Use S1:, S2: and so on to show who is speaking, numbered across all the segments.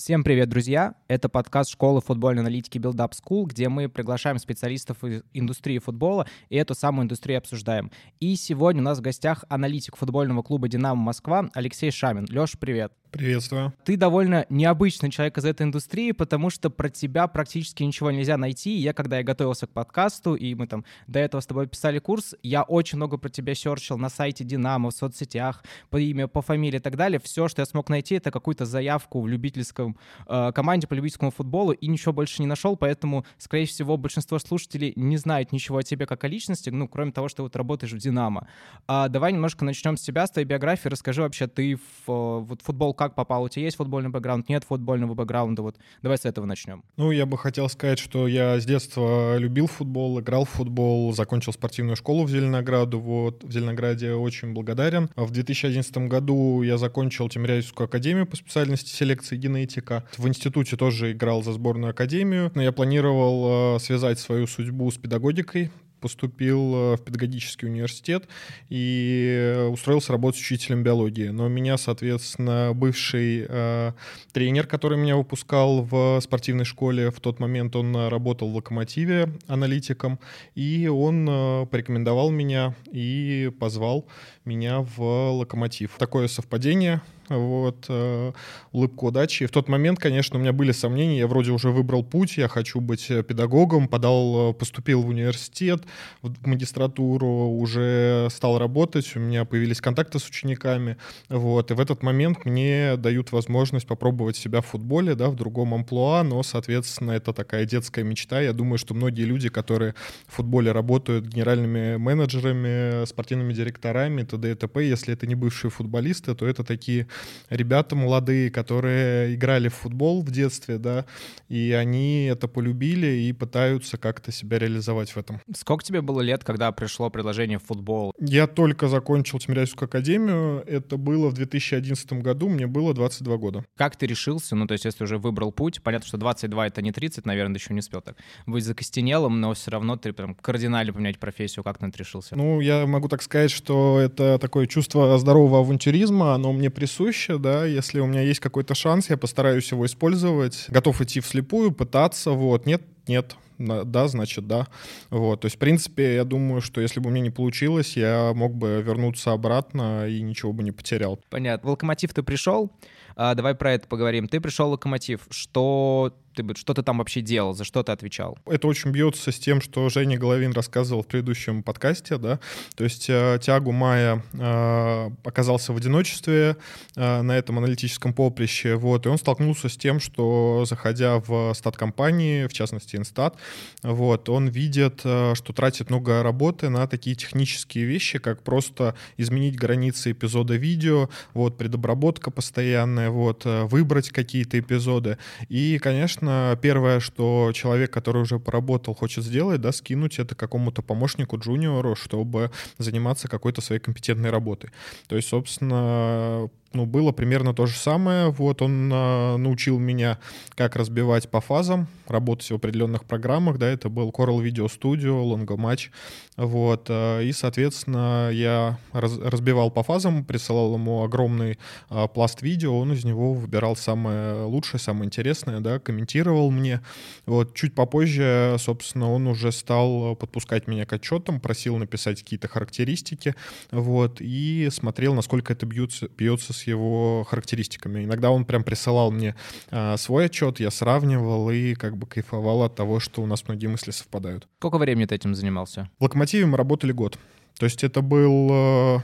S1: Всем привет, друзья! Это подкаст школы футбольной аналитики Build Up School, где мы приглашаем специалистов из индустрии футбола и эту самую индустрию обсуждаем. И сегодня у нас в гостях аналитик футбольного клуба «Динамо Москва» Алексей Шамин. Леш, привет!
S2: Приветствую.
S1: Ты довольно необычный человек из этой индустрии, потому что про тебя практически ничего нельзя найти. Я, когда я готовился к подкасту, и мы там до этого с тобой писали курс, я очень много про тебя серчил на сайте Динамо, в соцсетях, по имя, по фамилии и так далее. Все, что я смог найти, это какую-то заявку в любительском э, команде по любительскому футболу, и ничего больше не нашел, поэтому, скорее всего, большинство слушателей не знает ничего о тебе как о личности, ну, кроме того, что вот работаешь в Динамо. А, давай немножко начнем с тебя, с твоей биографии. Расскажи вообще, ты в вот, футбол как попал? У тебя есть футбольный бэкграунд, нет футбольного бэкграунда? Вот давай с этого начнем.
S2: Ну, я бы хотел сказать, что я с детства любил футбол, играл в футбол, закончил спортивную школу в Зеленограду, вот, в Зеленограде очень благодарен. В 2011 году я закончил Тимирязевскую академию по специальности селекции генетика. В институте тоже играл за сборную академию. Но я планировал э, связать свою судьбу с педагогикой, поступил э, в педагогический университет и устроился работать учителем биологии. Но меня, соответственно, бывший э, тренер, который меня выпускал в спортивной школе, в тот момент он работал в «Локомотиве» аналитиком, и он э, порекомендовал меня и позвал меня в «Локомотив». Такое совпадение — вот, э, улыбку удачи. И в тот момент, конечно, у меня были сомнения, я вроде уже выбрал путь, я хочу быть э, педагогом, подал, э, поступил в университет, в магистратуру, уже стал работать, у меня появились контакты с учениками, вот, и в этот момент мне дают возможность попробовать себя в футболе, да, в другом амплуа, но, соответственно, это такая детская мечта, я думаю, что многие люди, которые в футболе работают генеральными менеджерами, спортивными директорами, т.д. и т.п., если это не бывшие футболисты, то это такие ребята молодые, которые играли в футбол в детстве, да, и они это полюбили и пытаются как-то себя реализовать в этом.
S1: Сколько тебе было лет, когда пришло предложение в футбол?
S2: Я только закончил Тимирязевскую академию, это было в 2011 году, мне было 22 года.
S1: Как ты решился, ну, то есть если уже выбрал путь, понятно, что 22 это не 30, наверное, еще не успел так быть закостенелым, но все равно ты прям кардинально поменять профессию, как ты это решился?
S2: Ну, я могу так сказать, что это такое чувство здорового авантюризма, оно мне присуще, присуще, да, если у меня есть какой-то шанс, я постараюсь его использовать, готов идти вслепую, пытаться, вот, нет, нет, да, значит, да. Вот, то есть, в принципе, я думаю, что если бы у меня не получилось, я мог бы вернуться обратно и ничего бы не потерял.
S1: Понятно. В «Локомотив» ты пришел, а, давай про это поговорим. Ты пришел в «Локомотив», что ты, что ты там вообще делал, за что ты отвечал?
S2: Это очень бьется с тем, что Женя Головин рассказывал в предыдущем подкасте, да, то есть э, Тиагу Майя э, оказался в одиночестве э, на этом аналитическом поприще, вот, и он столкнулся с тем, что, заходя в стат-компании, в частности Инстат, вот, он видит, э, что тратит много работы на такие технические вещи, как просто изменить границы эпизода видео, вот, предобработка постоянная, вот, э, выбрать какие-то эпизоды, и, конечно, конечно, первое, что человек, который уже поработал, хочет сделать, да, скинуть это какому-то помощнику, джуниору, чтобы заниматься какой-то своей компетентной работой. То есть, собственно, ну, было примерно то же самое. Вот он э, научил меня, как разбивать по фазам, работать в определенных программах, да, это был Coral Video Studio, Longo Match, вот, э, и, соответственно, я раз, разбивал по фазам, присылал ему огромный э, пласт видео, он из него выбирал самое лучшее, самое интересное, да, комментировал мне, вот, чуть попозже, собственно, он уже стал подпускать меня к отчетам, просил написать какие-то характеристики, вот, и смотрел, насколько это бьется, бьется с его характеристиками. Иногда он прям присылал мне э, свой отчет, я сравнивал и как бы кайфовал от того, что у нас многие мысли совпадают.
S1: Сколько времени ты этим занимался?
S2: В «Локомотиве» мы работали год. То есть это был Э,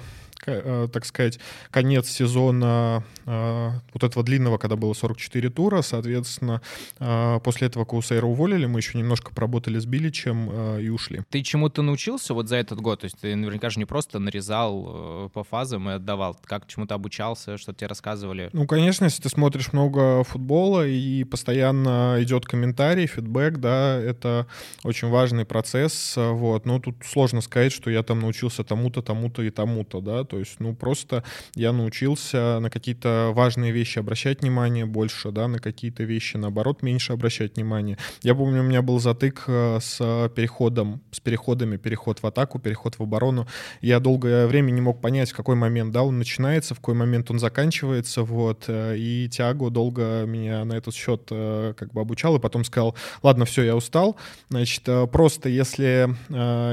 S2: так сказать, конец сезона э, вот этого длинного, когда было 44 тура, соответственно, э, после этого Каусейра уволили, мы еще немножко поработали с Биличем и ушли.
S1: Ты чему-то научился вот за этот год? То есть ты наверняка же не просто нарезал по фазам и отдавал, как чему-то обучался, что тебе рассказывали?
S2: Ну, конечно, если ты смотришь много футбола и постоянно идет комментарий, фидбэк, да, это очень важный процесс, вот, но тут сложно сказать, что я там научился тому-то, тому-то и тому-то, да, то есть, ну, просто я научился на какие-то важные вещи обращать внимание больше, да, на какие-то вещи, наоборот, меньше обращать внимание. Я помню, у меня был затык э, с переходом, с переходами, переход в атаку, переход в оборону. Я долгое время не мог понять, в какой момент, да, он начинается, в какой момент он заканчивается, вот, э, и Тиаго долго меня на этот счет э, как бы обучал, и потом сказал, ладно, все, я устал, значит, просто если,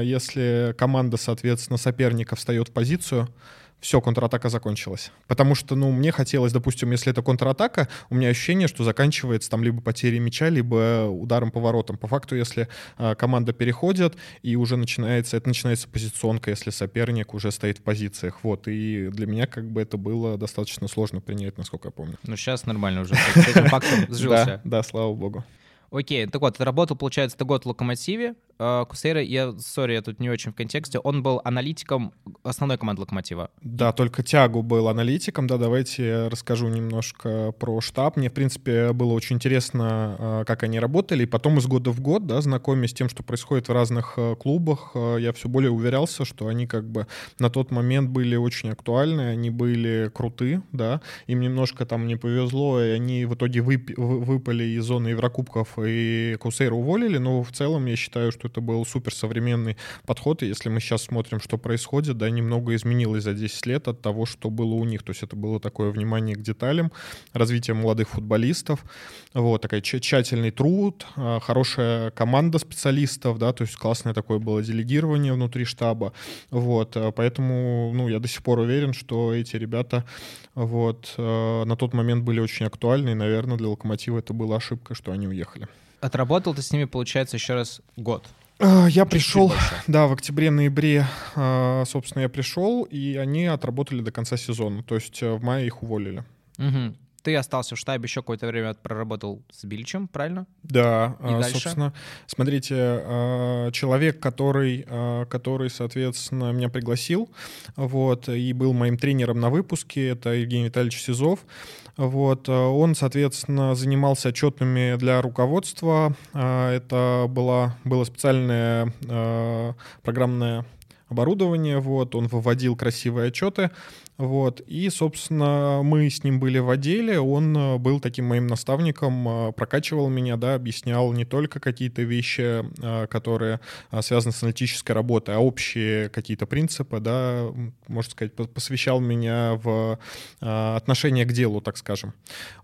S2: если команда, соответственно, соперника встает в позицию, все, контратака закончилась. Потому что, ну, мне хотелось, допустим, если это контратака, у меня ощущение, что заканчивается там либо потерей мяча, либо ударом поворотом. По факту, если э, команда переходит, и уже начинается, это начинается позиционка, если соперник уже стоит в позициях. Вот, и для меня как бы это было достаточно сложно принять, насколько я помню.
S1: Ну, сейчас нормально уже с этим фактом сжился.
S2: Да, да, слава богу.
S1: Окей, так вот, ты работал, получается, ты год в «Локомотиве». А, Кусейра, я, сори, я тут не очень в контексте, он был аналитиком основной команды «Локомотива».
S2: Да, только Тягу был аналитиком, да, давайте я расскажу немножко про штаб. Мне, в принципе, было очень интересно, а, как они работали, и потом из года в год, да, знакомясь с тем, что происходит в разных а, клубах, я все более уверялся, что они как бы на тот момент были очень актуальны, они были круты, да, им немножко там не повезло, и они в итоге вып- выпали из зоны Еврокубков и Кусейра уволили, но в целом я считаю, что это был суперсовременный подход, и если мы сейчас смотрим, что происходит, да, немного изменилось за 10 лет от того, что было у них, то есть это было такое внимание к деталям, развитие молодых футболистов, вот, такой тщательный труд, а, хорошая команда специалистов, да, то есть классное такое было делегирование внутри штаба, вот, а, поэтому, ну, я до сих пор уверен, что эти ребята, вот, а, на тот момент были очень актуальны, и, наверное, для Локомотива это была ошибка, что они уехали.
S1: Отработал ты с ними, получается, еще раз год.
S2: А, я пришел, да, в октябре-ноябре, а, собственно, я пришел, и они отработали до конца сезона. То есть э, в мае их уволили.
S1: Угу. Ты остался в штабе еще какое-то время проработал с Биличем, правильно?
S2: Да, и а, дальше? собственно, смотрите, человек, который, который, соответственно, меня пригласил, вот, и был моим тренером на выпуске, это Евгений Витальевич Сизов. Вот, он, соответственно, занимался отчетами для руководства. Э, это была, было специальное программное оборудование, вот, он выводил красивые отчеты, вот. И, собственно, мы с ним были в отделе, он э, был таким моим наставником, э, прокачивал меня, да, объяснял не только какие-то вещи, э, которые связаны с аналитической работой, а общие какие-то принципы, да, можно сказать, посвящал меня в отношение к делу, так скажем.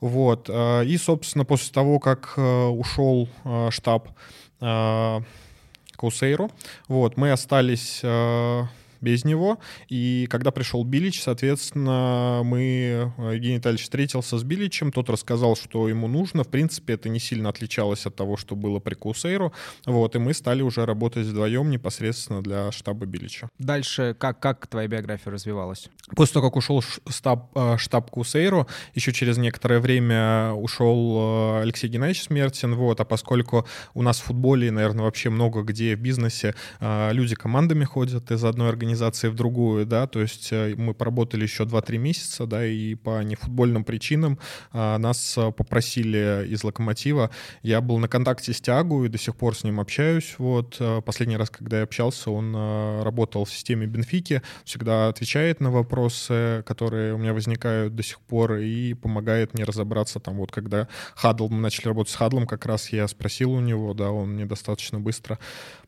S2: Вот. И, собственно, после того, как ушел штаб Каусейру, вот, мы остались без него. И когда пришел Билич, соответственно, мы, э, Евгений Витальевич встретился с Биличем, тот рассказал, что ему нужно. В принципе, это не сильно отличалось от того, что было при Кусейру. Вот, и мы стали уже работать вдвоем непосредственно для штаба Билича.
S1: Дальше как, как твоя биография развивалась?
S2: После того, как ушел штаб, э, штаб Кусейру, еще через некоторое время ушел э, Алексей Геннадьевич Смертин, вот, а поскольку у нас в футболе, наверное, вообще много где в бизнесе люди командами ходят из одной организации, организации в другую, да, то есть э, мы поработали еще 2-3 месяца, да, и по нефутбольным причинам а, нас э, попросили из «Локомотива». Я был на контакте с Тиагу и до сих пор с ним общаюсь, вот. Э, последний раз, когда я общался, он работал в системе Бенфики, всегда отвечает на вопросы, которые у меня возникают до сих пор, и помогает мне разобраться там, вот когда Хадл, мы начали работать с Хадлом, как раз я спросил у него, да, он мне достаточно быстро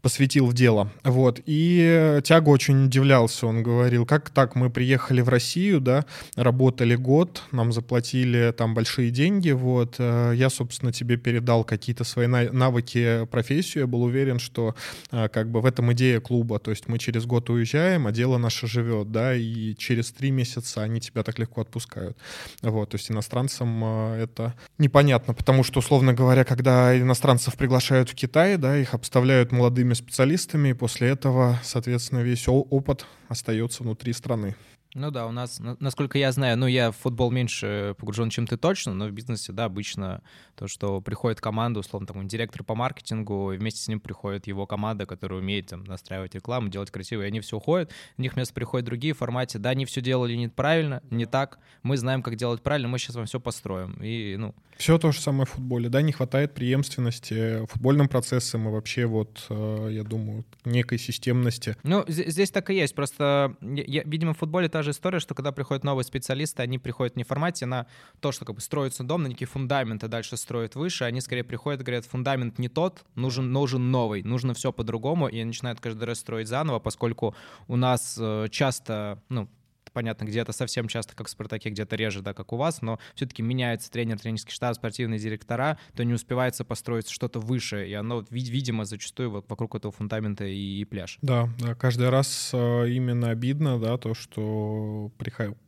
S2: посвятил в дело, вот. И Тиагу очень удивлялся, он говорил, как так, мы приехали в Россию, да, работали год, нам заплатили там большие деньги, вот, э, я, собственно, тебе передал какие-то свои навыки, профессию, я был уверен, что э, как бы в этом идея клуба, то есть мы через год уезжаем, а дело наше живет, да, и через три месяца они тебя так легко отпускают, вот, то есть иностранцам э, это непонятно, потому что, условно говоря, когда иностранцев приглашают в Китай, да, их обставляют молодыми специалистами, и после этого, соответственно, весь опыт остается внутри страны.
S1: Ну да, у нас, насколько я знаю, ну я в футбол меньше погружен, чем ты точно, но в бизнесе, да, обычно то, что приходит команда, условно, там, директор по маркетингу, и вместе с ним приходит его команда, которая умеет там настраивать рекламу, делать красиво, и они все уходят, в них вместо приходят другие в формате, да, они все делали неправильно, не так, мы знаем, как делать правильно, мы сейчас вам все построим, и, ну...
S2: Все то же самое в футболе, да, не хватает преемственности футбольным процессам и вообще вот, э, я думаю, некой системности.
S1: Ну, здесь так и есть, просто, я, видимо, в футболе та же история, что когда приходят новые специалисты, они приходят не в формате на то, что как бы строится дом, на некие фундаменты, дальше строят выше, они скорее приходят и говорят, фундамент не тот, нужен, нужен новый, нужно все по-другому, и начинают каждый раз строить заново, поскольку у нас э, часто, ну, понятно, где-то совсем часто, как в «Спартаке», где-то реже, да, как у вас, но все-таки меняется тренер, тренерский штаб, спортивные директора, то не успевается построить что-то выше, и оно, видимо, зачастую вокруг этого фундамента и, пляж.
S2: Да, да, каждый раз э, именно обидно, да, то, что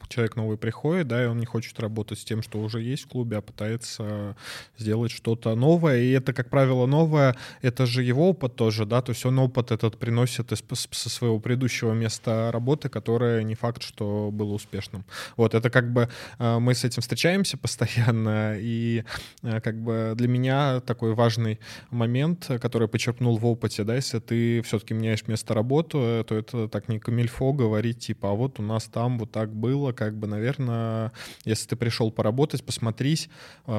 S2: человек новый приходит, да, и он не хочет работать с тем, что уже есть в клубе, а пытается сделать что-то новое, и это, как правило, новое, это же его опыт тоже, да, то есть он опыт этот приносит из, со своего предыдущего места работы, которое не факт, что было успешным. Вот, это как бы э, мы с этим встречаемся постоянно, и э, как бы для меня такой важный момент, который почерпнул в опыте, да, если ты все-таки меняешь место работы, э, то это так не камильфо говорить, типа, а вот у нас там вот так было, как бы, наверное, если ты пришел поработать, посмотрись,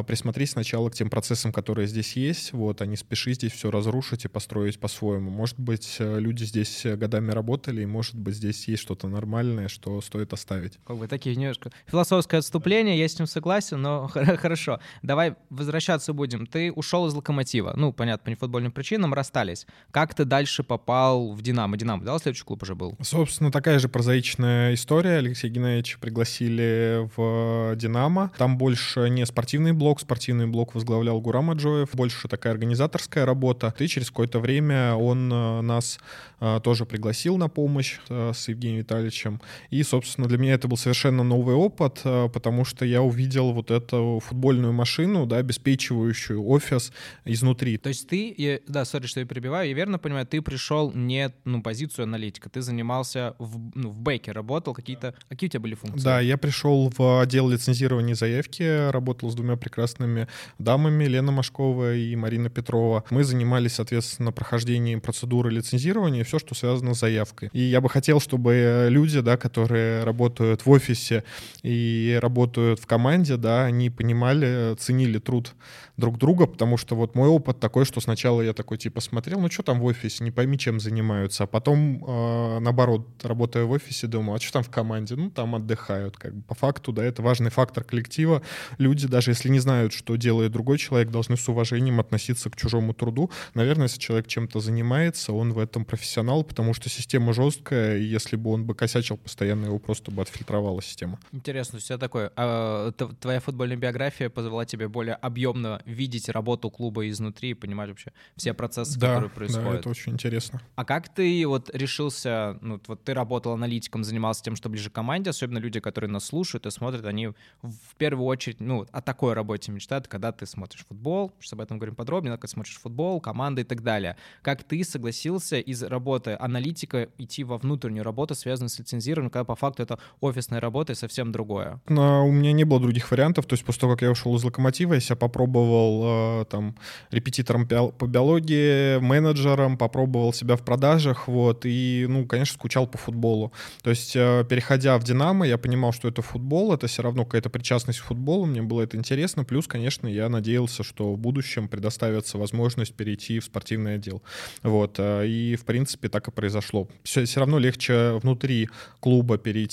S2: присмотрись сначала к тем процессам, которые здесь есть, вот, а не спеши здесь все разрушить и построить по-своему. Может быть, люди здесь годами работали, и может быть, здесь есть что-то нормальное, что стоит стоит оставить.
S1: Как бы такие немножко философское отступление, я с ним согласен, но хорошо. Давай возвращаться будем. Ты ушел из Локомотива. Ну, понятно, по нефутбольным причинам расстались. Как ты дальше попал в Динамо? Динамо, да, следующий клуб уже был?
S2: Собственно, такая же прозаичная история. Алексея Геннадьевича пригласили в Динамо. Там больше не спортивный блок, спортивный блок возглавлял Гурам Аджоев, больше такая организаторская работа. И через какое-то время он э, нас э, тоже пригласил на помощь э, с Евгением Витальевичем. И, собственно, собственно, для меня это был совершенно новый опыт, э, потому что я увидел вот эту футбольную машину, да, обеспечивающую офис изнутри.
S1: То есть ты, я, да, сори, что я перебиваю, я верно понимаю, ты пришел не, ну, позицию аналитика, ты занимался в, ну, в бэке, работал, какие-то, какие у тебя были функции?
S2: Да, я пришел в отдел лицензирования заявки, работал с двумя прекрасными дамами, Лена Машкова и Марина Петрова. Мы занимались, соответственно, прохождением процедуры лицензирования и все, что связано с заявкой. И я бы хотел, чтобы люди, да, которые работают в офисе и работают в команде, да, они понимали, ценили труд друг друга, потому что вот мой опыт такой, что сначала я такой типа смотрел, ну что там в офисе, не пойми, чем занимаются, а потом э, наоборот, работая в офисе, думаю, а что там в команде? Ну там отдыхают, как бы по факту, да, это важный фактор коллектива. Люди, даже если не знают, что делает другой человек, должны с уважением относиться к чужому труду. Наверное, если человек чем-то занимается, он в этом профессионал, потому что система жесткая, и если бы он бы косячил постоянно, его просто бы отфильтровала система.
S1: Интересно, все такое. А, твоя футбольная биография позвола тебе более объемно видеть работу клуба изнутри и понимать вообще все процессы,
S2: да,
S1: которые происходят.
S2: Да, это очень интересно.
S1: А как ты вот решился, ну вот ты работал аналитиком, занимался тем, что ближе к команде, особенно люди, которые нас слушают и смотрят, они в первую очередь, ну, о такой работе мечтают, когда ты смотришь футбол, сейчас об этом говорим подробнее, когда ты смотришь футбол, команды и так далее. Как ты согласился из работы аналитика идти во внутреннюю работу, связанную с лицензированием, когда по факту это офисная работа и совсем другое?
S2: Но у меня не было других вариантов, то есть после того, как я ушел из Локомотива, я себя попробовал э, там репетитором по биологии, менеджером, попробовал себя в продажах, вот, и, ну, конечно, скучал по футболу. То есть, э, переходя в «Динамо», я понимал, что это футбол, это все равно какая-то причастность к футболу, мне было это интересно, плюс, конечно, я надеялся, что в будущем предоставится возможность перейти в спортивный отдел. Вот, э, и, в принципе, так и произошло. Все, все равно легче внутри клуба перейти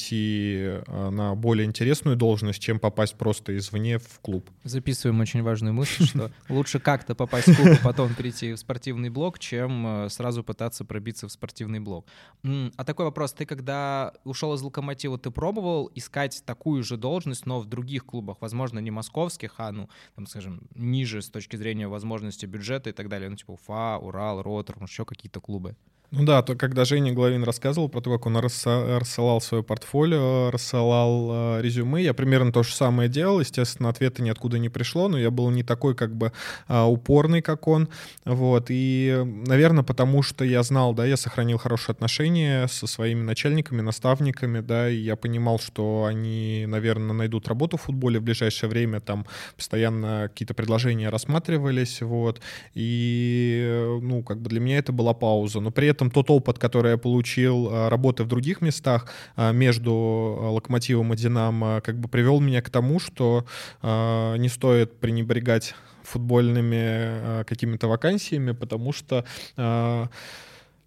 S2: на более интересную должность, чем попасть просто извне в клуб.
S1: Записываем очень важную мысль что лучше как-то попасть в клуб, а потом перейти в спортивный блок, чем э, сразу пытаться пробиться в спортивный блок. А такой вопрос, ты когда ушел из Локомотива, ты пробовал искать такую же должность, но в других клубах, возможно, не московских, а, ну, там, скажем, ниже с точки зрения возможности бюджета и так далее, ну, типа Уфа, Урал, Ротор, еще какие-то клубы?
S2: Ну да, то когда Женя Главин рассказывал про то, как он рассылал свое портфолио, рассылал э, резюме, я примерно то же самое делал. Естественно, ответа ниоткуда не пришло, но я был не такой как бы э, упорный, как он. Вот. И, наверное, потому что я знал, да, я сохранил хорошие отношения со своими начальниками, наставниками, да, и я понимал, что они, наверное, найдут работу в футболе в ближайшее время, там постоянно какие-то предложения рассматривались, вот. И, э, ну, как бы для меня это была пауза. Но при этом этом тот опыт, который я получил, а, работы в других местах а, между а, Локомотивом и Динамо, как бы привел меня к тому, что не стоит пренебрегать футбольными какими-то вакансиями, потому что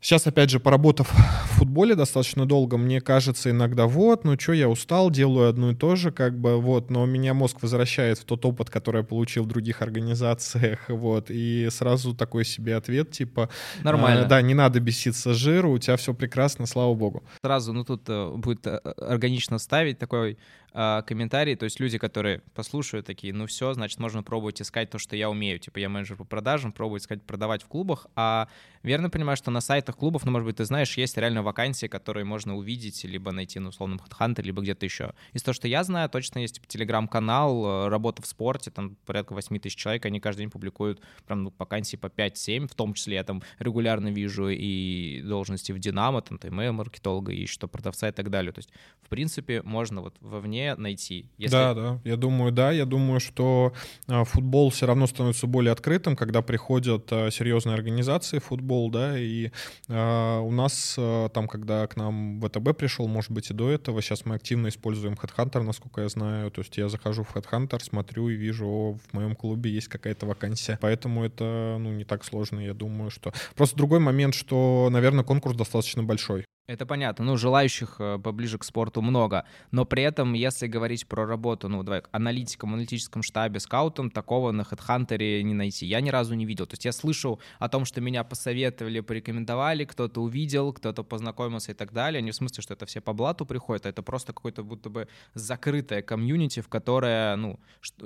S2: Сейчас, опять же, поработав в футболе достаточно долго, мне кажется иногда, вот, ну что, я устал, делаю одно и то же, как бы, вот, но меня мозг возвращает в тот опыт, который я получил в других организациях, вот, и сразу такой себе ответ, типа...
S1: Нормально.
S2: Э, да, не надо беситься жиру, у тебя все прекрасно, слава богу.
S1: Сразу, ну, тут э, будет э, органично ставить такой э, комментарий, то есть люди, которые послушают такие, ну все, значит, можно пробовать искать то, что я умею, типа я менеджер по продажам, пробовать искать продавать в клубах, а верно понимаю, что на сайтах клубов, ну, может быть, ты знаешь, есть реально вакансии, которые можно увидеть, либо найти на условном HeadHunter, либо где-то еще. Из того, что я знаю, точно есть типа, телеграм-канал, э, работа в спорте, там порядка 8 тысяч человек, они каждый день публикуют прям ну, вакансии по 5-7, в том числе я там регулярно вижу и должности в Динамо, там, email маркетолога и что продавца и так далее. То есть, в принципе, можно вот вовне найти.
S2: Если... Да, да, я думаю, да, я думаю, что а, футбол все равно становится более открытым, когда приходят а, серьезные организации футбол, да, и а, у нас там, когда к нам ВТБ пришел, может быть, и до этого, сейчас мы активно используем Headhunter, насколько я знаю, то есть я захожу в Headhunter, смотрю и вижу, о, в моем клубе есть какая-то вакансия, поэтому это, ну, не так сложно, я думаю, что... Просто другой момент, что, наверное, конкурс достаточно большой.
S1: Это понятно. Ну, желающих э, поближе к спорту много. Но при этом, если говорить про работу, ну, давай, аналитиком, аналитическом штабе, скаутом, такого на HeadHunter не найти. Я ни разу не видел. То есть я слышу о том, что меня посоветовали, порекомендовали, кто-то увидел, кто-то познакомился и так далее. Не в смысле, что это все по блату приходят, а это просто какое-то будто бы закрытое комьюнити, в которое, ну,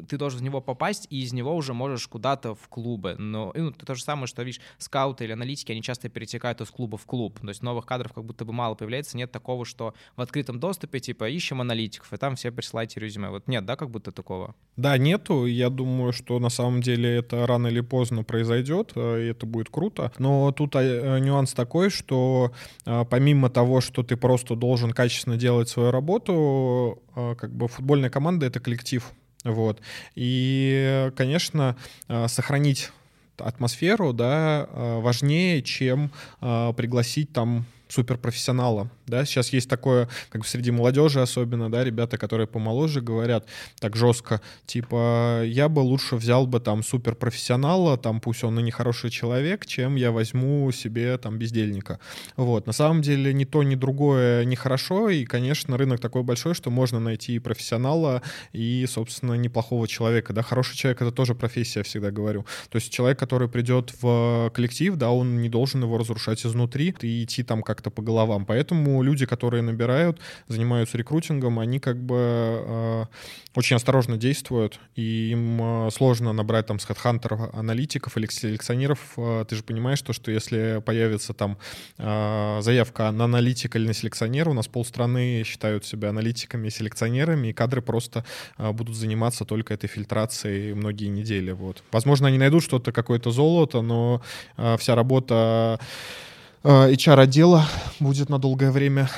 S1: ты должен в него попасть, и из него уже можешь куда-то в клубы. Но ну, то же самое, что, видишь, скауты или аналитики, они часто перетекают из клуба в клуб. То есть новых кадров как будто бы мало появляется, нет такого, что в открытом доступе, типа, ищем аналитиков, и там все присылайте резюме. Вот нет, да, как будто такого?
S2: Да, нету. Я думаю, что на самом деле это рано или поздно произойдет, э, и это будет круто. Но тут э, нюанс такой, что э, помимо того, что ты просто должен качественно делать свою работу, как бы футбольная команда — это коллектив. Вот. И, конечно, сохранить атмосферу, да, важнее, чем пригласить там суперпрофессионала, да, сейчас есть такое, как среди молодежи особенно, да, ребята, которые помоложе говорят так жестко, типа, я бы лучше взял бы там суперпрофессионала, там пусть он и не хороший человек, чем я возьму себе там бездельника, вот, на самом деле ни то, ни другое не хорошо, и, конечно, рынок такой большой, что можно найти и профессионала, и, собственно, неплохого человека, да, хороший человек — это тоже профессия, я всегда говорю, то есть человек, который придет в коллектив, да, он не должен его разрушать изнутри и идти там как как-то по головам. Поэтому люди, которые набирают, занимаются рекрутингом, они как бы э, очень осторожно действуют, и им э, сложно набрать там с HeadHunter аналитиков или селекционеров. Э, ты же понимаешь то, что если появится там э, заявка на аналитика или на селекционера, у нас полстраны считают себя аналитиками и селекционерами, и кадры просто э, будут заниматься только этой фильтрацией многие недели. Вот. Возможно, они найдут что-то, какое-то золото, но э, вся работа HR-отдела будет на долгое время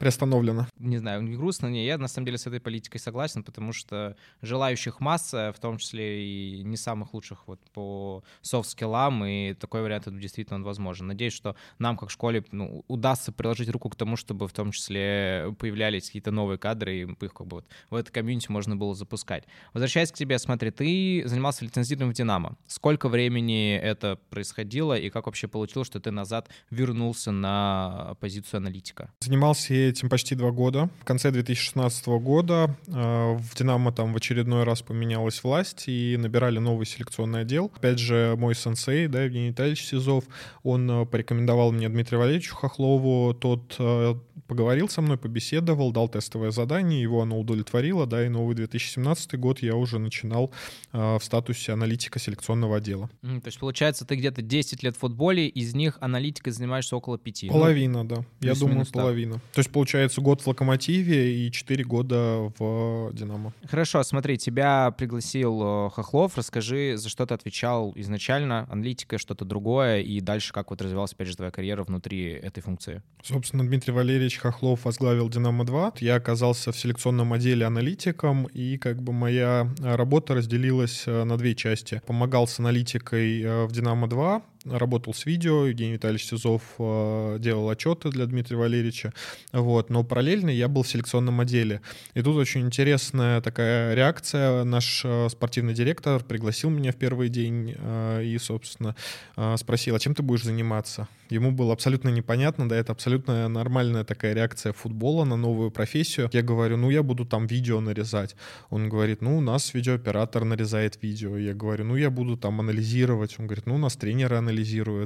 S2: приостановлено.
S1: Не знаю, не грустно, не. Я на самом деле с этой политикой согласен, потому что желающих масса, в том числе и не самых лучших вот по софт-скиллам, и такой вариант действительно возможен. Надеюсь, что нам, как школе, ну, удастся приложить руку к тому, чтобы в том числе появлялись какие-то новые кадры, и их как бы вот в это комьюнити можно было запускать. Возвращаясь к тебе, смотри, ты занимался лицензированием в «Динамо». Сколько времени это происходило, и как вообще получилось, что ты назад вернулся на позицию аналитика?
S2: Занимался я этим почти два года. В конце 2016 года э, в «Динамо» там в очередной раз поменялась власть и набирали новый селекционный отдел. Опять же, мой сенсей, да, Евгений Витальевич Сизов, он э, порекомендовал мне Дмитрию Валерьевичу Хохлову. Тот э, поговорил со мной, побеседовал, дал тестовое задание, его оно удовлетворило, да, и новый 2017 год я уже начинал в статусе аналитика селекционного отдела.
S1: То есть, получается, ты где-то 10 лет в футболе, из них аналитикой занимаешься около 5?
S2: Ну, половина, ну, да. Я думаю, половина. То есть, получается, год в «Локомотиве» и 4 года в «Динамо».
S1: Хорошо, смотри, тебя пригласил э, Хохлов, расскажи, за что ты отвечал изначально, аналитика, что-то другое, и дальше как вот развивалась, опять же, твоя карьера внутри этой функции?
S2: Собственно, Дмитрий Валерьевич Хохлов возглавил «Динамо-2». Я оказался в селекционном отделе аналитиком, и как бы моя работа разделилась э, на две части. Помогал с аналитикой э, в «Динамо-2», работал с видео, Евгений Витальевич Сизов э, делал отчеты для Дмитрия Валерьевича, вот, но параллельно я был в селекционном отделе. И тут очень интересная такая реакция. Наш э, спортивный директор пригласил меня в первый день э, и, собственно, спросил, а чем ты будешь заниматься? Ему было абсолютно непонятно, да, это абсолютно нормальная такая реакция футбола на новую профессию. Я говорю, ну, я буду там видео нарезать. Он говорит, ну, у нас видеооператор нарезает видео. Я говорю, ну, я буду там анализировать. Он говорит, ну, у нас тренеры анализируют,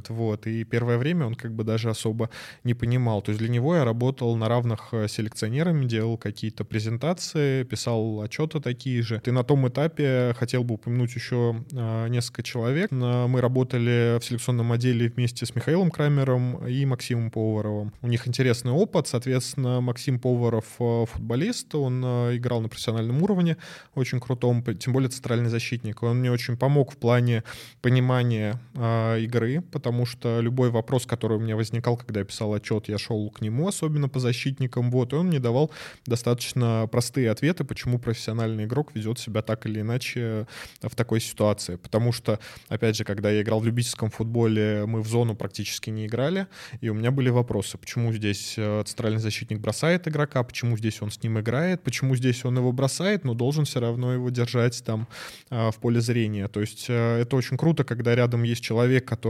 S2: вот. И первое время он как бы даже особо не понимал. То есть для него я работал на равных э, селекционерами, делал какие-то презентации, писал отчеты такие же. И на том этапе хотел бы упомянуть еще э, несколько человек. Мы работали в селекционном отделе вместе с Михаилом Крамером, и Максимом Поваровым. У них интересный опыт, соответственно, Максим Поваров э, футболист, он э, играл на профессиональном уровне, очень крутом, тем более центральный защитник. Он мне очень помог в плане понимания э, игры, потому что любой вопрос, который у меня возникал, когда я писал отчет, я шел к нему, особенно по защитникам, вот, и он мне давал достаточно простые ответы, почему профессиональный игрок ведет себя так или иначе в такой ситуации. Потому что, опять же, когда я играл в любительском футболе, мы в зону практически не играли, и у меня были вопросы, почему здесь э, центральный защитник бросает игрока, почему здесь он с ним играет, почему здесь он его бросает, но должен все равно его держать там э, в поле зрения. То есть э, это очень круто, когда рядом есть человек, который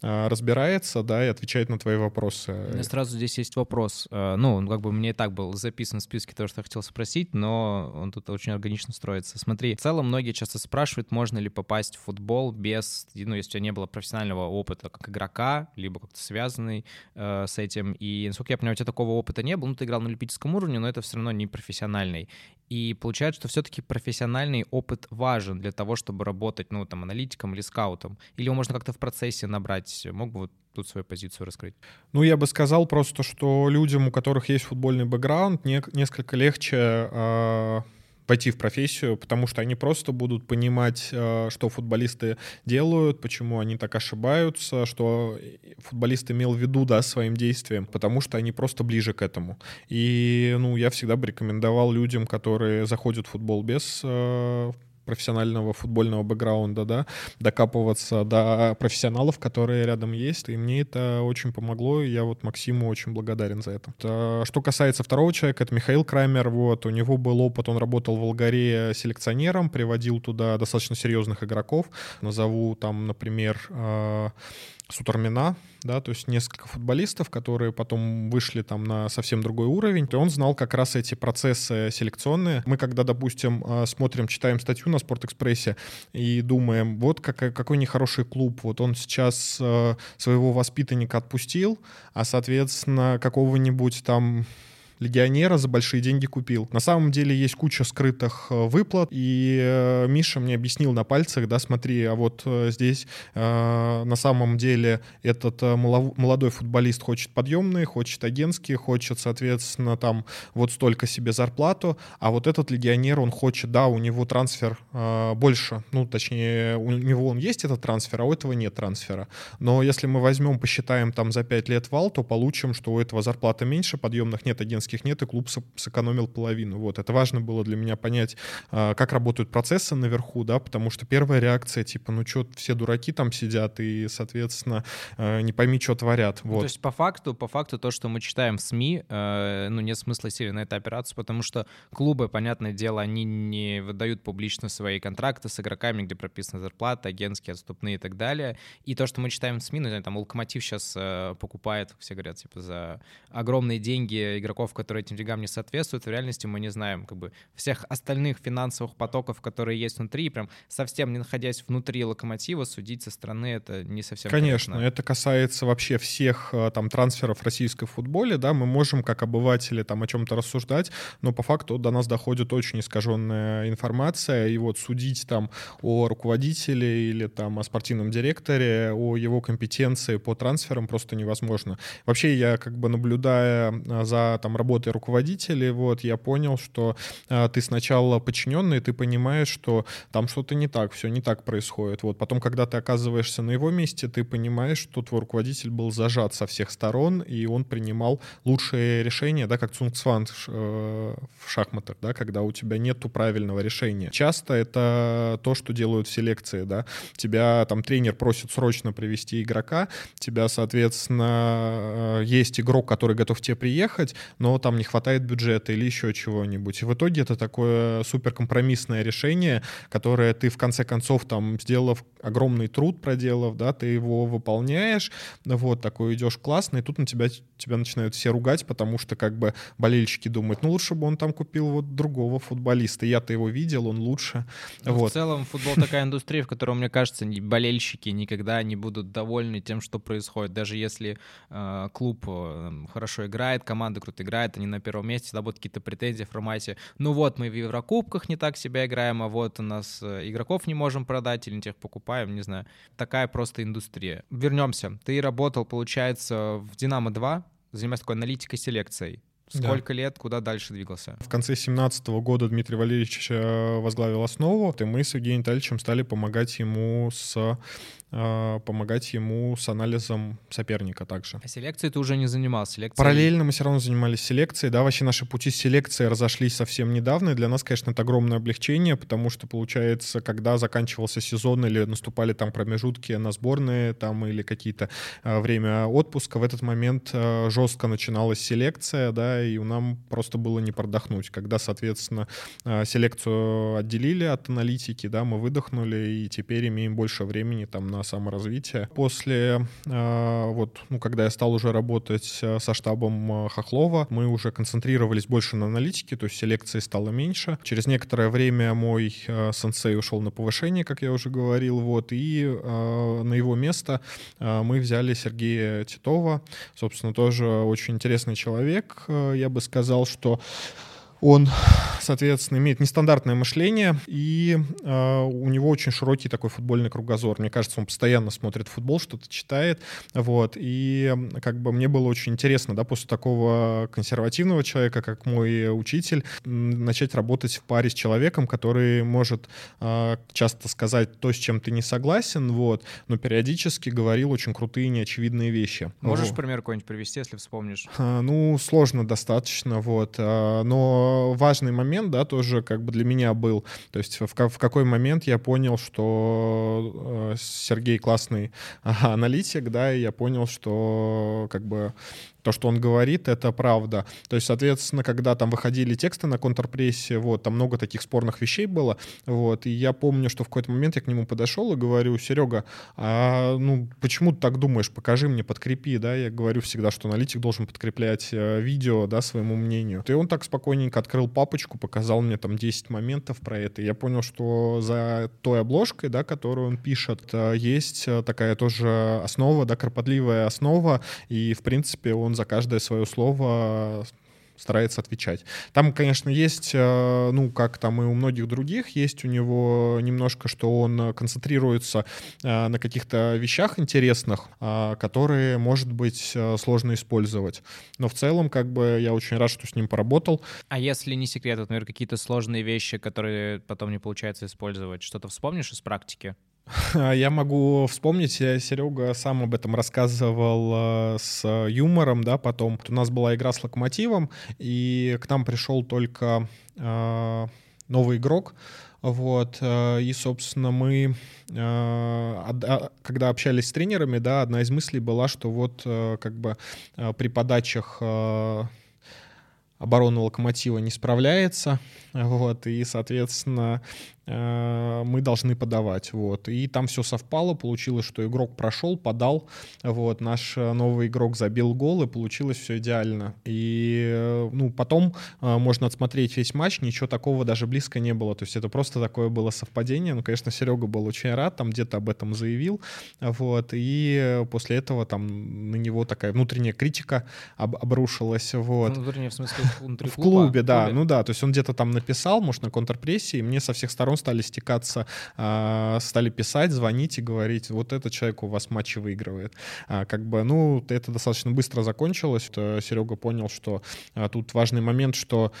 S2: разбирается, да, и отвечает на твои вопросы.
S1: У сразу здесь есть вопрос. Ну, как бы мне и так был записан в списке того, что я хотел спросить, но он тут очень органично строится. Смотри, в целом многие часто спрашивают, можно ли попасть в футбол без, ну, если у тебя не было профессионального опыта как игрока, либо как-то связанный э, с этим. И, насколько я понимаю, у тебя такого опыта не было. Ну, ты играл на любительском уровне, но это все равно не профессиональный. И получается, что все-таки профессиональный опыт важен для того, чтобы работать, ну, там, аналитиком или скаутом. Или его можно как-то в процессе набрать. Мог бы вот тут свою позицию раскрыть?
S2: Ну, я бы сказал просто, что людям, у которых есть футбольный бэкграунд, не, несколько легче э, пойти в профессию, потому что они просто будут понимать, э, что футболисты делают, почему они так ошибаются, что футболист имел в виду, да, своим действием, потому что они просто ближе к этому. И, ну, я всегда бы рекомендовал людям, которые заходят в футбол без э, профессионального футбольного бэкграунда, да, докапываться до профессионалов, которые рядом есть, и мне это очень помогло, и я вот Максиму очень благодарен за это. А, что касается второго человека, это Михаил Крамер, вот, у него был опыт, он работал в Волгаре селекционером, приводил туда достаточно серьезных игроков, назову там, например, а, Сутармина, да, то есть несколько футболистов, которые потом вышли там на совсем другой уровень, и он знал как раз эти процессы селекционные. Мы когда, допустим, а, смотрим, читаем статью на Спортэкспрессе и думаем, вот какой, какой нехороший клуб, вот он сейчас а, своего воспитанника отпустил, а, соответственно, какого-нибудь там легионера за большие деньги купил. На самом деле есть куча скрытых э, выплат, и э, Миша мне объяснил на пальцах, да, смотри, а вот э, здесь на самом деле этот молодой футболист хочет подъемные, хочет агентские, хочет, соответственно, там вот столько себе зарплату, а вот этот легионер, он хочет, да, у него трансфер больше, ну, точнее, у него он есть этот трансфер, а у этого нет трансфера. Но если мы возьмем, посчитаем там за 5 лет вал, то получим, что у этого зарплата меньше, подъемных нет, агентских клиентских нет, и клуб сэкономил половину. Вот, это важно было для меня понять, а, как работают процессы наверху, да, потому что первая реакция, типа, ну что, все дураки там сидят, и, соответственно, а, не пойми, что творят.
S1: Вот. Ну, то есть по факту, по факту то, что мы читаем в СМИ, э, ну, нет смысла сильно на эту операцию, потому что клубы, понятное дело, они не выдают публично свои контракты с игроками, где прописана зарплата, агентские, отступные и так далее. И то, что мы читаем в СМИ, ну, там, Локомотив сейчас э, покупает, все говорят, типа, за огромные деньги игроков, которые этим деньгам не соответствуют. В реальности мы не знаем как бы всех остальных финансовых потоков, которые есть внутри, и прям совсем не находясь внутри локомотива, судить со стороны это не совсем
S2: Конечно,
S1: корректно.
S2: это касается вообще всех э, там трансферов в российском футболе, да, мы можем как обыватели там о чем-то рассуждать, но по факту до нас доходит очень искаженная информация, и вот судить там о руководителе или там о спортивном директоре, о его компетенции по трансферам просто невозможно. Вообще я как бы наблюдая э, за там работой работы руководителей, вот, я понял, что э, ты сначала подчиненный, ты понимаешь, что там что-то не так, все не так происходит. Вот, потом, когда ты оказываешься на его месте, ты понимаешь, что твой руководитель был зажат со всех сторон, и он принимал лучшие решения, да, как Цунгцван э, в шахматах, да, когда у тебя нету правильного решения. Часто это то, что делают в селекции, да, тебя там тренер просит срочно привести игрока, тебя, соответственно, э, есть игрок, который готов тебе приехать, но там не хватает бюджета или еще чего-нибудь. И в итоге это такое суперкомпромиссное решение, которое ты в конце концов там сделав огромный труд проделав, да, ты его выполняешь, вот, такой идешь классно, и тут на тебя, тебя начинают все ругать, потому что как бы болельщики думают, ну лучше бы он там купил вот другого футболиста, я-то его видел, он лучше.
S1: Ну,
S2: вот.
S1: В целом футбол такая индустрия, в которой, мне кажется, болельщики никогда не будут довольны тем, что происходит, даже если э, клуб э, хорошо играет, команда круто играет, они на первом месте, всегда будут какие-то претензии в формате, ну вот мы в Еврокубках не так себя играем, а вот у нас э, игроков не можем продать или не тех покупаем, не знаю. Такая просто индустрия. Вернемся. Ты работал, получается, в «Динамо-2», занимаясь такой аналитикой, селекцией. Сколько да. лет, куда дальше двигался?
S2: В конце 2017 года Дмитрий Валерьевич э, возглавил основу, и мы с Евгением Витальевичем стали помогать ему с помогать ему с анализом соперника также.
S1: А селекцией ты уже не занимался? Селекцией...
S2: Параллельно мы все равно занимались селекцией. Да, вообще наши пути селекции разошлись совсем недавно. И для нас, конечно, это огромное облегчение, потому что, получается, когда заканчивался сезон или наступали там промежутки на сборные там или какие-то э, время отпуска, в этот момент э, жестко начиналась селекция, да, и нам просто было не продохнуть. Когда, соответственно, селекцию отделили от аналитики, да, мы выдохнули и теперь имеем больше времени там на саморазвитие. После, э, вот, ну, когда я стал уже работать э, со штабом э, Хохлова, мы уже концентрировались больше на аналитике, то есть селекции стало меньше. Через некоторое время мой сенсей ушел на повышение, как я уже говорил, вот, и на его место мы взяли Сергея Титова, собственно, тоже очень интересный человек. Я бы сказал, что он, соответственно, имеет нестандартное мышление, и э, у него очень широкий такой футбольный кругозор. Мне кажется, он постоянно смотрит футбол, что-то читает, вот, и как бы мне было очень интересно, да, после такого консервативного человека, как мой учитель, начать работать в паре с человеком, который может э, часто сказать то, с чем ты не согласен, вот, но периодически говорил очень крутые, неочевидные вещи.
S1: Можешь
S2: вот.
S1: пример какой-нибудь привести, если вспомнишь?
S2: А, ну, сложно достаточно, вот, а, но важный момент, да, тоже как бы для меня был. То есть в, в какой момент я понял, что э, Сергей классный аналитик, да, и я понял, что как бы то, что он говорит, это правда. То есть, соответственно, когда там выходили тексты на контрпрессе, вот, там много таких спорных вещей было, вот, и я помню, что в какой-то момент я к нему подошел и говорю, Серега, а, ну, почему ты так думаешь, покажи мне, подкрепи, да, я говорю всегда, что аналитик должен подкреплять э, видео, да, своему мнению. И он так спокойненько открыл папочку, показал мне там 10 моментов про это, и я понял, что за той обложкой, да, которую он пишет, э, есть э, такая тоже основа, да, кропотливая основа, и, в принципе, он он за каждое свое слово старается отвечать. Там, конечно, есть, э, ну, как там и у многих других, есть у него немножко, что он концентрируется э, на каких-то вещах интересных, э, которые, может быть, сложно использовать. Но в целом, как бы, я очень рад, что с ним поработал.
S1: А если не секрет, например, какие-то сложные вещи, которые потом не получается использовать, что-то вспомнишь из практики?
S2: Я могу вспомнить, Серега сам об этом рассказывал э, с юмором, да, потом. У нас была игра с Локомотивом, и к нам пришел только э, новый игрок, вот, э, и, собственно, мы, а, когда общались с тренерами, да, одна из мыслей была, что вот как бы при подачах оборона Локомотива не справляется, вот, и, соответственно, Э, мы должны подавать, вот, и там все совпало, получилось, что игрок прошел, подал, вот, наш э, новый игрок забил гол, и получилось все идеально, и, э, ну, потом можно отсмотреть весь матч, ничего такого даже близко не было, то есть это просто такое было совпадение, ну, конечно, Серега был очень рад, там где-то об этом заявил, вот, и после этого там на него такая внутренняя критика об обрушилась, вот.
S1: Внутренняя, в смысле,
S2: внутри В клубе, да, клубе? ну да, то есть он где-то там написал, может, на контрпрессе, и мне со всех сторон стали стекаться, а, стали писать, звонить и говорить, вот этот человек у вас матчи выигрывает. А, как бы, ну, это достаточно быстро закончилось. Серега понял, что тут важный момент, что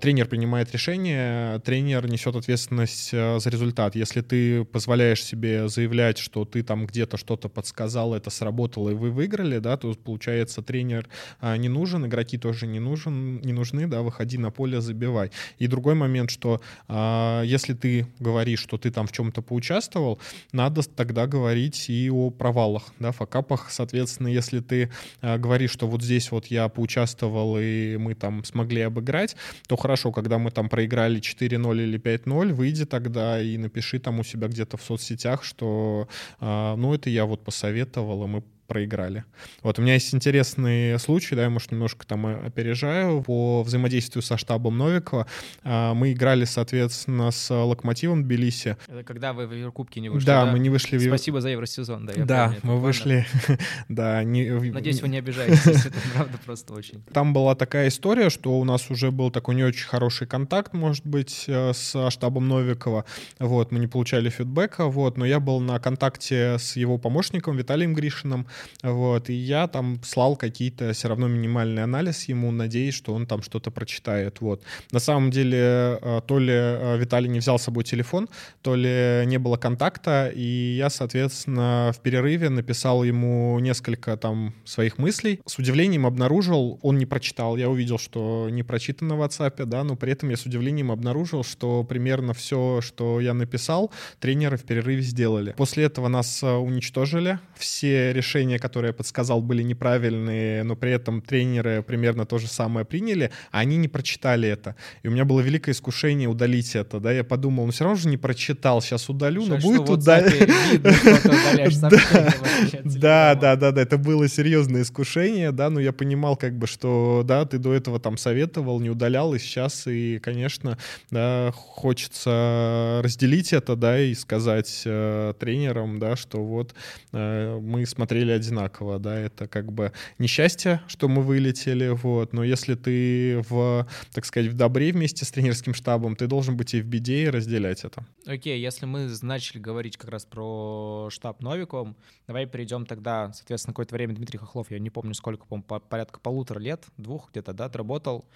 S2: тренер принимает решение, тренер несет ответственность за результат. Если ты позволяешь себе заявлять, что ты там где-то что-то подсказал, это сработало, и вы выиграли, да, то получается тренер не нужен, игроки тоже не нужен, не нужны, да, выходи на поле, забивай. И другой момент, что а, если ты говоришь, что ты там в чем-то поучаствовал, надо тогда говорить и о провалах, да, факапах. Соответственно, если ты а, говоришь, что вот здесь вот я поучаствовал и мы там смогли обыграть, то хорошо, когда мы там проиграли 4-0 или 5-0, выйди тогда и напиши там у себя где-то в соцсетях, что а, ну это я вот посоветовал, и мы проиграли. Вот у меня есть интересный случай, да, я, может, немножко там опережаю, по взаимодействию со штабом Новикова. А, мы играли, соответственно, с Локомотивом Тбилиси.
S1: Это когда вы в Еврокубке не вышли,
S2: да? Да, мы не вышли
S1: в Спасибо за Евросезон, да, я
S2: Да,
S1: помню,
S2: мы вышли, да. Не...
S1: Надеюсь, вы не обижаетесь, это правда просто очень.
S2: Там была такая история, что у нас уже был такой не очень хороший контакт, может быть, э, с штабом Новикова, вот, мы не получали фидбэка, вот, но я был на контакте с его помощником Виталием Гришиным, вот, и я там слал какие-то все равно минимальный анализ ему, надеясь, что он там что-то прочитает, вот. На самом деле, э, то ли э, Виталий не взял с собой телефон, то ли не было контакта, и я, соответственно, в перерыве написал ему несколько там своих мыслей. С удивлением обнаружил, он не прочитал, я увидел, что не прочитано в WhatsApp, да, но при этом я с удивлением обнаружил, что примерно все, что я написал, тренеры в перерыве сделали. После этого нас э, уничтожили, все решения решения, которые я подсказал, были неправильные, но при этом тренеры примерно то же самое приняли, а они не прочитали это. И у меня было великое искушение удалить это, да, я подумал, ну все равно же не прочитал, сейчас удалю, но будет удалить. Да, да, да, да, это было серьезное искушение, да, но я понимал как бы, что, да, ты до этого там советовал, не удалял, и сейчас, и, конечно, да, хочется разделить это, да, и сказать э, тренерам, да, что вот э, мы смотрели одинаково, да, это как бы несчастье, что мы вылетели, вот, но если ты в, так сказать, в добре вместе с тренерским штабом, ты должен быть и в беде и разделять это.
S1: Окей, okay, если мы начали говорить как раз про штаб Новиком, давай перейдем тогда, соответственно, какое-то время. Дмитрий Хохлов, я не помню сколько, по порядка полутора лет, двух где-то, да, отработал,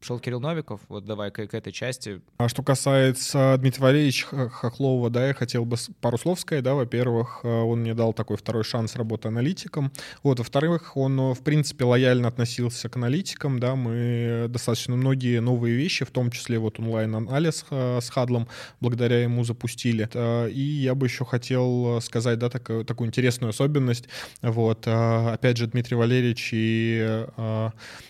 S1: Шел Кирилл Новиков, вот давай к, к этой части.
S2: А что касается Дмитрия Валерьевича Хохлова, да, я хотел бы пару слов сказать, да, во-первых, э, он мне дал такой второй шанс работы аналитиком, вот, во-вторых, он, э, в принципе, лояльно относился к аналитикам, да, мы достаточно многие новые вещи, в том числе вот онлайн-анализ э, с Хадлом, благодаря ему запустили, и я бы еще хотел сказать, да, такую, такую интересную особенность, вот, опять же, Дмитрий Валерьевич и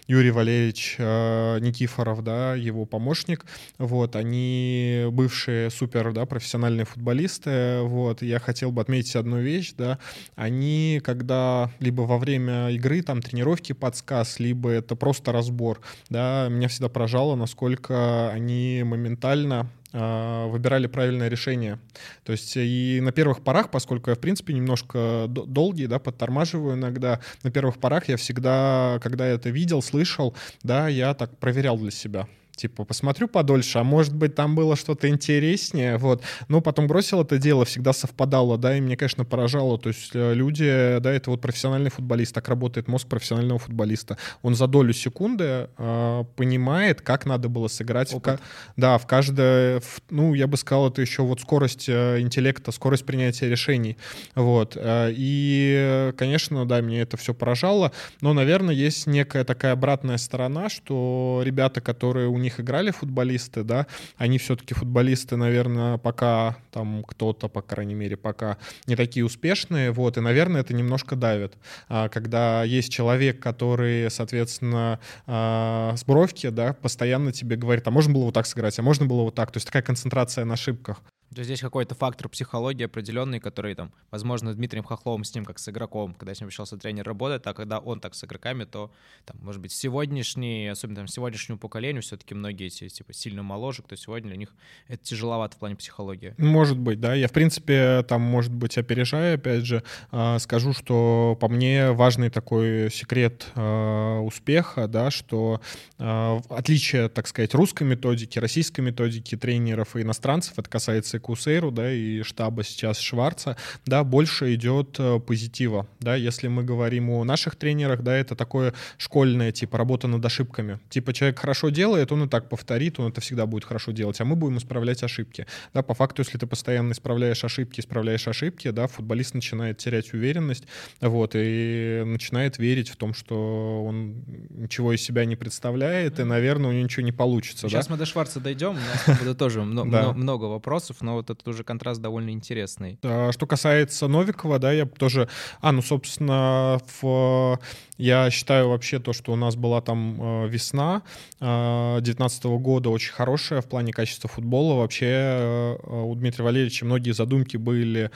S2: Юрий Валерьевич Никитин Никифоров, да, его помощник, вот, они бывшие супер, да, профессиональные футболисты, вот, я хотел бы отметить одну вещь, да, они, когда либо во время игры, там, тренировки подсказ, либо это просто разбор, да, меня всегда поражало, насколько они моментально выбирали правильное решение. То есть и на первых порах, поскольку я, в принципе, немножко долгий, да, подтормаживаю иногда, на первых порах я всегда, когда я это видел, слышал, да, я так проверял для себя типа, посмотрю подольше, а может быть, там было что-то интереснее, вот. Но потом бросил это дело, всегда совпадало, да, и мне, конечно, поражало, то есть э, люди, да, это вот профессиональный футболист, так работает мозг профессионального футболиста. Он за долю секунды э, понимает, как надо было сыграть. В, да, в каждое, в, ну, я бы сказал, это еще вот скорость э, интеллекта, скорость принятия решений, вот. Э, и, конечно, да, мне это все поражало, но, наверное, есть некая такая обратная сторона, что ребята, которые у них них играли футболисты, да, они все-таки футболисты, наверное, пока там кто-то, по крайней мере, пока не такие успешные, вот, и, наверное, это немножко давит, а, когда есть человек, который, соответственно, а, с бровки, да, постоянно тебе говорит, а можно было вот так сыграть, а можно было вот так, то есть такая концентрация на ошибках.
S1: То есть здесь какой-то фактор психологии определенный, который там, возможно, Дмитрием Хохловым с ним как с игроком, когда с ним общался тренер, работает, а когда он так с игроками, то, там, может быть, сегодняшний, особенно там, сегодняшнему поколению, все-таки многие эти, типа, сильно моложе, кто сегодня, для них это тяжеловато в плане психологии.
S2: Может быть, да. Я, в принципе, там, может быть, опережая, опять же, а, скажу, что по мне важный такой секрет а, успеха, да, что а, отличие, так сказать, русской методики, российской методики тренеров и иностранцев, это касается и Кусейру, да, и штаба сейчас Шварца, да, больше идет э, позитива, да, если мы говорим о наших тренерах, да, это такое школьное, типа, работа над ошибками. Типа, человек хорошо делает, он и так повторит, он это всегда будет хорошо делать, а мы будем исправлять ошибки. Да, по факту, если ты постоянно исправляешь ошибки, исправляешь ошибки, да, футболист начинает терять уверенность, вот, и начинает верить в том, что он ничего из себя не представляет, и, наверное, у него ничего не получится.
S1: Сейчас
S2: да?
S1: мы до Шварца дойдем, у нас будет тоже много вопросов, но вот этот уже контраст довольно интересный.
S2: А, что касается Новикова, да, я тоже... А, ну, собственно, в я считаю вообще то, что у нас была там э, весна 2019 э, года очень хорошая в плане качества футбола. Вообще э, у Дмитрия Валерьевича многие задумки были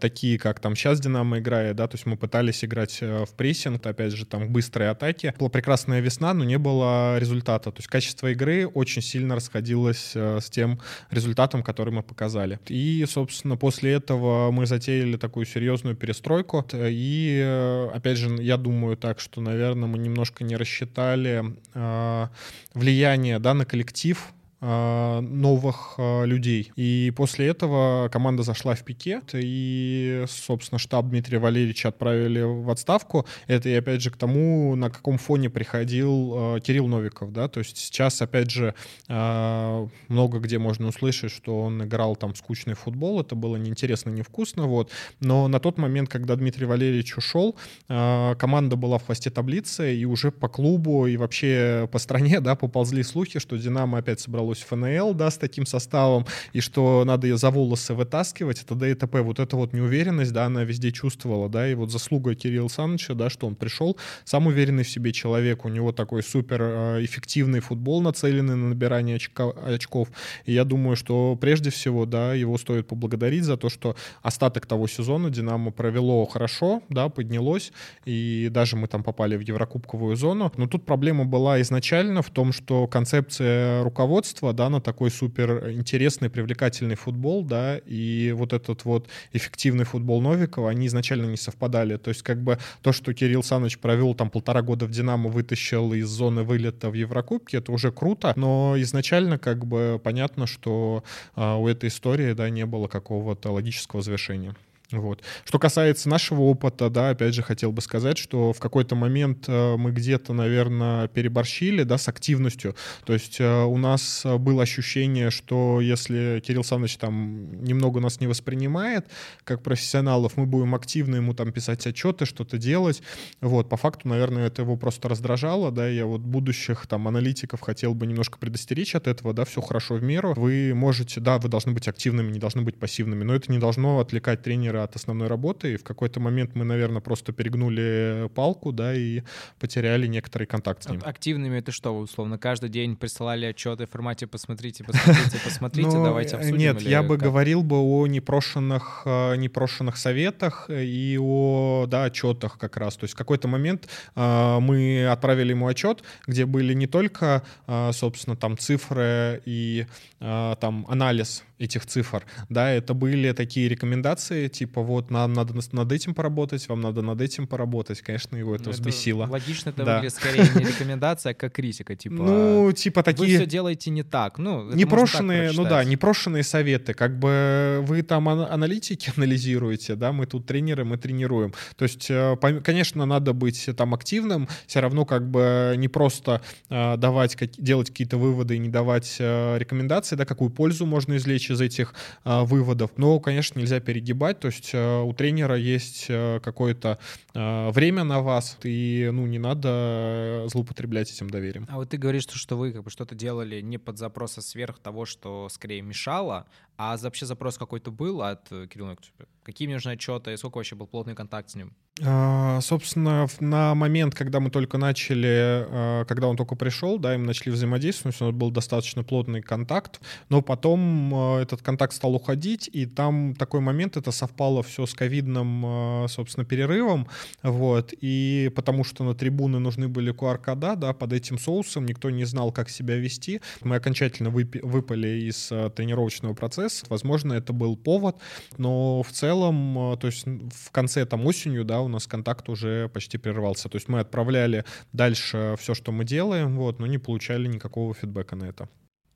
S2: такие, как там сейчас Динамо играет, да, то есть мы пытались играть в прессинг, опять же, там быстрые атаки. Была прекрасная весна, но не было результата. То есть качество игры очень сильно расходилось с тем результатом, который мы показали. И, собственно, после этого мы затеяли такую серьезную перестройку. И, опять же, я думаю так, так что, наверное, мы немножко не рассчитали э, влияние да, на коллектив новых а, людей. И после этого команда зашла в пикет, и, собственно, штаб Дмитрия Валерьевича отправили в отставку. Это и, опять же, к тому, на каком фоне приходил а, Кирилл Новиков, да, то есть сейчас, опять же, много где можно услышать, что он играл там скучный футбол, это было неинтересно, невкусно, вот, но на тот момент, когда Дмитрий Валерьевич ушел, команда была в хвосте таблицы, и уже по клубу и вообще по стране, да, поползли слухи, что «Динамо» опять собралось собралось ФНЛ, да, с таким составом, и что надо ее за волосы вытаскивать, это т.п. Вот эта вот неуверенность, да, она везде чувствовала, да, и вот заслуга Кирилла Саныча, да, что он пришел, сам уверенный в себе человек, у него такой супер э, эффективный футбол, нацеленный на набирание очков, и я думаю, что прежде всего, да, его стоит поблагодарить за то, что остаток того сезона Динамо провело хорошо, да, поднялось, и даже мы там попали в Еврокубковую зону, но тут проблема была изначально в том, что концепция руководства руководство, да, на такой супер интересный, привлекательный футбол, да, и вот этот вот эффективный футбол Новикова, они изначально не совпадали. То есть как бы то, что Кирилл Саныч провел там полтора года в «Динамо», вытащил из зоны вылета в Еврокубке, это уже круто, но изначально как бы понятно, что а, у этой истории, да, не было какого-то логического завершения. Вот. Что касается нашего опыта, да, опять же хотел бы сказать, что в какой-то момент э, мы где-то, наверное, переборщили, да, с активностью. То есть э, у нас было ощущение, что если Кирилл Саныч там немного нас не воспринимает как профессионалов, мы будем активно ему там писать отчеты, что-то делать. Вот, по факту, наверное, это его просто раздражало, да, я вот будущих там аналитиков хотел бы немножко предостеречь от этого, да, все хорошо в меру. Вы можете, да, вы должны быть активными, не должны быть пассивными, но это не должно отвлекать тренера тренера от основной работы, и в какой-то момент мы, наверное, просто перегнули палку, да, и потеряли некоторый контакт с ним.
S1: Активными это что, условно, каждый день присылали отчеты в формате «посмотрите, посмотрите, посмотрите, ну, давайте обсудим»?
S2: Нет, я бы говорил бы о непрошенных, э, непрошенных советах и о, да, отчетах как раз. То есть в какой-то момент э, мы отправили ему отчет, где были не только, э, собственно, там цифры и там анализ этих цифр, да, это были такие рекомендации, типа вот нам надо над этим поработать, вам надо над этим поработать, конечно, его это ну, взбесило.
S1: Логично это да. выглядит скорее не рекомендация, а как критика, типа.
S2: Ну, типа такие.
S1: Вы все делаете не так, ну.
S2: Непрошенные, ну да, непрошенные советы, как бы вы там аналитики анализируете, да, мы тут тренеры, мы тренируем. То есть, э, конечно, надо быть там активным, все равно как бы не просто э, давать делать какие-то выводы и не давать э, рекомендации, да, какую пользу можно извлечь из этих выводов. Но, конечно, нельзя перегибать, то есть а, у тренера есть а, какое-то а, время на вас, и ну, не надо злоупотреблять этим доверием.
S1: А вот ты говоришь, что вы как бы что-то делали не под запроса сверх того, что скорее мешало, а вообще запрос какой-то был от Кирилла Какие мне нужны отчеты, сколько вообще был плотный контакт с ним?
S2: А, собственно, на момент, когда мы только начали, а, когда он только пришел, да, и мы начали взаимодействовать, у нас был достаточно плотный контакт, но потом а, этот контакт стал уходить, и там такой момент, это совпало все с ковидным, собственно, перерывом, вот, и потому что на трибуны нужны были QR-кода, да, под этим соусом никто не знал, как себя вести, мы окончательно выпали из тренировочного процесса, возможно, это был повод, но в целом, то есть в конце там осенью, да, у нас контакт уже почти прервался. То есть мы отправляли дальше все, что мы делаем, вот, но не получали никакого фидбэка на это.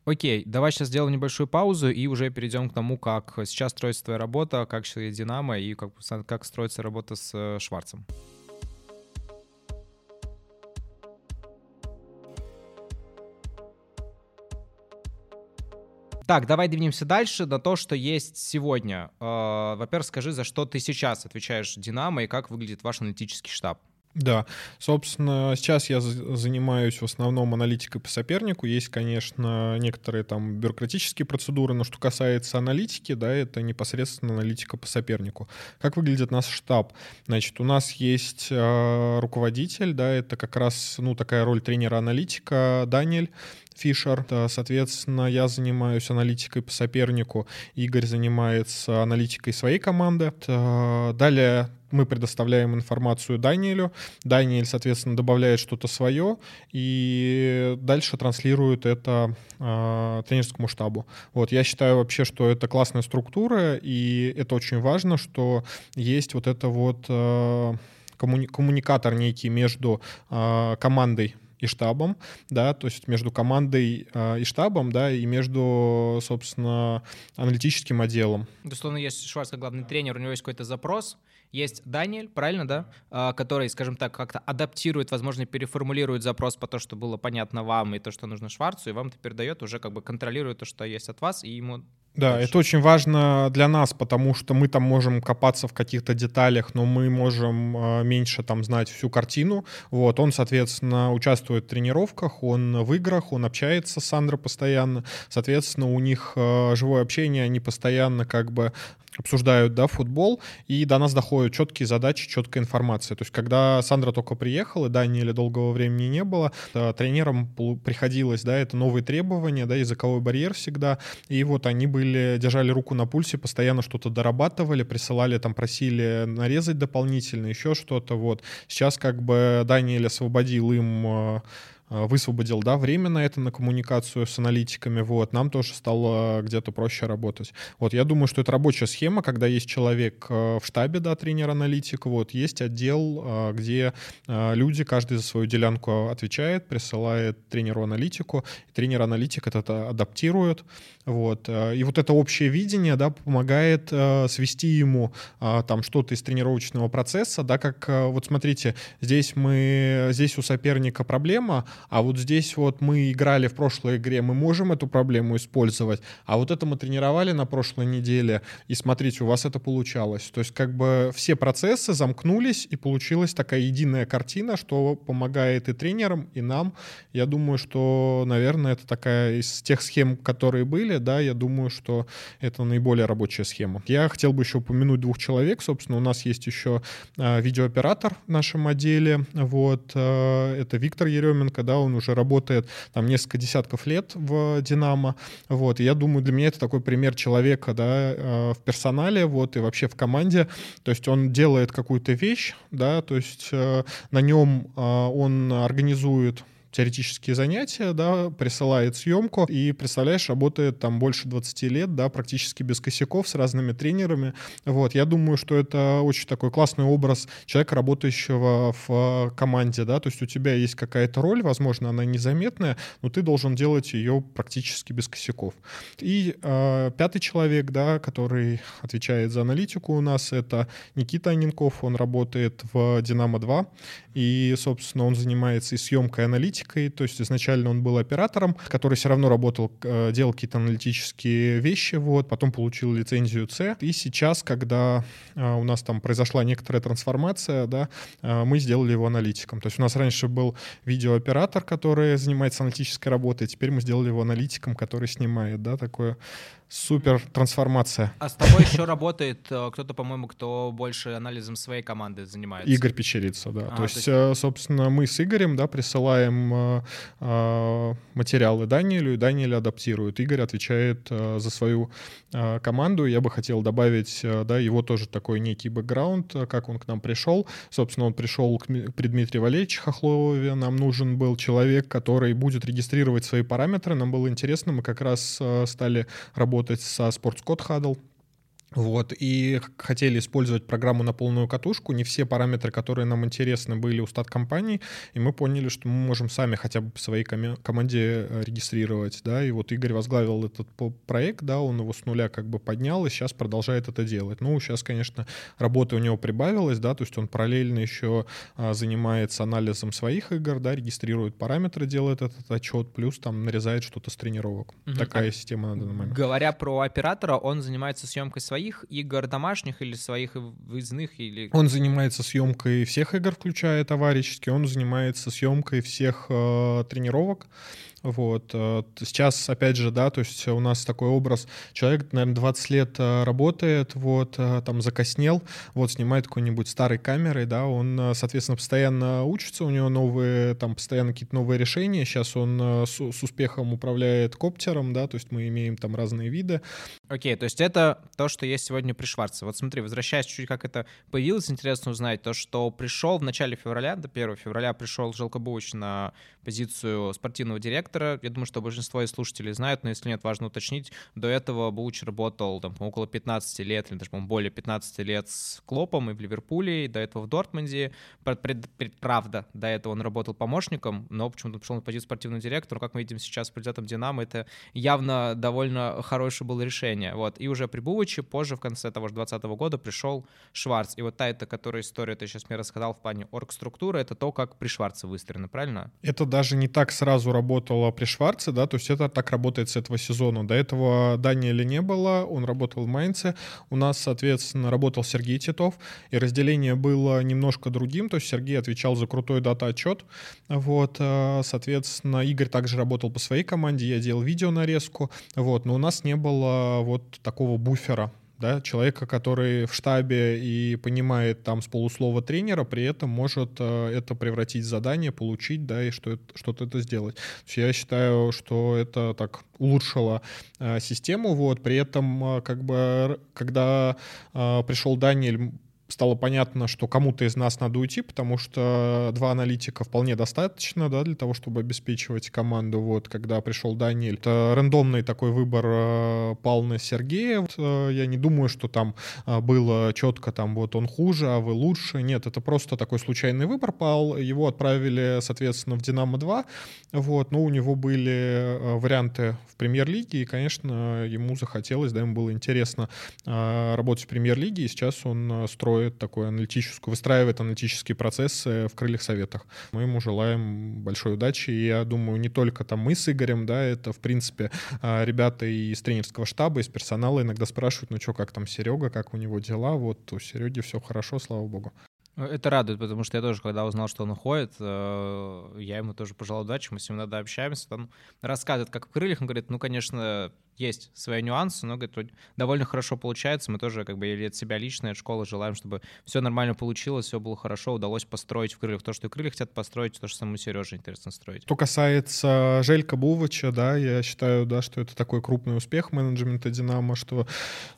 S1: Окей, давай сейчас сделаем небольшую паузу и уже перейдем к тому, как сейчас строится твоя работа, как стоит Динамо и как, как строится работа с э, Шварцем. Так, давай двинемся дальше на то, что есть сегодня. Э, во-первых, скажи, за что ты сейчас отвечаешь Динамо и как выглядит ваш аналитический штаб?
S2: Да, собственно, сейчас я занимаюсь в основном аналитикой по сопернику. Есть, конечно, некоторые там бюрократические процедуры, но что касается аналитики, да, это непосредственно аналитика по сопернику. Как выглядит наш штаб? Значит, у нас есть э, руководитель, да, это как раз, ну, такая роль тренера-аналитика Даниэль. Фишер. Соответственно, я занимаюсь аналитикой по сопернику, Игорь занимается аналитикой своей команды. Далее мы предоставляем информацию Даниэлю, Даниэль, соответственно, добавляет что-то свое и дальше транслирует это э, тренерскому штабу. Вот, я считаю вообще, что это классная структура, и это очень важно, что есть вот это вот э, коммуни- коммуникатор некий между э, командой и штабом, да, то есть между командой э, и штабом, да, и между, собственно, аналитическим отделом.
S1: Он есть Шварц как главный тренер, у него есть какой-то запрос, есть Даниэль, правильно, да, а, который, скажем так, как-то адаптирует, возможно, переформулирует запрос по то, что было понятно вам и то, что нужно Шварцу, и вам это передает, уже как бы контролирует то, что есть от вас, и ему
S2: да, дальше. это очень важно для нас, потому что мы там можем копаться в каких-то деталях, но мы можем э, меньше там знать всю картину. Вот, он, соответственно, участвует в тренировках, он в играх, он общается с Сандро постоянно. Соответственно, у них э, живое общение, они постоянно как бы обсуждают, да, футбол, и до нас доходят четкие задачи, четкая информация. То есть, когда Сандра только приехала, да, или долгого времени не было, тренерам приходилось, да, это новые требования, да, языковой барьер всегда, и вот они были, держали руку на пульсе, постоянно что-то дорабатывали, присылали, там, просили нарезать дополнительно, еще что-то, вот. Сейчас как бы Даниэль освободил им Э, высвободил, да, время на это, на коммуникацию с аналитиками, вот, нам тоже стало где-то проще работать. Вот, я думаю, что это рабочая схема, когда есть человек э, в штабе, да, тренер-аналитик, вот, есть отдел, э, где люди, каждый за свою делянку отвечает, присылает тренеру-аналитику, тренер-аналитик это адаптирует, вот, и вот это общее видение, да, помогает свести ему там что-то из тренировочного процесса, да, как, вот смотрите, здесь мы, здесь у соперника проблема, а вот здесь вот мы играли в прошлой игре, мы можем эту проблему использовать, а вот это мы тренировали на прошлой неделе, и смотрите, у вас это получалось. То есть как бы все процессы замкнулись, и получилась такая единая картина, что помогает и тренерам, и нам. Я думаю, что, наверное, это такая из тех схем, которые были, да, я думаю, что это наиболее рабочая схема. Я хотел бы еще упомянуть двух человек, собственно, у нас есть еще э, видеооператор в нашем отделе, вот, э, это Виктор Еременко, да, он уже работает там несколько десятков лет в «Динамо», вот, и я думаю, для меня это такой пример человека, да, э, в персонале, вот, и вообще в команде, то есть он делает какую-то вещь, да, то есть э, на нем э, он организует теоретические занятия, да, присылает съемку, и, представляешь, работает там больше 20 лет, да, практически без косяков, с разными тренерами. Вот, я думаю, что это очень такой классный образ человека, работающего в команде, да, то есть у тебя есть какая-то роль, возможно, она незаметная, но ты должен делать ее практически без косяков. И э, пятый человек, да, который отвечает за аналитику у нас, это Никита Анинков, он работает в «Динамо-2», и, собственно, он занимается и съемкой аналитики, аналитикой, то есть изначально он был оператором, который все равно работал, э, делал какие-то аналитические вещи, вот, потом получил лицензию C, и сейчас, когда э, у нас там произошла некоторая трансформация, да, э, мы сделали его аналитиком. То есть у нас раньше был видеооператор, который занимается аналитической работой, теперь мы сделали его аналитиком, который снимает, да, такое Супер трансформация.
S1: А с тобой еще работает э, кто-то, по-моему, кто больше анализом своей команды занимается.
S2: Игорь Печерица, да. А, то, есть, то есть, собственно, мы с Игорем, да, присылаем э, э, материалы Даниэлю, и Даниэль адаптирует. Игорь отвечает э, за свою э, команду. Я бы хотел добавить, э, да, его тоже такой некий бэкграунд, как он к нам пришел. Собственно, он пришел к, при Дмитрии Валерьевиче Хохлове. Нам нужен был человек, который будет регистрировать свои параметры. Нам было интересно, мы как раз э, стали работать работать со Sports Code Huddle, вот, и хотели использовать программу на полную катушку. Не все параметры, которые нам интересны, были у стат-компаний, и мы поняли, что мы можем сами хотя бы по своей ком- команде э, регистрировать, да, и вот Игорь возглавил этот проект, да, он его с нуля как бы поднял, и сейчас продолжает это делать. Ну, сейчас, конечно, работы у него прибавилось, да, то есть он параллельно еще а, занимается анализом своих игр, да, регистрирует параметры, делает этот отчет, плюс там нарезает что-то с тренировок. Угу. Такая система на данный момент.
S1: Говоря про оператора, он занимается съемкой своих своих игр домашних или своих выездных? Или...
S2: Он занимается съемкой всех игр, включая товарищеские. Он занимается съемкой всех э, тренировок. Вот. Э, сейчас, опять же, да, то есть у нас такой образ, человек, наверное, 20 лет э, работает, вот, э, там, закоснел, вот, снимает какой-нибудь старой камерой, да, он, соответственно, постоянно учится, у него новые, там, постоянно какие-то новые решения, сейчас он с, с успехом управляет коптером, да, то есть мы имеем там разные виды.
S1: Окей, okay, то есть это то, что есть сегодня при Шварце. Вот смотри, возвращаясь чуть-чуть, как это появилось, интересно узнать, то, что пришел в начале февраля, до 1 февраля пришел Желкобуч на позицию спортивного директора. Я думаю, что большинство из слушателей знают, но если нет, важно уточнить. До этого Буч работал там, около 15 лет, или даже, более 15 лет с Клопом и в Ливерпуле, и до этого в Дортмунде. Правда, до этого он работал помощником, но почему-то пришел на позицию спортивного директора. Как мы видим сейчас с президентом Динамо, это явно довольно хорошее было решение. Вот. И уже при Бувиче, позже, в конце того же 2020 года, пришел Шварц. И вот та, это, которая история ты сейчас мне рассказал в плане оргструктуры, это то, как при Шварце выстроено, правильно?
S2: Это даже не так сразу работала при Шварце, да, то есть это так работает с этого сезона. До этого Даниэля не было, он работал в Майнце. У нас, соответственно, работал Сергей Титов, и разделение было немножко другим, то есть Сергей отвечал за крутой дата-отчет, вот, э, соответственно, Игорь также работал по своей команде, я делал видео нарезку, вот, но у нас не было вот такого буфера, да, человека, который в штабе и понимает там с полуслова тренера, при этом может э, это превратить в задание, получить, да, и что что-то это сделать. я считаю, что это так улучшило э, систему, вот, при этом э, как бы, когда э, пришел Даниэль, стало понятно, что кому-то из нас надо уйти, потому что два аналитика вполне достаточно, да, для того, чтобы обеспечивать команду. Вот, когда пришел Даниэль, это рандомный такой выбор э, пал на Сергея. Вот, э, я не думаю, что там э, было четко, там, вот он хуже, а вы лучше. Нет, это просто такой случайный выбор пал. Его отправили, соответственно, в «Динамо-2». Вот, но у него были варианты в премьер-лиге, и, конечно, ему захотелось, да, ему было интересно работать в премьер-лиге, и сейчас он строит строит такой аналитическую, выстраивает аналитические процессы в крыльях советах. Мы ему желаем большой удачи, и я думаю, не только там мы с Игорем, да, это, в принципе, а, ребята из тренерского штаба, из персонала иногда спрашивают, ну что, как там Серега, как у него дела, вот у Сереги все хорошо, слава богу.
S1: Это радует, потому что я тоже, когда узнал, что он уходит, э, я ему тоже пожелал удачи, мы с ним иногда общаемся, он рассказывает, как в крыльях, он говорит, ну, конечно, есть свои нюансы, но говорит, довольно хорошо получается. Мы тоже, как бы, или от себя лично, от школы желаем, чтобы все нормально получилось, все было хорошо, удалось построить в крыльях то, что и крылья хотят построить, то, что самому Сереже интересно строить.
S2: Что касается Желька Бувача, да, я считаю, да, что это такой крупный успех менеджмента «Динамо», что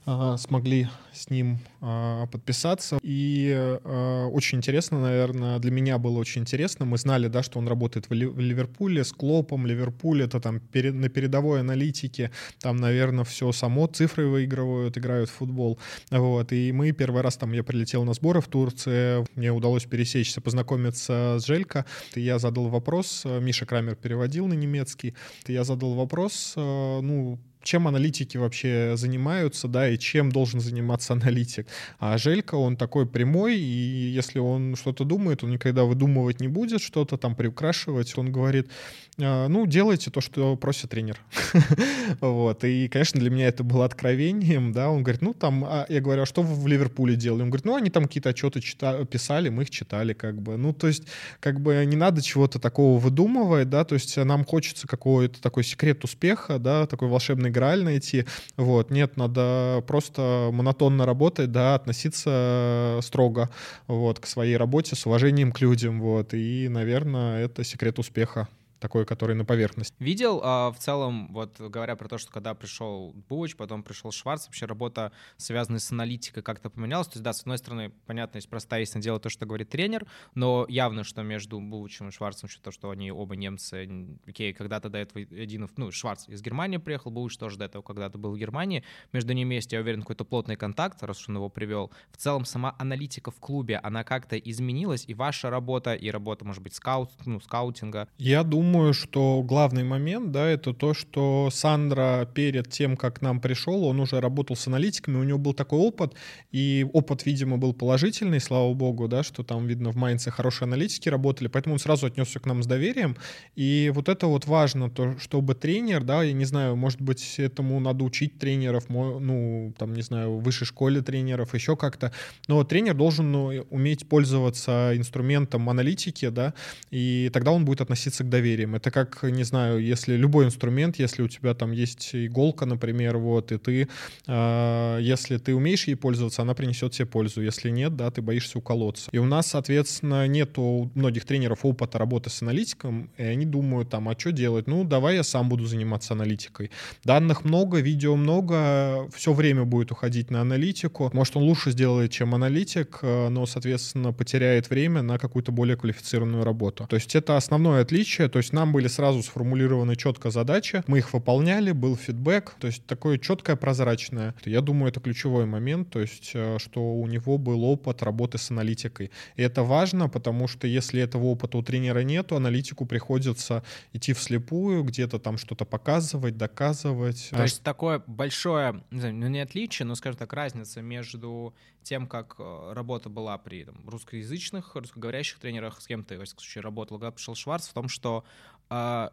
S2: э, смогли с ним э, подписаться. И э, очень интересно, наверное, для меня было очень интересно. Мы знали, да, что он работает в, Ливерпуле с Клопом. Ливерпуль — это там перед, на передовой аналитике, там там, наверное, все само, цифры выигрывают, играют в футбол. Вот, и мы первый раз там, я прилетел на сборы в Турции, мне удалось пересечься, познакомиться с Желько. Я задал вопрос, Миша Крамер переводил на немецкий, я задал вопрос, э, ну, чем аналитики вообще занимаются, да, и чем должен заниматься аналитик. А Желька, он такой прямой, и если он что-то думает, он никогда выдумывать не будет, что-то там приукрашивать. Он говорит, «А, ну, делайте то, что просит тренер. вот. И, конечно, для меня это было откровением, да. Он говорит, ну, там, а я говорю, а что вы в Ливерпуле делали? Он говорит, ну, они там какие-то отчеты читали, писали, мы их читали, как бы. Ну, то есть, как бы не надо чего-то такого выдумывать, да, то есть нам хочется какой-то такой секрет успеха, да, такой волшебной игрально идти. Вот, нет, надо просто монотонно работать, да, относиться строго вот, к своей работе, с уважением к людям, вот, и, наверное, это секрет успеха такой, который на поверхность.
S1: Видел а, в целом, вот говоря про то, что когда пришел Буч, потом пришел Шварц, вообще работа, связанная с аналитикой, как-то поменялась? То есть, да, с одной стороны, понятно, есть простая есть дело то, что говорит тренер, но явно, что между Бучем и Шварцем, что то, что они оба немцы, окей, когда-то до этого один, ну, Шварц из Германии приехал, Буч тоже до этого когда-то был в Германии, между ними есть, я уверен, какой-то плотный контакт, раз он его привел. В целом, сама аналитика в клубе, она как-то изменилась, и ваша работа, и работа, может быть, скаут, ну, скаутинга?
S2: Я думаю, думаю, что главный момент, да, это то, что Сандра перед тем, как нам пришел, он уже работал с аналитиками, у него был такой опыт, и опыт, видимо, был положительный, слава богу, да, что там, видно, в Майнце хорошие аналитики работали, поэтому он сразу отнесся к нам с доверием, и вот это вот важно, то, чтобы тренер, да, я не знаю, может быть, этому надо учить тренеров, ну, там, не знаю, в высшей школе тренеров, еще как-то, но тренер должен ну, уметь пользоваться инструментом аналитики, да, и тогда он будет относиться к доверию критериям. Это как, не знаю, если любой инструмент, если у тебя там есть иголка, например, вот, и ты, э, если ты умеешь ей пользоваться, она принесет тебе пользу. Если нет, да, ты боишься уколоться. И у нас, соответственно, нет у многих тренеров опыта работы с аналитиком, и они думают там, а что делать? Ну, давай я сам буду заниматься аналитикой. Данных много, видео много, все время будет уходить на аналитику. Может, он лучше сделает, чем аналитик, э, но, соответственно, потеряет время на какую-то более квалифицированную работу. То есть это основное отличие. То есть есть нам были сразу сформулированы четко задачи, мы их выполняли, был фидбэк, то есть такое четкое, прозрачное. Я думаю, это ключевой момент, то есть э, что у него был опыт работы с аналитикой. И это важно, потому что если этого опыта у тренера нет, то аналитику приходится идти вслепую, где-то там что-то показывать, доказывать.
S1: То есть такое большое, не знаю, ну не отличие, но, скажем так, разница между тем, как э, работа была при там, русскоязычных, русскоговорящих тренерах, с кем ты, в случае, работал, когда пришел Шварц, в том, что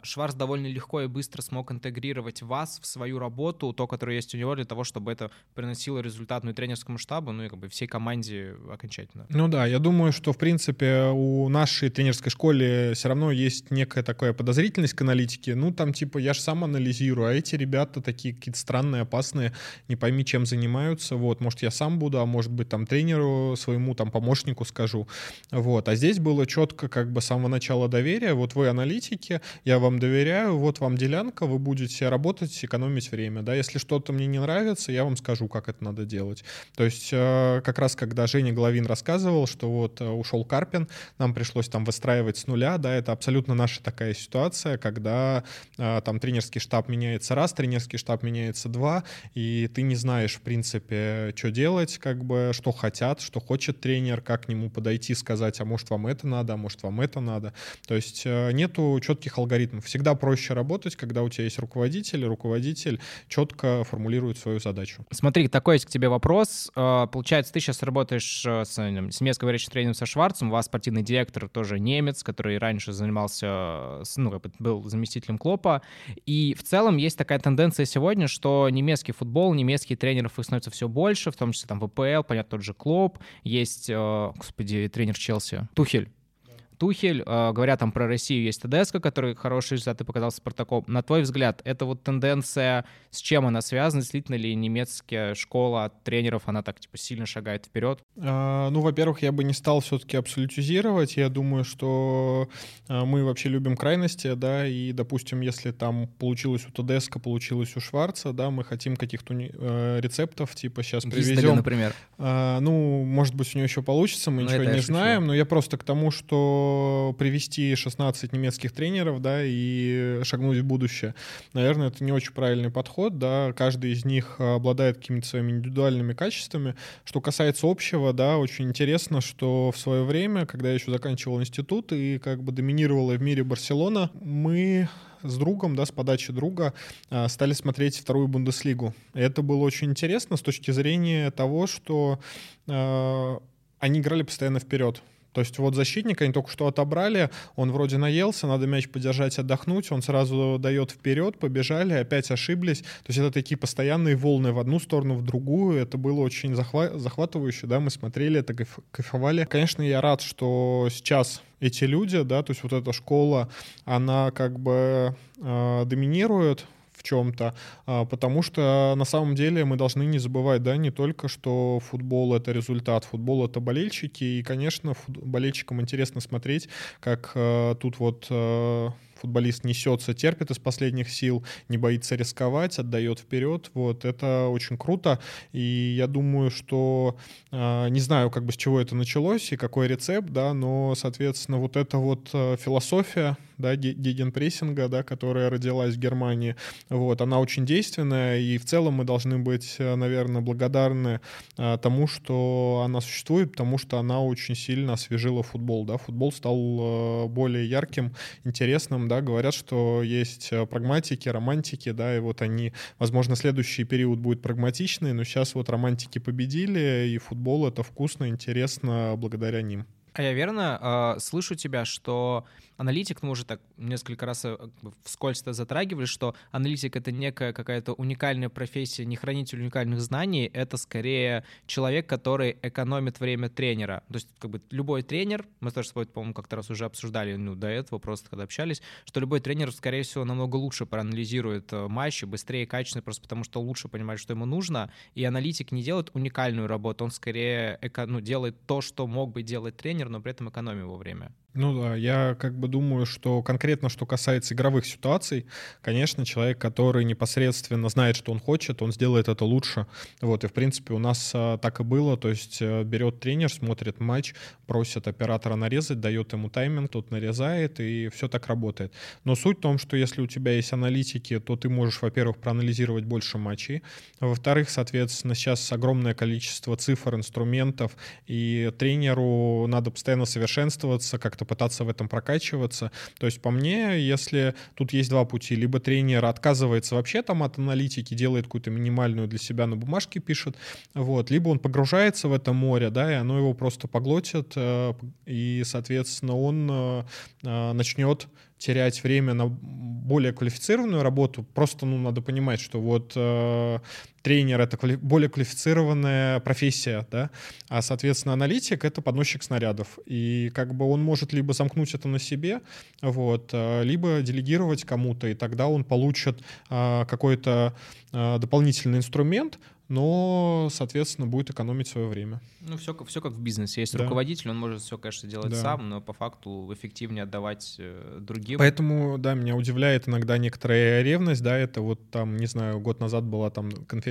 S1: Шварц довольно легко и быстро смог интегрировать вас в свою работу, то, которое есть у него, для того, чтобы это приносило результат ну и тренерскому штабу, ну и как бы всей команде окончательно.
S2: Ну да, я думаю, что, в принципе, у нашей тренерской школы все равно есть некая такая подозрительность к аналитике. Ну, там, типа, я же сам анализирую, а эти ребята такие какие-то странные, опасные, не пойми, чем занимаются. Вот, может, я сам буду, а может быть, там, тренеру своему, там, помощнику скажу. Вот, а здесь было четко, как бы, с самого начала доверия. Вот вы аналитики, я вам доверяю, вот вам делянка, вы будете работать, экономить время, да, если что-то мне не нравится, я вам скажу, как это надо делать. То есть э, как раз когда Женя Головин рассказывал, что вот э, ушел Карпин, нам пришлось там выстраивать с нуля, да, это абсолютно наша такая ситуация, когда э, там тренерский штаб меняется раз, тренерский штаб меняется два, и ты не знаешь, в принципе, что делать, как бы, что хотят, что хочет тренер, как к нему подойти, сказать, а может вам это надо, а может вам это надо. То есть нету четких алгоритмов. Всегда проще работать, когда у тебя есть руководитель, и руководитель четко формулирует свою задачу.
S1: Смотри, такой есть к тебе вопрос. А, получается, ты сейчас работаешь э, с, с немецко говорящим тренером со Шварцем, у вас спортивный директор тоже немец, который раньше занимался, ну, был заместителем Клопа, и в целом есть такая тенденция сегодня, что немецкий футбол, немецкие тренеров их становится все больше, в том числе там ВПЛ, понятно, тот же Клоп, есть, э, господи, тренер Челси, Тухель, Тухель, э, говорят там про Россию, есть ТДСК, который хорошие результаты показал Спартаком. На твой взгляд, это вот тенденция, с чем она связана? Действительно ли немецкая школа тренеров, она так типа сильно шагает вперед?
S2: А, ну, во-первых, я бы не стал все-таки абсолютизировать. Я думаю, что а, мы вообще любим крайности, да, и, допустим, если там получилось у ТДСК, получилось у Шварца, да, мы хотим каких-то э, рецептов, типа сейчас привезем.
S1: например.
S2: А, ну, может быть, у него еще получится, мы ну, ничего не знаем, но я просто к тому, что привести 16 немецких тренеров, да, и шагнуть в будущее. Наверное, это не очень правильный подход, да, каждый из них обладает какими-то своими индивидуальными качествами. Что касается общего, да, очень интересно, что в свое время, когда я еще заканчивал институт и как бы доминировала в мире Барселона, мы с другом, да, с подачи друга, а, стали смотреть вторую Бундеслигу. Это было очень интересно с точки зрения того, что э, они играли постоянно вперед. То есть вот защитника они только что отобрали, он вроде наелся, надо мяч подержать, отдохнуть, он сразу дает вперед, побежали, опять ошиблись. То есть это такие постоянные волны в одну сторону, в другую. Это было очень захва- захватывающе, да, мы смотрели, это кайф- кайфовали. Конечно, я рад, что сейчас эти люди, да, то есть вот эта школа, она как бы э, доминирует в чем-то, а, потому что на самом деле мы должны не забывать, да, не только, что футбол — это результат, футбол — это болельщики, и, конечно, болельщикам интересно смотреть, как а, тут вот а, футболист несется, терпит из последних сил, не боится рисковать, отдает вперед. Вот это очень круто. И я думаю, что не знаю, как бы с чего это началось и какой рецепт, да, но, соответственно, вот эта вот философия да, гегенпрессинга, да, которая родилась в Германии. Вот, она очень действенная, и в целом мы должны быть, э, наверное, благодарны а, тому, что она существует, потому что она очень сильно освежила футбол, да, футбол стал э, более ярким, интересным, да, говорят, что есть э, прагматики, романтики, да, и вот они, возможно, следующий период будет прагматичный, но сейчас вот романтики победили, и футбол это вкусно, интересно благодаря ним.
S1: А я верно э, слышу тебя, что аналитик, ну, мы уже так несколько раз э, вскользь это затрагивали, что аналитик — это некая какая-то уникальная профессия, не хранитель уникальных знаний, это скорее человек, который экономит время тренера. То есть как бы любой тренер, мы тоже с тобой, по-моему, как-то раз уже обсуждали, ну, до этого просто, когда общались, что любой тренер, скорее всего, намного лучше проанализирует э, матчи, быстрее качественно, просто потому что лучше понимает, что ему нужно, и аналитик не делает уникальную работу, он скорее эко, ну, делает то, что мог бы делать тренер, но при этом экономит его время.
S2: Ну да, я как бы думаю, что конкретно что касается игровых ситуаций, конечно, человек, который непосредственно знает, что он хочет, он сделает это лучше. Вот, и в принципе у нас а, так и было, то есть а, берет тренер, смотрит матч, просит оператора нарезать, дает ему тайминг, тот нарезает, и все так работает. Но суть в том, что если у тебя есть аналитики, то ты можешь, во-первых, проанализировать больше матчей, во-вторых, соответственно, сейчас огромное количество цифр, инструментов, и тренеру надо постоянно совершенствоваться, как как-то пытаться в этом прокачиваться. То есть по мне, если тут есть два пути, либо тренер отказывается вообще там от аналитики, делает какую-то минимальную для себя на бумажке пишет, вот, либо он погружается в это море, да, и оно его просто поглотит, э, и, соответственно, он э, э, начнет терять время на более квалифицированную работу. Просто ну, надо понимать, что вот тренер — это квали- более квалифицированная профессия, да, а, соответственно, аналитик — это подносчик снарядов. И как бы он может либо замкнуть это на себе, вот, э, либо делегировать кому-то, и тогда он получит э, какой-то э, дополнительный инструмент, но, соответственно, будет экономить свое время.
S1: Ну, все, все как в бизнесе. Есть да. руководитель, он может все, конечно, делать да. сам, но по факту эффективнее отдавать э, другим.
S2: Поэтому, да, меня удивляет иногда некоторая ревность, да, это вот там, не знаю, год назад была там конференция,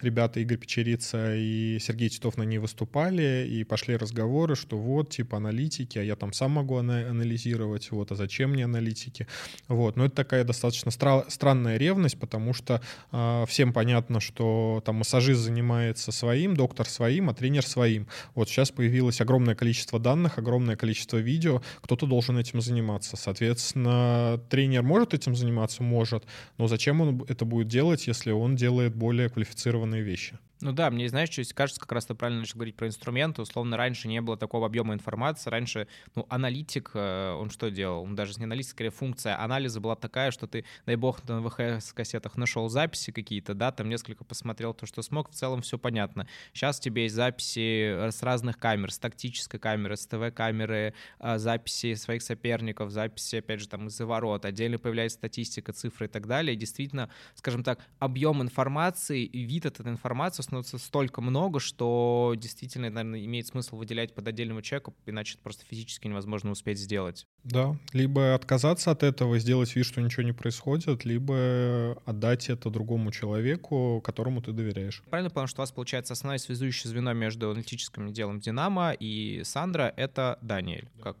S2: ребята Игорь Печерица и Сергей Титов на ней выступали, и пошли разговоры, что вот, типа, аналитики, а я там сам могу анализировать, вот, а зачем мне аналитики? Вот, но это такая достаточно стра- странная ревность, потому что э, всем понятно, что там массажист занимается своим, доктор своим, а тренер своим. Вот сейчас появилось огромное количество данных, огромное количество видео, кто-то должен этим заниматься. Соответственно, тренер может этим заниматься? Может. Но зачем он это будет делать, если он делает более квалифицированные вещи?
S1: Ну да, мне, знаешь, что кажется, как раз ты правильно начал говорить про инструменты. Условно, раньше не было такого объема информации. Раньше, ну, аналитик, э, он что делал? Он даже не аналитик, скорее функция анализа была такая, что ты, дай бог, на ВХС-кассетах нашел записи какие-то, да, там несколько посмотрел то, что смог, в целом все понятно. Сейчас тебе есть записи с разных камер, с тактической камеры, с ТВ-камеры, э, записи своих соперников, записи, опять же, там, из-за ворот. Отдельно появляется статистика, цифры и так далее. И действительно, скажем так, объем информации и вид этой информации становится столько много, что действительно, наверное, имеет смысл выделять под отдельного человека, иначе это просто физически невозможно успеть сделать.
S2: Да, либо отказаться от этого, сделать вид, что ничего не происходит, либо отдать это другому человеку, которому ты доверяешь.
S1: Правильно понял, что у вас, получается, основное связующее звено между аналитическим делом Динамо и Сандра — это Даниэль. Да. Как?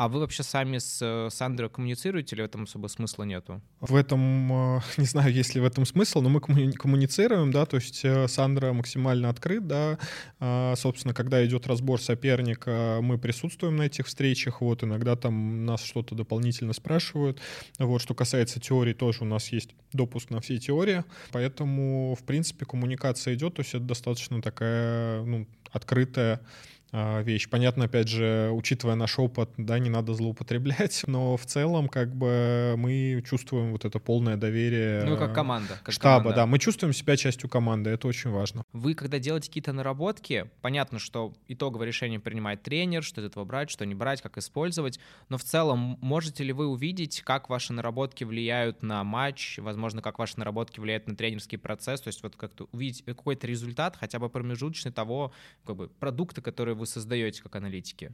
S1: А вы вообще сами с э, Сандрой коммуницируете или в этом особо смысла нету?
S2: В этом, э, не знаю, есть ли в этом смысл, но мы коммуницируем, да, то есть э, Сандра максимально открыт, да, а, собственно, когда идет разбор соперника, мы присутствуем на этих встречах, вот, иногда там нас что-то дополнительно спрашивают, вот, что касается теории, тоже у нас есть допуск на все теории, поэтому, в принципе, коммуникация идет, то есть это достаточно такая, ну, открытая вещь. Понятно, опять же, учитывая наш опыт, да, не надо злоупотреблять, но в целом как бы мы чувствуем вот это полное доверие
S1: Ну, как команда. Как
S2: штаба,
S1: команда.
S2: да, мы чувствуем себя частью команды, это очень важно.
S1: Вы, когда делаете какие-то наработки, понятно, что итоговое решение принимает тренер, что из этого брать, что не брать, как использовать, но в целом можете ли вы увидеть, как ваши наработки влияют на матч, возможно, как ваши наработки влияют на тренерский процесс, то есть вот как-то увидеть какой-то результат, хотя бы промежуточный того, как бы, продукта, который вы создаете как аналитики?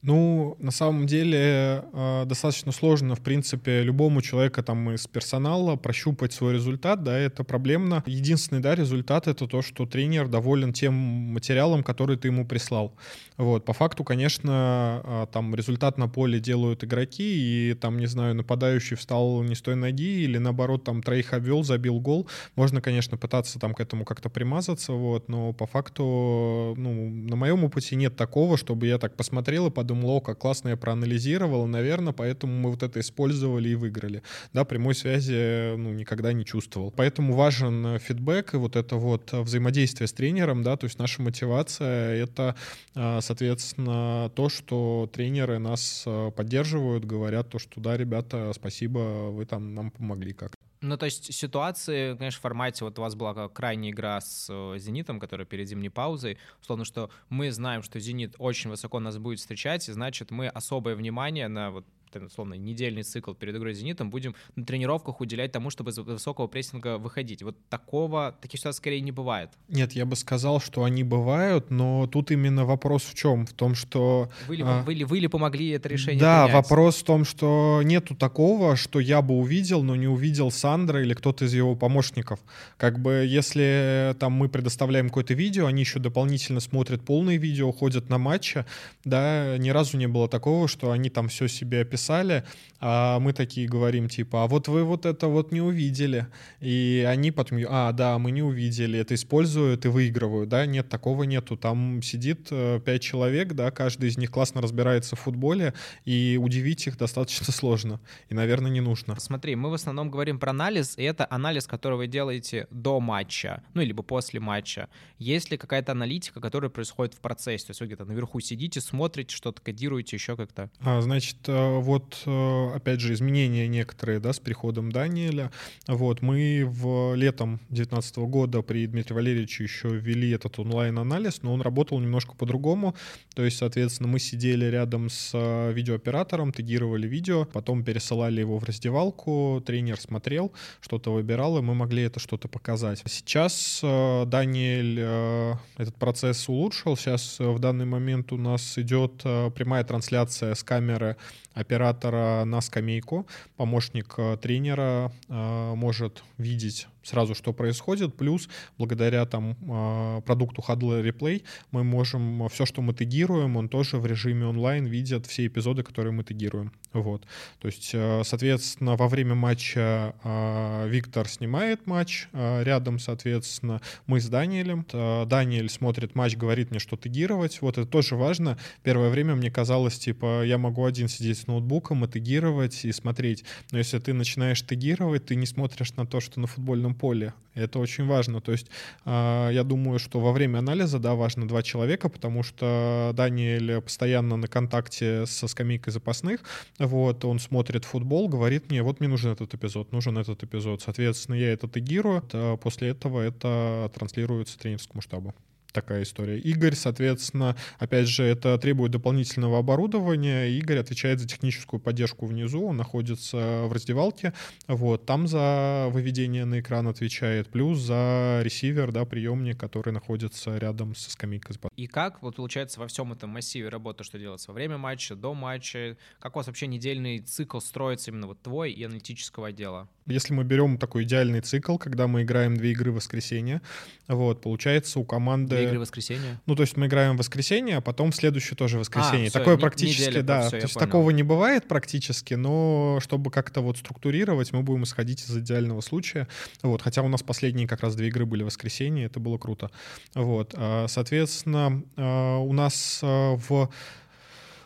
S2: Ну, на самом деле э, достаточно сложно, в принципе, любому человеку там из персонала прощупать свой результат, да, это проблемно. Единственный, да, результат — это то, что тренер доволен тем материалом, который ты ему прислал. Вот, по факту, конечно, э, там результат на поле делают игроки, и там, не знаю, нападающий встал не с той ноги или, наоборот, там троих обвел, забил гол. Можно, конечно, пытаться там к этому как-то примазаться, вот, но по факту, ну, на моем опыте нет такого, чтобы я так посмотрел и подумал, как классно я проанализировал, наверное, поэтому мы вот это использовали и выиграли. Да, прямой связи ну, никогда не чувствовал. Поэтому важен фидбэк и вот это вот взаимодействие с тренером, да, то есть наша мотивация — это, а, соответственно, то, что тренеры нас поддерживают, говорят то, что да, ребята, спасибо, вы там нам помогли как
S1: ну, то есть ситуации, конечно, в формате, вот у вас была крайняя игра с э, «Зенитом», которая перед зимней паузой, условно, что мы знаем, что «Зенит» очень высоко нас будет встречать, и значит, мы особое внимание на вот условно, недельный цикл перед игрой с «Зенитом» будем на тренировках уделять тому, чтобы из высокого прессинга выходить. Вот такого, таких ситуаций скорее не бывает.
S2: Нет, я бы сказал, что они бывают, но тут именно вопрос в чем? В том, что...
S1: Вы ли, а, вы ли, вы ли помогли это решение
S2: Да,
S1: принять?
S2: вопрос в том, что нету такого, что я бы увидел, но не увидел Сандра или кто-то из его помощников. Как бы если там мы предоставляем какое-то видео, они еще дополнительно смотрят полное видео, ходят на матчи, да, ни разу не было такого, что они там все себе описали писали, а мы такие говорим, типа, а вот вы вот это вот не увидели. И они потом, а, да, мы не увидели, это используют и выигрывают, да, нет, такого нету. Там сидит э, пять человек, да, каждый из них классно разбирается в футболе, и удивить их достаточно сложно, и, наверное, не нужно.
S1: Смотри, мы в основном говорим про анализ, и это анализ, который вы делаете до матча, ну, либо после матча. Есть ли какая-то аналитика, которая происходит в процессе? То есть вы где-то наверху сидите, смотрите, что-то кодируете, еще как-то?
S2: А, значит, э, вот, э, опять же, изменения некоторые, да, с приходом Даниэля. Вот, мы в летом 2019 года при Дмитрии Валерьевиче еще ввели этот онлайн-анализ, но он работал немножко по-другому. То есть, соответственно, мы сидели рядом с э, видеооператором, тегировали видео, потом пересылали его в раздевалку, тренер смотрел, что-то выбирал, и мы могли это что-то показать. Сейчас э, Даниэль этот процесс улучшил. Сейчас в данный момент у нас идет прямая трансляция с камеры оператора на скамейку. Помощник э, тренера э, может видеть сразу, что происходит. Плюс, благодаря там а, продукту Huddle Replay, мы можем все, что мы тегируем, он тоже в режиме онлайн видит все эпизоды, которые мы тегируем. Вот. То есть, э, соответственно, во время матча а, Виктор снимает матч, а, рядом, соответственно, мы с Даниэлем. Даниэль смотрит матч, говорит мне, что тегировать. Вот это тоже важно. Первое время мне казалось, типа, я могу один сидеть с ноутбуком и тегировать, и смотреть. Но если ты начинаешь тегировать, ты не смотришь на то, что на футбольном поле. Это очень важно. То есть э, я думаю, что во время анализа, да, важно два человека, потому что Даниэль постоянно на контакте со скамейкой запасных. Вот, он смотрит футбол, говорит мне, вот мне нужен этот эпизод, нужен этот эпизод. Соответственно, я это тегирую. А после этого это транслируется тренерскому штабу такая история. Игорь, соответственно, опять же, это требует дополнительного оборудования. Игорь отвечает за техническую поддержку внизу, он находится в раздевалке, вот, там за выведение на экран отвечает, плюс за ресивер, да, приемник, который находится рядом со скамейкой.
S1: И как, вот получается, во всем этом массиве работы, что делается во время матча, до матча, как у вас вообще недельный цикл строится именно вот твой и аналитического отдела?
S2: Если мы берем такой идеальный цикл, когда мы играем две игры в воскресенье, вот, получается у команды...
S1: Две игры в воскресенье?
S2: Ну, то есть мы играем в воскресенье, а потом в следующее тоже воскресенье. А, Такое все, практически, неделя, да. Все, то есть понял. такого не бывает практически, но чтобы как-то вот структурировать, мы будем исходить из идеального случая. Вот, хотя у нас последние как раз две игры были в воскресенье, это было круто. Вот, а, соответственно, а, у нас а, в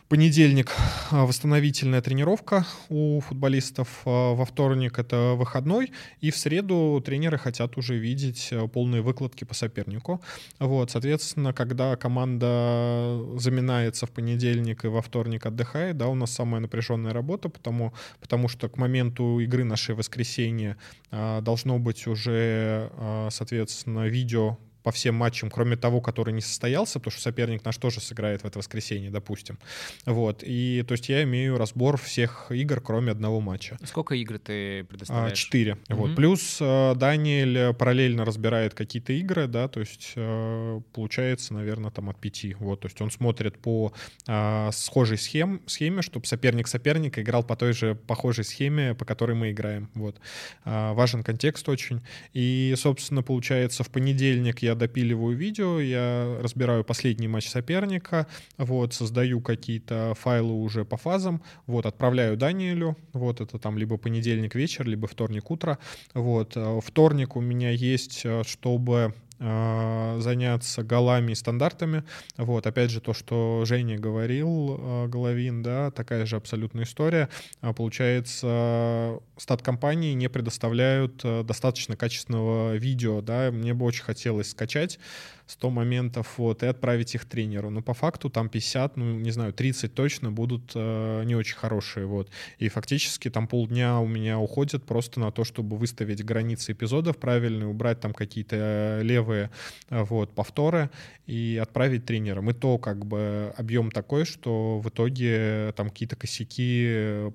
S2: понедельник восстановительная тренировка у футболистов, во вторник это выходной, и в среду тренеры хотят уже видеть полные выкладки по сопернику. Вот, соответственно, когда команда заминается в понедельник и во вторник отдыхает, да, у нас самая напряженная работа, потому, потому что к моменту игры нашей воскресенье должно быть уже, соответственно, видео по всем матчам, кроме того, который не состоялся, потому что соперник наш тоже сыграет в это воскресенье, допустим. Вот. И то есть я имею разбор всех игр, кроме одного матча.
S1: Сколько игр ты предоставляешь?
S2: Четыре. Mm-hmm. Вот. Плюс э, Даниэль параллельно разбирает какие-то игры, да, то есть э, получается, наверное, там от пяти. Вот. То есть он смотрит по э, схожей схем, схеме, чтобы соперник соперника играл по той же похожей схеме, по которой мы играем. Вот. Важен контекст очень. И, собственно, получается, в понедельник я допиливаю видео, я разбираю последний матч соперника, вот, создаю какие-то файлы уже по фазам, вот, отправляю Даниэлю, вот, это там либо понедельник вечер, либо вторник утро, вот. Э, вторник у меня есть, э, чтобы заняться голами и стандартами. Вот, опять же, то, что Женя говорил, Головин, да, такая же абсолютная история. Получается, стат-компании не предоставляют достаточно качественного видео, да, мне бы очень хотелось скачать 100 моментов вот, и отправить их тренеру. Но по факту там 50, ну, не знаю, 30 точно будут э, не очень хорошие. Вот. И фактически там полдня у меня уходит просто на то, чтобы выставить границы эпизодов правильные, убрать там какие-то э, левые э, вот, повторы и отправить тренерам. И то как бы объем такой, что в итоге там какие-то косяки э,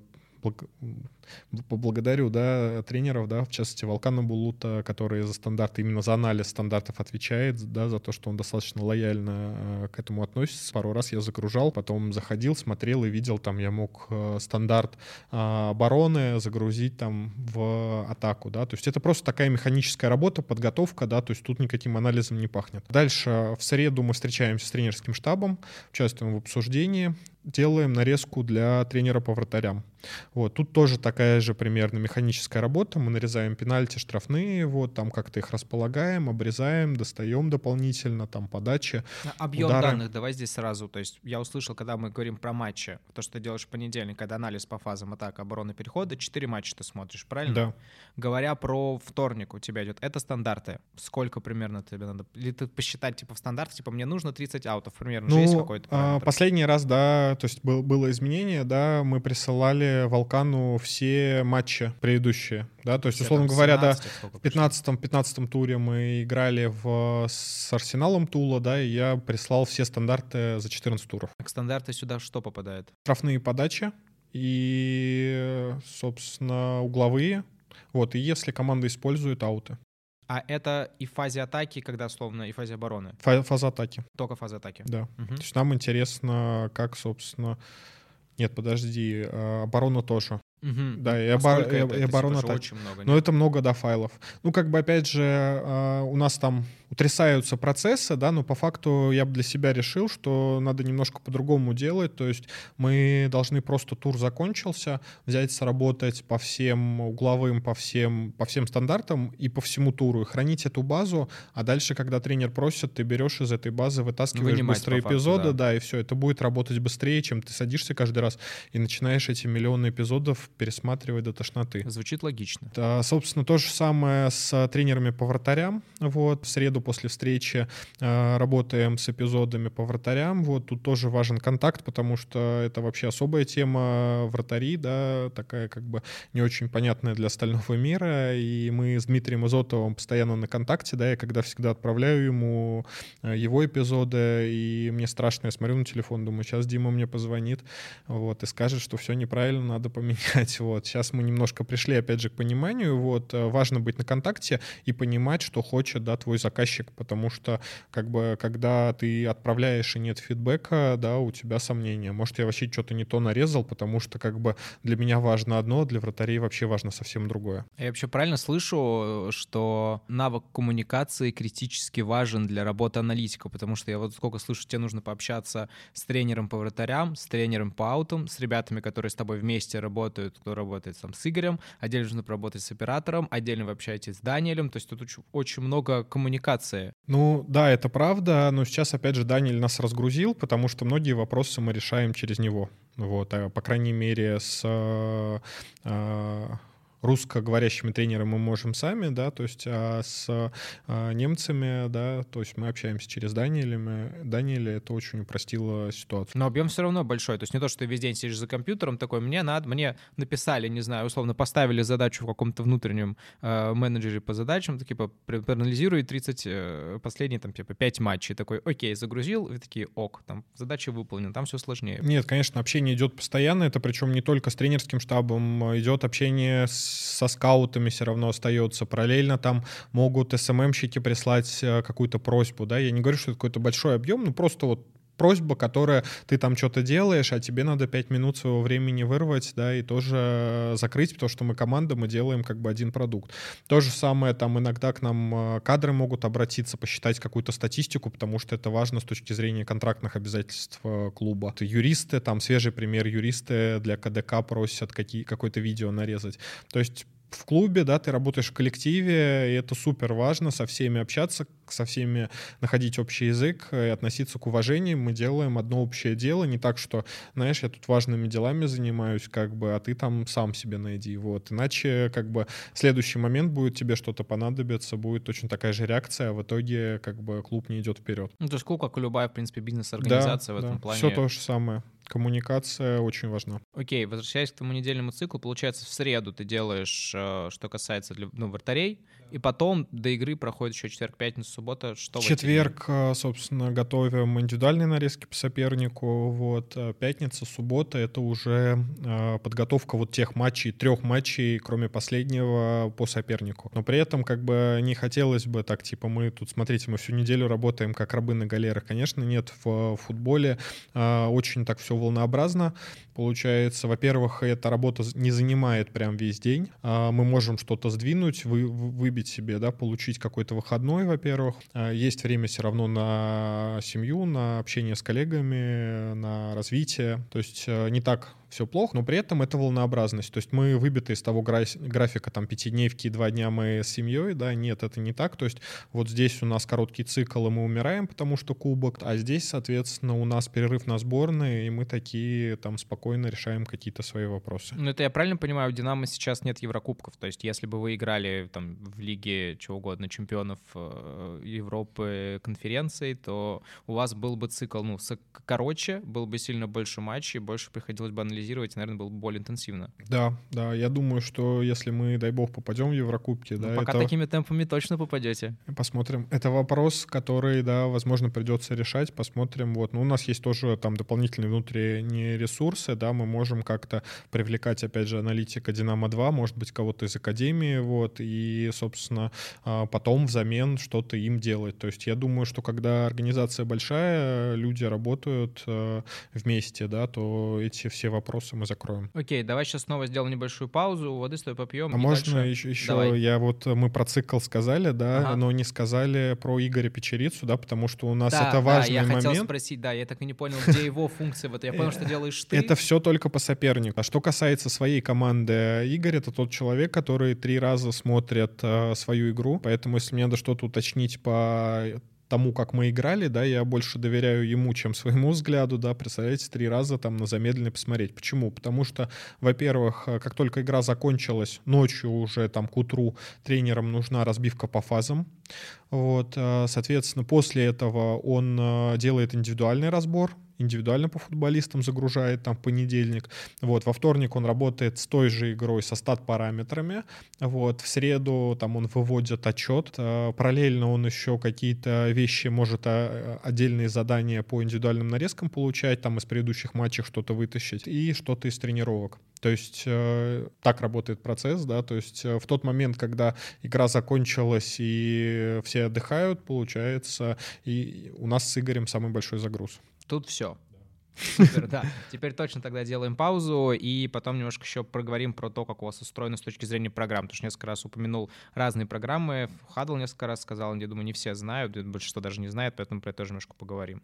S2: поблагодарю, да, тренеров, да, в частности, Волкана Булута, который за стандарты, именно за анализ стандартов отвечает, да, за то, что он достаточно лояльно э, к этому относится. Пару раз я загружал, потом заходил, смотрел и видел, там, я мог э, стандарт э, обороны загрузить там в атаку, да, то есть это просто такая механическая работа, подготовка, да, то есть тут никаким анализом не пахнет. Дальше в среду мы встречаемся с тренерским штабом, участвуем в обсуждении, делаем нарезку для тренера по вратарям. Вот, тут тоже такая же примерно механическая работа. Мы нарезаем пенальти, штрафные, вот, там как-то их располагаем, обрезаем, достаем дополнительно, там подачи.
S1: Объем удары. данных давай здесь сразу. То есть я услышал, когда мы говорим про матчи, то, что ты делаешь в понедельник, когда анализ по фазам атака, обороны, перехода, четыре матча ты смотришь, правильно?
S2: Да.
S1: Говоря про вторник у тебя идет, это стандарты. Сколько примерно тебе надо? Или ты посчитать, типа, в стандарте, типа, мне нужно 30 аутов, примерно,
S2: ну,
S1: есть какой-то
S2: а, Последний раз, да, то есть был, было изменение, да, мы присылали Волкану все матчи предыдущие, да, то есть, условно говоря, да, в 15 15 туре мы играли в, с Арсеналом Тула, да, и я прислал все стандарты за 14 туров.
S1: Так стандарты сюда что попадает?
S2: Штрафные подачи и, собственно, угловые, вот, и если команда использует ауты.
S1: А это и в фазе атаки, когда словно и в фазе обороны?
S2: фаза атаки.
S1: Только фаза атаки.
S2: Да. Угу. То есть нам интересно, как, собственно... Нет, подожди, а, оборона тоже.
S1: Угу.
S2: Да, и, обор... и, и оборона
S1: типа, очень много.
S2: Но это много, да, файлов. Ну, как бы, опять же, а, у нас там утрясаются процессы, да, но по факту я бы для себя решил, что надо немножко по-другому делать, то есть мы должны просто тур закончился, взять, сработать по всем угловым, по всем, по всем стандартам и по всему туру, и хранить эту базу, а дальше, когда тренер просит, ты берешь из этой базы, вытаскиваешь Вынимать быстрые факту, эпизоды, да. да, и все, это будет работать быстрее, чем ты садишься каждый раз и начинаешь эти миллионы эпизодов пересматривать до тошноты.
S1: Звучит логично.
S2: Да, собственно, то же самое с тренерами по вратарям, вот, в среду после встречи э, работаем с эпизодами по вратарям. Вот тут тоже важен контакт, потому что это вообще особая тема вратари, да, такая как бы не очень понятная для остального мира. И мы с Дмитрием Изотовым постоянно на контакте, да, я когда всегда отправляю ему э, его эпизоды, и мне страшно, я смотрю на телефон, думаю, сейчас Дима мне позвонит, вот, и скажет, что все неправильно, надо поменять, вот. Сейчас мы немножко пришли, опять же, к пониманию, вот, э, важно быть на контакте и понимать, что хочет, да, твой заказчик, потому что как бы когда ты отправляешь и нет фидбэка, да, у тебя сомнения. Может, я вообще что-то не то нарезал, потому что как бы для меня важно одно, для вратарей вообще важно совсем другое.
S1: Я вообще правильно слышу, что навык коммуникации критически важен для работы аналитика, потому что я вот сколько слышу, тебе нужно пообщаться с тренером по вратарям, с тренером по аутам, с ребятами, которые с тобой вместе работают работают, кто работает там с Игорем, отдельно нужно поработать с оператором, отдельно вы общаетесь с Даниэлем, то есть тут очень, много коммуникации.
S2: Ну да, это правда, но сейчас опять же Даниэль нас разгрузил, потому что многие вопросы мы решаем через него. Вот, а, по крайней мере, с а, а, русскоговорящими тренерами мы можем сами, да, то есть а с а, немцами, да, то есть мы общаемся через Даниэля, Даниэля это очень упростило ситуацию.
S1: Но объем все равно большой, то есть не то, что ты весь день сидишь за компьютером, такой, мне надо, мне написали, не знаю, условно поставили задачу в каком-то внутреннем э, менеджере по задачам, так, типа, проанализируй 30, э, последние, там, типа, 5 матчей, такой, окей, загрузил, и такие, ок, там, задача выполнена, там все сложнее.
S2: Нет, конечно, общение идет постоянно, это причем не только с тренерским штабом, идет общение с со скаутами все равно остается. Параллельно там могут СММщики прислать э, какую-то просьбу, да, я не говорю, что это какой-то большой объем, ну просто вот просьба, которая ты там что-то делаешь, а тебе надо 5 минут своего времени вырвать, да, и тоже закрыть, потому что мы команда, мы делаем как бы один продукт. То же самое там иногда к нам э, кадры могут обратиться, посчитать какую-то статистику, потому что это важно с точки зрения контрактных обязательств э, клуба. Юристы, там свежий пример, юристы для КДК просят какие, какое-то видео нарезать. То есть в клубе, да, ты работаешь в коллективе, и это супер важно со всеми общаться, со всеми находить общий язык и относиться к уважению. Мы делаем одно общее дело, не так, что, знаешь, я тут важными делами занимаюсь, как бы, а ты там сам себе найди, вот. Иначе, как бы, следующий момент будет тебе что-то понадобиться, будет точно такая же реакция, а в итоге, как бы, клуб не идет вперед.
S1: Ну, то есть клуб, как и любая, в принципе, бизнес-организация
S2: да,
S1: в этом
S2: да.
S1: плане.
S2: Все то же самое коммуникация очень важна.
S1: Окей, возвращаясь к тому недельному циклу, получается, в среду ты делаешь, э, что касается ну, вратарей, и потом до игры проходит еще четверг, пятница, суббота. Что
S2: Четверг, э, собственно, готовим индивидуальные нарезки по сопернику. Вот. Э, пятница, суббота — это уже подготовка вот тех матчей, трех матчей, кроме последнего, по сопернику. Но при этом как бы не хотелось бы так, типа, мы тут, смотрите, мы всю неделю работаем как рабы на галерах. Конечно, нет, в футболе очень так все волнообразно. Получается, во-первых, эта работа не занимает прям весь день. А, мы можем что-то сдвинуть, вы, выбить себе, да, получить какой-то выходной, во-первых. А, есть время все равно на семью, на общение с коллегами, на развитие. То есть э, не так все плохо, но при этом это волнообразность. То есть мы выбиты из того графика там пятидневки и два дня мы с семьей, да, нет, это не так. То есть вот здесь у нас короткий цикл, и мы умираем, потому что кубок, а здесь, соответственно, у нас перерыв на сборные, и мы такие там спокойно решаем какие-то свои вопросы.
S1: Ну это я правильно понимаю, у Динамо сейчас нет Еврокубков, то есть если бы вы играли там в лиге чего угодно, чемпионов э, Европы, конференции, то у вас был бы цикл, ну, короче, был бы сильно больше матчей, больше приходилось бы анализировать анализировать, наверное, было бы более интенсивно.
S2: Да, да, я думаю, что если мы, дай бог, попадем в Еврокубки, ну, да,
S1: пока
S2: это...
S1: такими темпами точно попадете.
S2: Посмотрим. Это вопрос, который, да, возможно, придется решать. Посмотрим. Вот, ну, у нас есть тоже там дополнительные внутренние ресурсы, да, мы можем как-то привлекать, опять же, аналитика Динамо-2, может быть, кого-то из Академии, вот, и, собственно, а, потом взамен что-то им делать. То есть я думаю, что когда организация большая, люди работают э, вместе, да, то эти все вопросы вопросы мы закроем.
S1: Окей, давай сейчас снова сделаем небольшую паузу, воды с тобой попьем.
S2: А можно дальше... еще, еще давай. я вот, мы про цикл сказали, да, ага. но не сказали про Игоря Печерицу, да, потому что у нас да, это важный
S1: да, я
S2: момент.
S1: хотел спросить, да, я так и не понял, где его функция, вот я понял, что делаешь ты.
S2: Это все только по сопернику. А что касается своей команды, Игорь — это тот человек, который три раза смотрит э, свою игру, поэтому если мне надо что-то уточнить по тому, как мы играли, да, я больше доверяю ему, чем своему взгляду, да, представляете, три раза там на замедленный посмотреть. Почему? Потому что, во-первых, э, как только игра закончилась, ночью уже там к утру тренерам нужна разбивка по фазам, вот, э, соответственно, после этого он э, делает индивидуальный разбор, индивидуально по футболистам загружает там в понедельник. Вот, во вторник он работает с той же игрой со стат-параметрами. Вот, в среду там он выводит отчет. Э, параллельно он еще какие-то вещи может отдельные задания по индивидуальным нарезкам получать, там из предыдущих матчей что-то вытащить и что-то из тренировок. То есть э, так работает процесс, да, то есть э, в тот момент, когда игра закончилась и все отдыхают, получается, и у нас с Игорем самый большой загруз.
S1: Тут все. Супер, да. Теперь точно тогда делаем паузу и потом немножко еще проговорим про то, как у вас устроено с точки зрения программ. Потому что несколько раз упомянул разные программы. Хадл несколько раз сказал, я думаю, не все знают, большинство даже не знает, поэтому про это тоже немножко поговорим.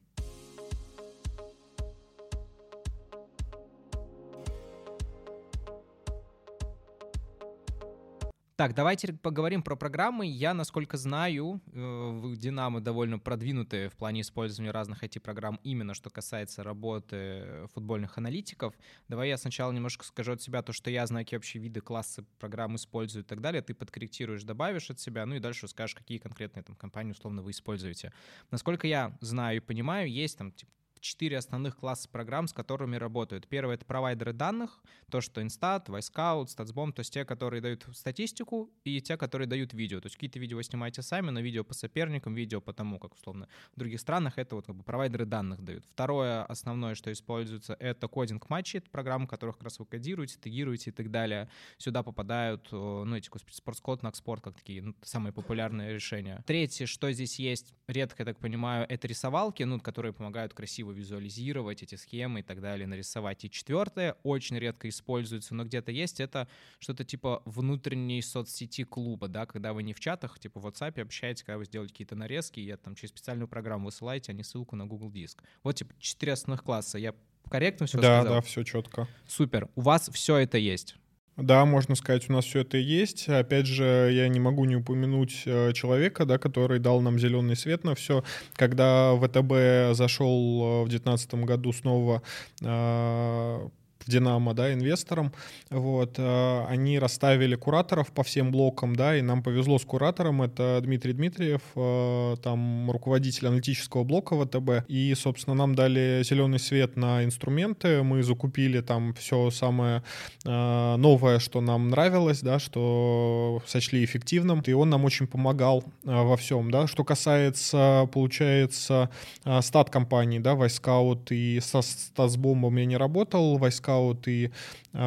S1: Так, давайте поговорим про программы. Я, насколько знаю, э, в Динамо довольно продвинутые в плане использования разных IT-программ именно что касается работы футбольных аналитиков. Давай я сначала немножко скажу от себя то, что я знаю, какие вообще виды классы программ использую и так далее. Ты подкорректируешь, добавишь от себя, ну и дальше скажешь, какие конкретные там компании условно вы используете. Насколько я знаю и понимаю, есть там типа четыре основных класса программ, с которыми работают. Первое — это провайдеры данных, то, что Instat, Wisecout, StatsBomb, то есть те, которые дают статистику, и те, которые дают видео. То есть какие-то видео вы снимаете сами, но видео по соперникам, видео по тому, как, условно, в других странах это вот как бы провайдеры данных дают. Второе основное, что используется, это кодинг матчей, это программы, которых как раз вы кодируете, тегируете и так далее. Сюда попадают, ну, эти, спортскод, накспорт, как такие ну, самые популярные решения. Третье, что здесь есть, редко, я так понимаю, это рисовалки, ну, которые помогают красиво визуализировать эти схемы и так далее, нарисовать. И четвертое, очень редко используется, но где-то есть, это что-то типа внутренней соцсети клуба, да, когда вы не в чатах, типа в WhatsApp общаетесь, когда вы сделаете какие-то нарезки, и там через специальную программу высылаете, а не ссылку на Google Диск. Вот типа четыре основных класса. Я корректно все
S2: да,
S1: сказал?
S2: Да, да, все четко.
S1: Супер. У вас все это есть?
S2: Да, можно сказать, у нас все это есть. Опять же, я не могу не упомянуть э, человека, да, который дал нам зеленый свет на все. Когда ВТБ зашел э, в 2019 году снова э, в Динамо, да, инвесторам, вот, э, они расставили кураторов по всем блокам, да, и нам повезло с куратором, это Дмитрий Дмитриев, э, там руководитель аналитического блока ВТБ, и, собственно, нам дали зеленый свет на инструменты, мы закупили там все самое э, новое, что нам нравилось, да, что сочли эффективным, и он нам очень помогал во всем, да, что касается, получается, стат компании, да, Wyscout и со StatsBomb ом я не работал, Wyscout Knockout и э,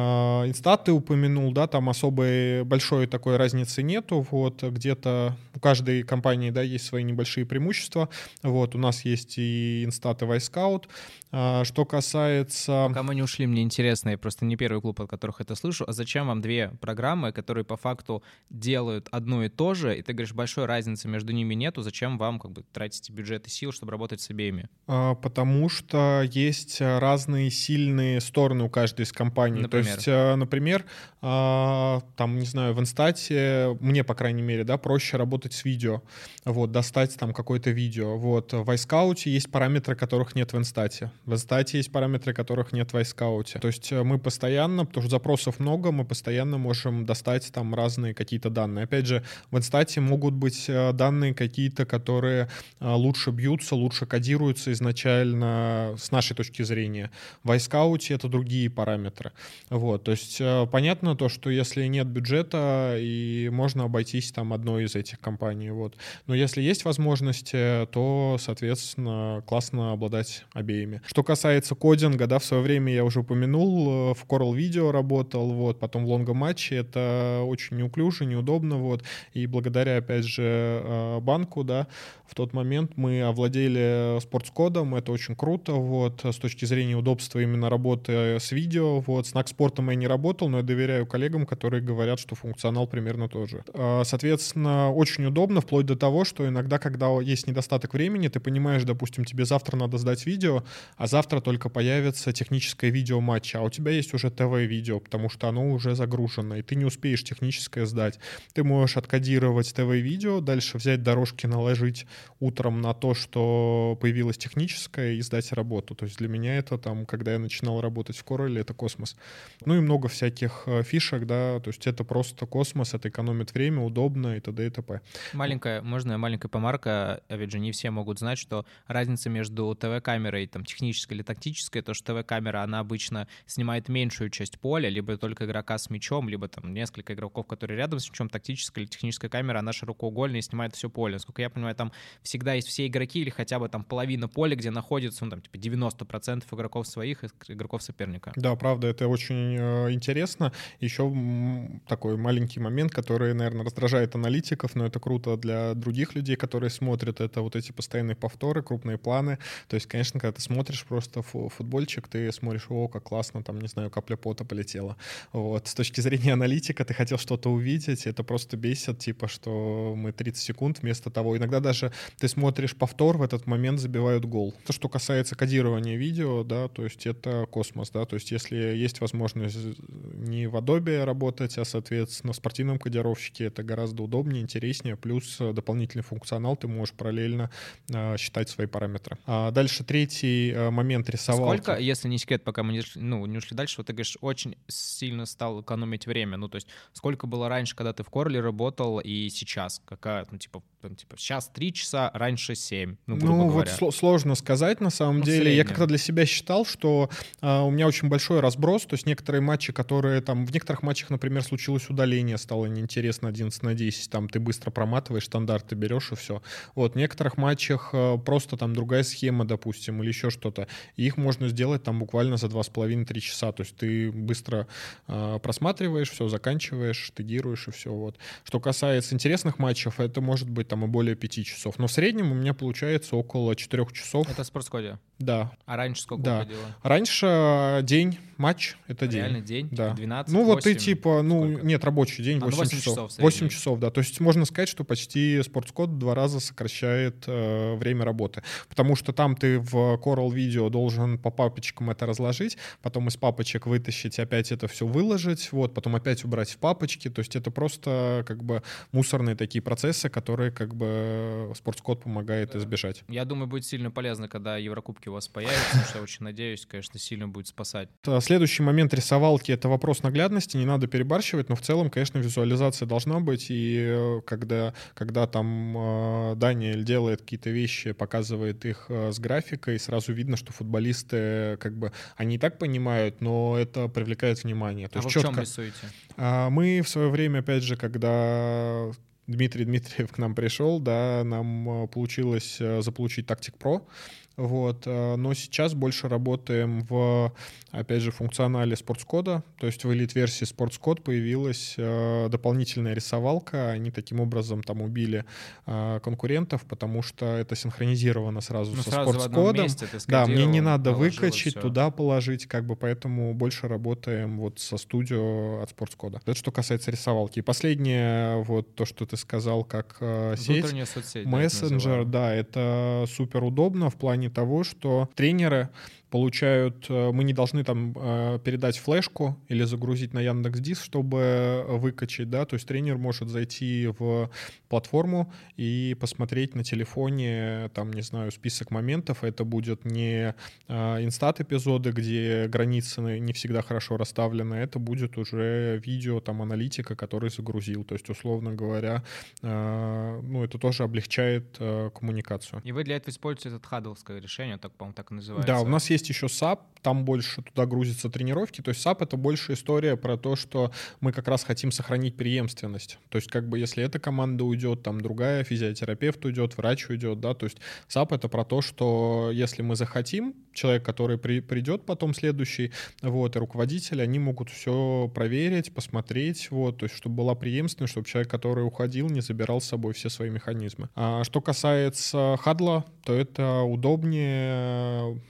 S2: InStat ты упомянул, да, там особой большой такой разницы нету, вот, где-то у каждой компании, да, есть свои небольшие преимущества, вот, у нас есть и InStat, и Wyscout, а, что касается...
S1: Пока мы не ушли, мне интересно, я просто не первый клуб, от которых это слышу, а зачем вам две программы, которые по факту делают одно и то же, и ты говоришь, большой разницы между ними нету, зачем вам как бы тратить бюджет и сил, чтобы работать с обеими?
S2: А, потому что есть разные сильные стороны у каждой из компаний. Например? То есть, а, например, там, не знаю, в Инстате, мне, по крайней мере, да, проще работать с видео, вот, достать там какое-то видео. Вот, в iScout есть параметры, которых нет в Инстате. В Инстате есть параметры, которых нет в iScout. То есть э, мы постоянно, потому что запросов много, мы постоянно можем достать там разные какие-то данные. Опять же, в Инстате могут быть э, данные какие-то, которые э, лучше бьются, лучше кодируются изначально с нашей точки зрения. В iScout это другие параметры. Вот, то есть понятно то, что если нет бюджета, и можно обойтись там одной из этих компаний. Вот. Но если есть возможности, то, соответственно, классно обладать обеими. Что касается кодинга, да, в свое время я уже упомянул, э, в Coral Video работал, вот, потом в лонго матче, это очень неуклюже, неудобно, вот, и благодаря, опять же, э, банку, да, в тот момент мы овладели спортскодом, это очень круто, вот, с точки зрения удобства именно работы с видео, вот, с Накспортом я не работал, но я доверяю коллегам, которые говорят, что функционал примерно тот же. Э, соответственно, очень удобно, вплоть до того, что иногда, когда есть недостаток времени, ты понимаешь, допустим, тебе завтра надо сдать видео, а завтра только появится техническое видео матча, а у тебя есть уже ТВ-видео, потому что оно уже загружено, и ты не успеешь техническое сдать. Ты можешь откодировать ТВ-видео, дальше взять дорожки, наложить утром на то, что появилось техническое, и сдать работу. То есть для меня это там, когда я начинал работать в Corel, это космос. Ну и много всяких э, фишек, да, то есть это просто космос, это экономит время, удобно и т.д. и т.п.
S1: Маленькая, можно маленькая помарка, ведь же не все могут знать, что разница между ТВ-камерой там технической или тактической, то что ТВ-камера, она обычно снимает меньшую часть поля, либо только игрока с мячом, либо там несколько игроков, которые рядом с мячом, тактическая или техническая камера, она широкоугольная и снимает все поле. Насколько я понимаю, там всегда есть все игроки или хотя бы там половина поля, где находится, ну там типа 90% игроков своих и игроков соперника.
S2: Да, правда, это очень э, интересно. Еще такой маленький момент, который, наверное, раздражает аналитиков, но это круто для других людей, которые смотрят, это вот эти постоянные повторы, крупные планы. То есть, конечно, когда ты смотришь просто футбольчик, ты смотришь, о, как классно, там, не знаю, капля пота полетела. Вот. С точки зрения аналитика ты хотел что-то увидеть, это просто бесит, типа, что мы 30 секунд вместо того. Иногда даже ты смотришь повтор, в этот момент забивают гол. То, что касается кодирования видео, да, то есть это космос, да, то есть если есть возможность не в Adobe работать, а, соответственно, в спортивном кодировщике это гораздо удобнее, интереснее, плюс дополнительный функционал, ты можешь параллельно э, считать свои параметры. А дальше третий э, момент рисовалки.
S1: Сколько, если не секрет, пока мы не, ну, не ушли дальше, вот ты говоришь, очень сильно стал экономить время, ну, то есть сколько было раньше, когда ты в Корле работал, и сейчас? Какая, ну, типа, там, типа сейчас 3 часа, раньше 7, ну, грубо
S2: ну
S1: говоря.
S2: вот сложно сказать, на самом ну, деле. Я как-то для себя считал, что э, у меня очень большой разброс, то есть некоторые матчи, которые там, в некоторых матчах, например, случилось удаление, стало неинтересно 11 на 10, там ты быстро проматываешь, стандарты берешь и все. Вот, в некоторых матчах э, просто там другая схема, допустим, или еще что-то, и их можно сделать там буквально за 2,5-3 часа, то есть ты быстро э, просматриваешь, все заканчиваешь, тегируешь и все. Вот. Что касается интересных матчев, это может быть там и более 5 часов, но в среднем у меня получается около 4 часов.
S1: Это в спортскоде?
S2: Да.
S1: А раньше сколько
S2: да.
S1: уходило?
S2: Раньше день, матч — это день.
S1: Реально день?
S2: Да.
S1: 12,
S2: Ну
S1: 8,
S2: вот ты типа, ну
S1: сколько?
S2: нет, рабочий день,
S1: А,
S2: 8,
S1: ну, 8
S2: часов.
S1: часов
S2: 8
S1: средний.
S2: часов, да. То есть можно сказать, что почти спортскод два раза сокращает э, время работы. Потому что там ты в Coral Video должен по папочкам это разложить, потом из папочек вытащить, опять это все выложить, вот, потом опять убрать в папочки. То есть это просто как бы мусорные такие процессы, которые как бы спортскод помогает избежать.
S1: Я думаю, будет сильно полезно, когда Еврокубки у вас появятся, потому что я очень надеюсь, конечно, сильно будет спасать.
S2: А Следующий момент рисовалки — это вопрос наглядности, не надо перебарщивать, но в целом, конечно, визуализация должна быть, и э, когда, когда там э, Даниэль делает какие-то вещи, показывает их э, с графикой, сразу видно, что футболисты, как бы, они и так понимают, но это привлекает внимание. То
S1: а
S2: есть
S1: вы в чем
S2: четко.
S1: рисуете?
S2: А Мы в свое время, опять же, когда Дмитрий Дмитриев к нам пришел, да, нам получилось заполучить Tactic Pro, вот, э, но сейчас больше работаем в, опять же, функционале спортскода, то есть в элит-версии спортскод появилась э, дополнительная рисовалка, они таким образом там убили э, конкурентов, потому что это синхронизировано сразу
S1: Ну,
S2: со
S1: сразу
S2: спортскодом.
S1: месте
S2: Да, мне не надо выкачать,
S1: всё.
S2: туда положить, как бы поэтому больше работаем вот со студио от спортскода. Это что касается рисовалки. И последнее, вот то, что ты сказал, как сеть.
S1: Соцсеть.
S2: Мессенджер, да, это супер удобно в плане того, что тренеры получают, э, мы не должны там э, передать флешку или загрузить на Яндекс Диск, чтобы выкачать, да, то есть тренер может зайти в платформу и посмотреть на телефоне, там, не знаю, список моментов, это будет не э, инстат эпизоды, где границы не всегда хорошо расставлены, это будет уже видео, там, аналитика, который загрузил, то есть, условно говоря, ну, это тоже облегчает коммуникацию.
S1: И вы для этого используете это хадловское решение, так, по-моему, так и называется.
S2: Да, у нас есть еще SAP, там больше туда грузятся тренировки. То есть SAP — это больше история про то, что мы как раз хотим сохранить преемственность. То есть как бы если эта команда уйдет, там другая, физиотерапевт уйдет, врач уйдет, да, то есть SAP — это про то, что если мы захотим, человек, который при, придет потом следующий, вот, и руководители, они могут все проверить, посмотреть, вот, то есть чтобы была преемственность, чтобы человек, который уходил, не забирал с собой все свои механизмы. А что касается хадла, то это удобнее,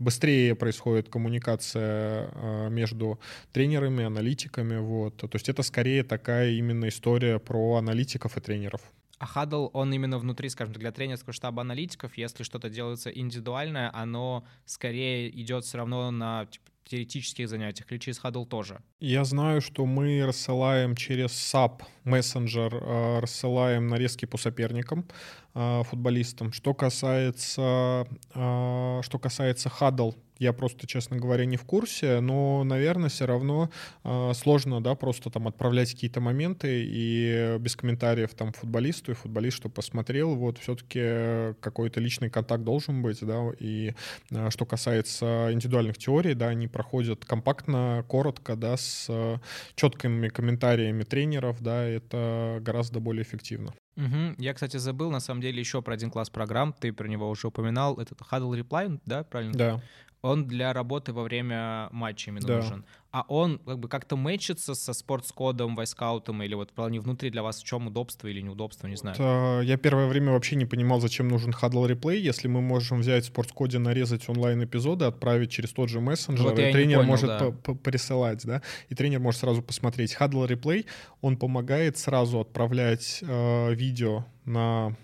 S2: быстрее происходит коммуникация э, между тренерами, аналитиками, вот. То есть это скорее такая именно история про аналитиков и тренеров.
S1: А хадл, он именно внутри, скажем так, для тренерского штаба аналитиков, если что-то делается индивидуальное, оно скорее идет все равно на типа, теоретических занятиях, или через хадл тоже?
S2: Я знаю, что мы рассылаем через SAP мессенджер, э, рассылаем нарезки по соперникам, э, футболистам. Что касается, э, что касается хадл, я просто, честно говоря, не в курсе, но, наверное, все равно э, сложно, да, просто там отправлять какие-то моменты и без комментариев там футболисту, и футболист, что посмотрел, вот все-таки какой-то личный контакт должен быть, да, и э, что касается индивидуальных теорий, да, они проходят компактно, коротко, да, с э, четкими комментариями тренеров, да, это гораздо более эффективно.
S1: Мгм. Я, кстати, забыл, на самом деле, еще про один класс программ, ты про него уже упоминал, этот Huddle Reply, да, правильно?
S2: Да.
S1: Он для работы во время матча именно
S2: Да.
S1: нужен. А он как бы как-то мэчится со спортскодом, вайскаутом, или вот в плане внутри для вас в чем удобство или неудобство, не знаю.
S2: Вот, я первое время вообще не понимал, зачем нужен Huddle Replay, если мы можем взять в спортскоде, нарезать онлайн-эпизоды, отправить через тот же мессенджер,
S1: Вот и
S2: и
S1: не
S2: тренер
S1: понял,
S2: может
S1: да.
S2: присылать, да, и тренер может сразу посмотреть. Huddle Replay, он помогает сразу отправлять э, видео на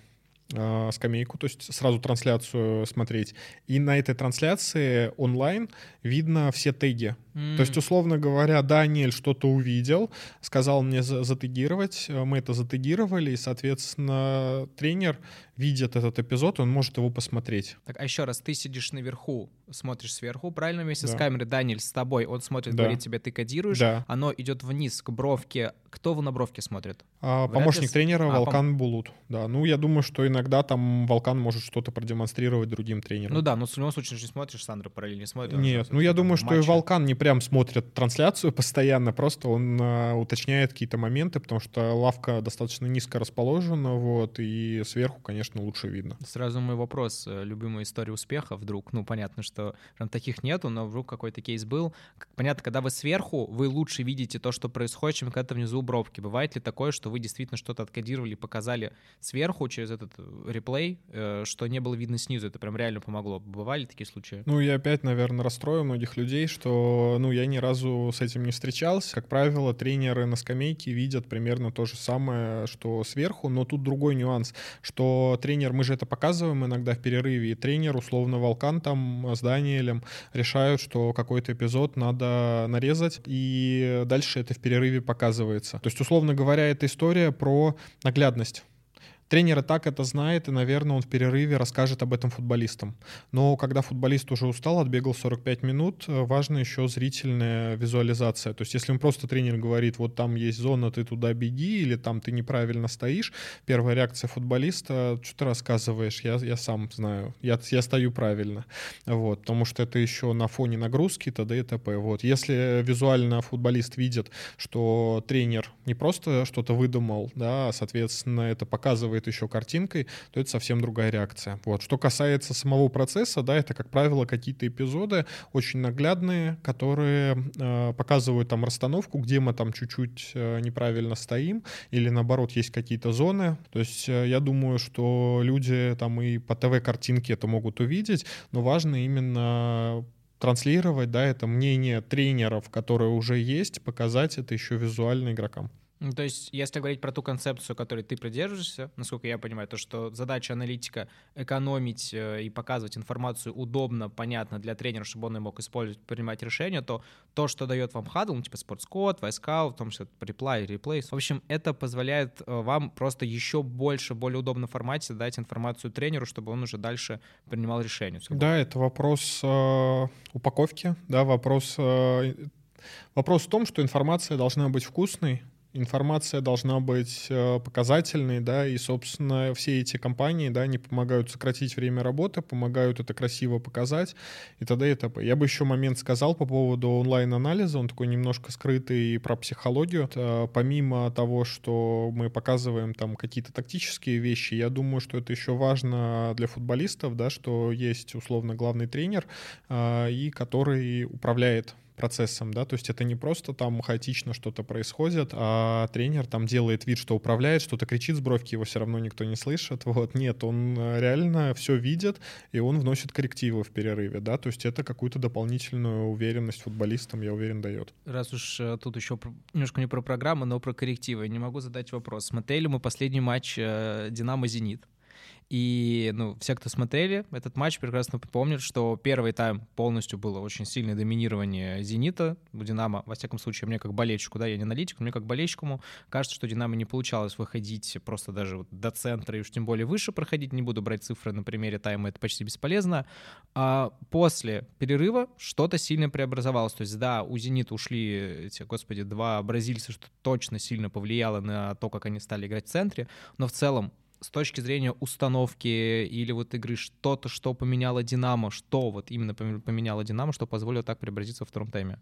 S2: э, скамейку, то есть сразу трансляцию смотреть. И на этой трансляции онлайн видно все теги. Mm. То есть, условно говоря, Даниэль что-то увидел, сказал мне затегировать, э, мы это затегировали, и, соответственно, тренер видит этот эпизод, он может его посмотреть.
S1: Так, а еще раз, ты сидишь наверху, смотришь сверху, правильно, вместе да. с камерой, Даниэль с тобой, он смотрит, да. говорит тебе, ты кодируешь, да. оно идет вниз к бровке. Кто в на бровке смотрит?
S2: А, помощник ли... тренера а, Волкан пом... Булут, да. Ну, я думаю, что иногда там Волкан может что-то продемонстрировать другим тренерам.
S1: Ну да, но в любом случае не смотришь, Сандра параллельно не смотрит.
S2: Нет, ну я думаю, что матче. и Волкан не прям смотрит трансляцию постоянно, просто он а, уточняет какие-то моменты, потому что лавка достаточно низко расположена, вот, и сверху, конечно, лучше видно.
S1: Сразу мой вопрос. Э, любимая история успеха вдруг? Ну, понятно, что прям таких нету, но вдруг какой-то кейс был. Понятно, когда вы сверху, вы лучше видите то, что происходит, чем когда внизу бровки. Бывает ли такое, что вы действительно что-то откодировали, показали сверху через этот э, реплей, э, что не было видно снизу? Это прям реально помогло. Бывали такие случаи?
S2: Ну, я опять, наверное, расстрою многих людей, что, ну, я ни разу с этим не встречался. Как правило, тренеры на скамейке видят примерно то же самое, что сверху, но тут другой нюанс, что тренер, мы же это показываем иногда в перерыве, и тренер, условно, Волкан там с Даниэлем решают, что какой-то эпизод надо нарезать, и дальше это в перерыве показывается. То есть, условно говоря, это история про наглядность. Тренер и так это знает, и, наверное, он в перерыве расскажет об этом футболистам. Но когда футболист уже устал, отбегал 45 минут, э, важна еще зрительная визуализация. То есть если он просто тренер говорит, вот там есть зона, ты туда беги, или там ты неправильно стоишь, первая реакция футболиста, что ты рассказываешь, я, я сам знаю, я, я стою правильно. Вот, потому что это еще на фоне нагрузки, т.д. и т.п. Вот. Если визуально футболист видит, что тренер не просто что-то выдумал, да, а, соответственно, это показывает показывает еще картинкой, то это совсем другая реакция. Вот. Что касается самого процесса, да, это, как правило, какие-то эпизоды очень наглядные, которые э, показывают там расстановку, где мы там чуть-чуть э, неправильно стоим, или наоборот есть какие-то зоны. То есть э, я думаю, что люди там и по ТВ-картинке это могут увидеть, но важно именно транслировать, да, это мнение тренеров, которые уже есть, показать это еще визуально игрокам.
S1: Ну, то есть, если говорить про ту концепцию, которой ты придерживаешься, насколько я понимаю, то, что задача аналитика — экономить э, и показывать информацию удобно, понятно для тренера, чтобы он и мог использовать, принимать решения, то то, что дает вам хадл, ну, типа спортскод, войска, в том числе реплай, реплей, в общем, это позволяет э, вам просто еще больше, более удобном формате дать информацию тренеру, чтобы он уже дальше принимал решение.
S2: Да, это вопрос э, упаковки, да, вопрос, э, вопрос в том, что информация должна быть вкусной, информация должна быть э, показательной, да, и, собственно, все эти компании, да, они помогают сократить время работы, помогают это красиво показать и т.д. и т.п. Я бы еще момент сказал по поводу онлайн-анализа, он такой немножко скрытый про психологию. Это, помимо того, что мы показываем там какие-то тактические вещи, я думаю, что это еще важно для футболистов, да, что есть условно главный тренер, э, и который управляет процессом, да, то есть это не просто там хаотично что-то происходит, а тренер там делает вид, что управляет, что-то кричит с бровки, его все равно никто не слышит, вот, нет, он э, реально все видит, и он вносит коррективы в перерыве, да, то есть это какую-то дополнительную уверенность футболистам, я уверен, дает.
S1: Раз уж э, тут еще немножко не про программу, но про коррективы, не могу задать вопрос. Смотрели мы последний матч э, «Динамо-Зенит», и, ну, все, кто смотрели этот матч, прекрасно помнят, что первый тайм полностью было очень сильное доминирование «Зенита», «Динамо». Во всяком случае, мне как болельщику, да, я не аналитик, мне как болельщику кажется, что «Динамо» не получалось выходить просто даже вот до центра и уж тем более выше проходить. Не буду брать цифры на примере тайма, это почти бесполезно. А после перерыва что-то сильно преобразовалось. То есть, да, у «Зенита» ушли эти, господи, два бразильца, что точно сильно повлияло на то, как они стали играть в центре, но в целом с точки зрения установки или вот игры что-то, что поменяло Динамо, что вот именно поменяло Динамо, что позволило так преобразиться во втором тайме?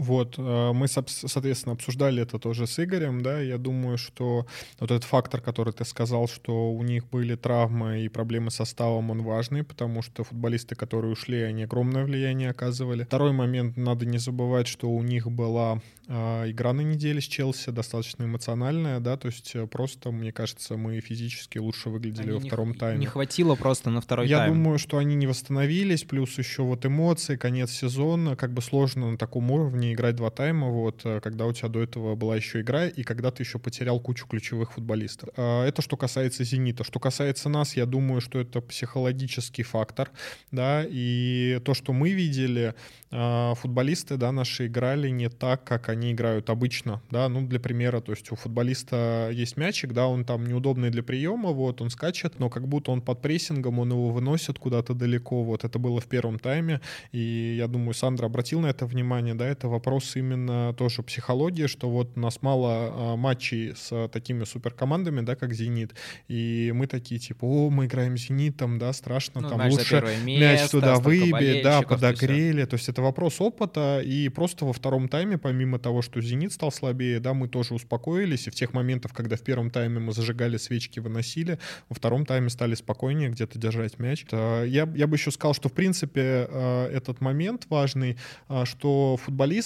S2: Вот, э, мы, соответственно, обсуждали это тоже с Игорем, да, я думаю, что вот этот фактор, который ты сказал, что у них были травмы и проблемы с составом, он важный, потому что футболисты, которые ушли, они огромное влияние оказывали. Второй момент, надо не забывать, что у них была э, игра на неделе с Челси, достаточно эмоциональная, да, то есть э, просто, мне кажется, мы физически лучше выглядели они во втором
S1: не,
S2: тайме.
S1: Не хватило просто на второй
S2: я
S1: тайм.
S2: Я думаю, что они не восстановились, плюс еще вот эмоции, конец сезона, как бы сложно на таком уровне играть два тайма, вот, э, когда у тебя до этого была еще игра, и когда ты еще потерял кучу ключевых футболистов. А, это что касается «Зенита». Что касается нас, я думаю, что это психологический фактор, да, и то, что мы видели, а, футболисты, да, наши играли не так, как они играют обычно, да, ну, для примера, то есть у футболиста есть мячик, да, он там неудобный для приема, вот, он скачет, но как будто он под прессингом, он его выносит куда-то далеко, вот, это было в первом тайме, и я думаю, Сандра обратил на это внимание, да, это вопрос именно тоже психологии, что вот у нас мало а, матчей с такими суперкомандами, да, как «Зенит», и мы такие, типа, о, мы играем с «Зенитом», да, страшно, ну, там лучше мяч туда выбить, да, подогрели, то есть это вопрос опыта, и просто во втором тайме, помимо того, что «Зенит» стал слабее, да, мы тоже успокоились, и в тех моментах, когда в первом тайме мы зажигали свечки, выносили, во втором тайме стали спокойнее где-то держать мяч. Я, я бы еще сказал, что, в принципе, э, этот момент важный, что футболист,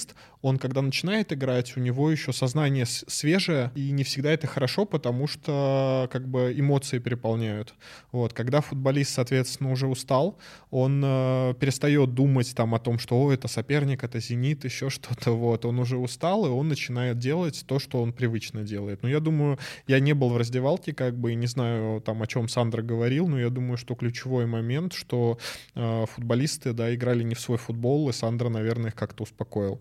S2: он, когда начинает играть, у него еще сознание свежее, и не всегда это хорошо, потому что как бы эмоции переполняют. Вот. Когда футболист, соответственно, уже устал, он э, перестает думать там о том, что это соперник, это «Зенит», еще что-то, вот, он уже устал, и он начинает делать то, что он привычно делает. Но я думаю, я не был в раздевалке, как бы, и не знаю, там, о чем Сандра говорил, но я думаю, что ключевой момент, что э, футболисты, да, играли не в свой футбол, и Сандра, наверное, их как-то успокоил.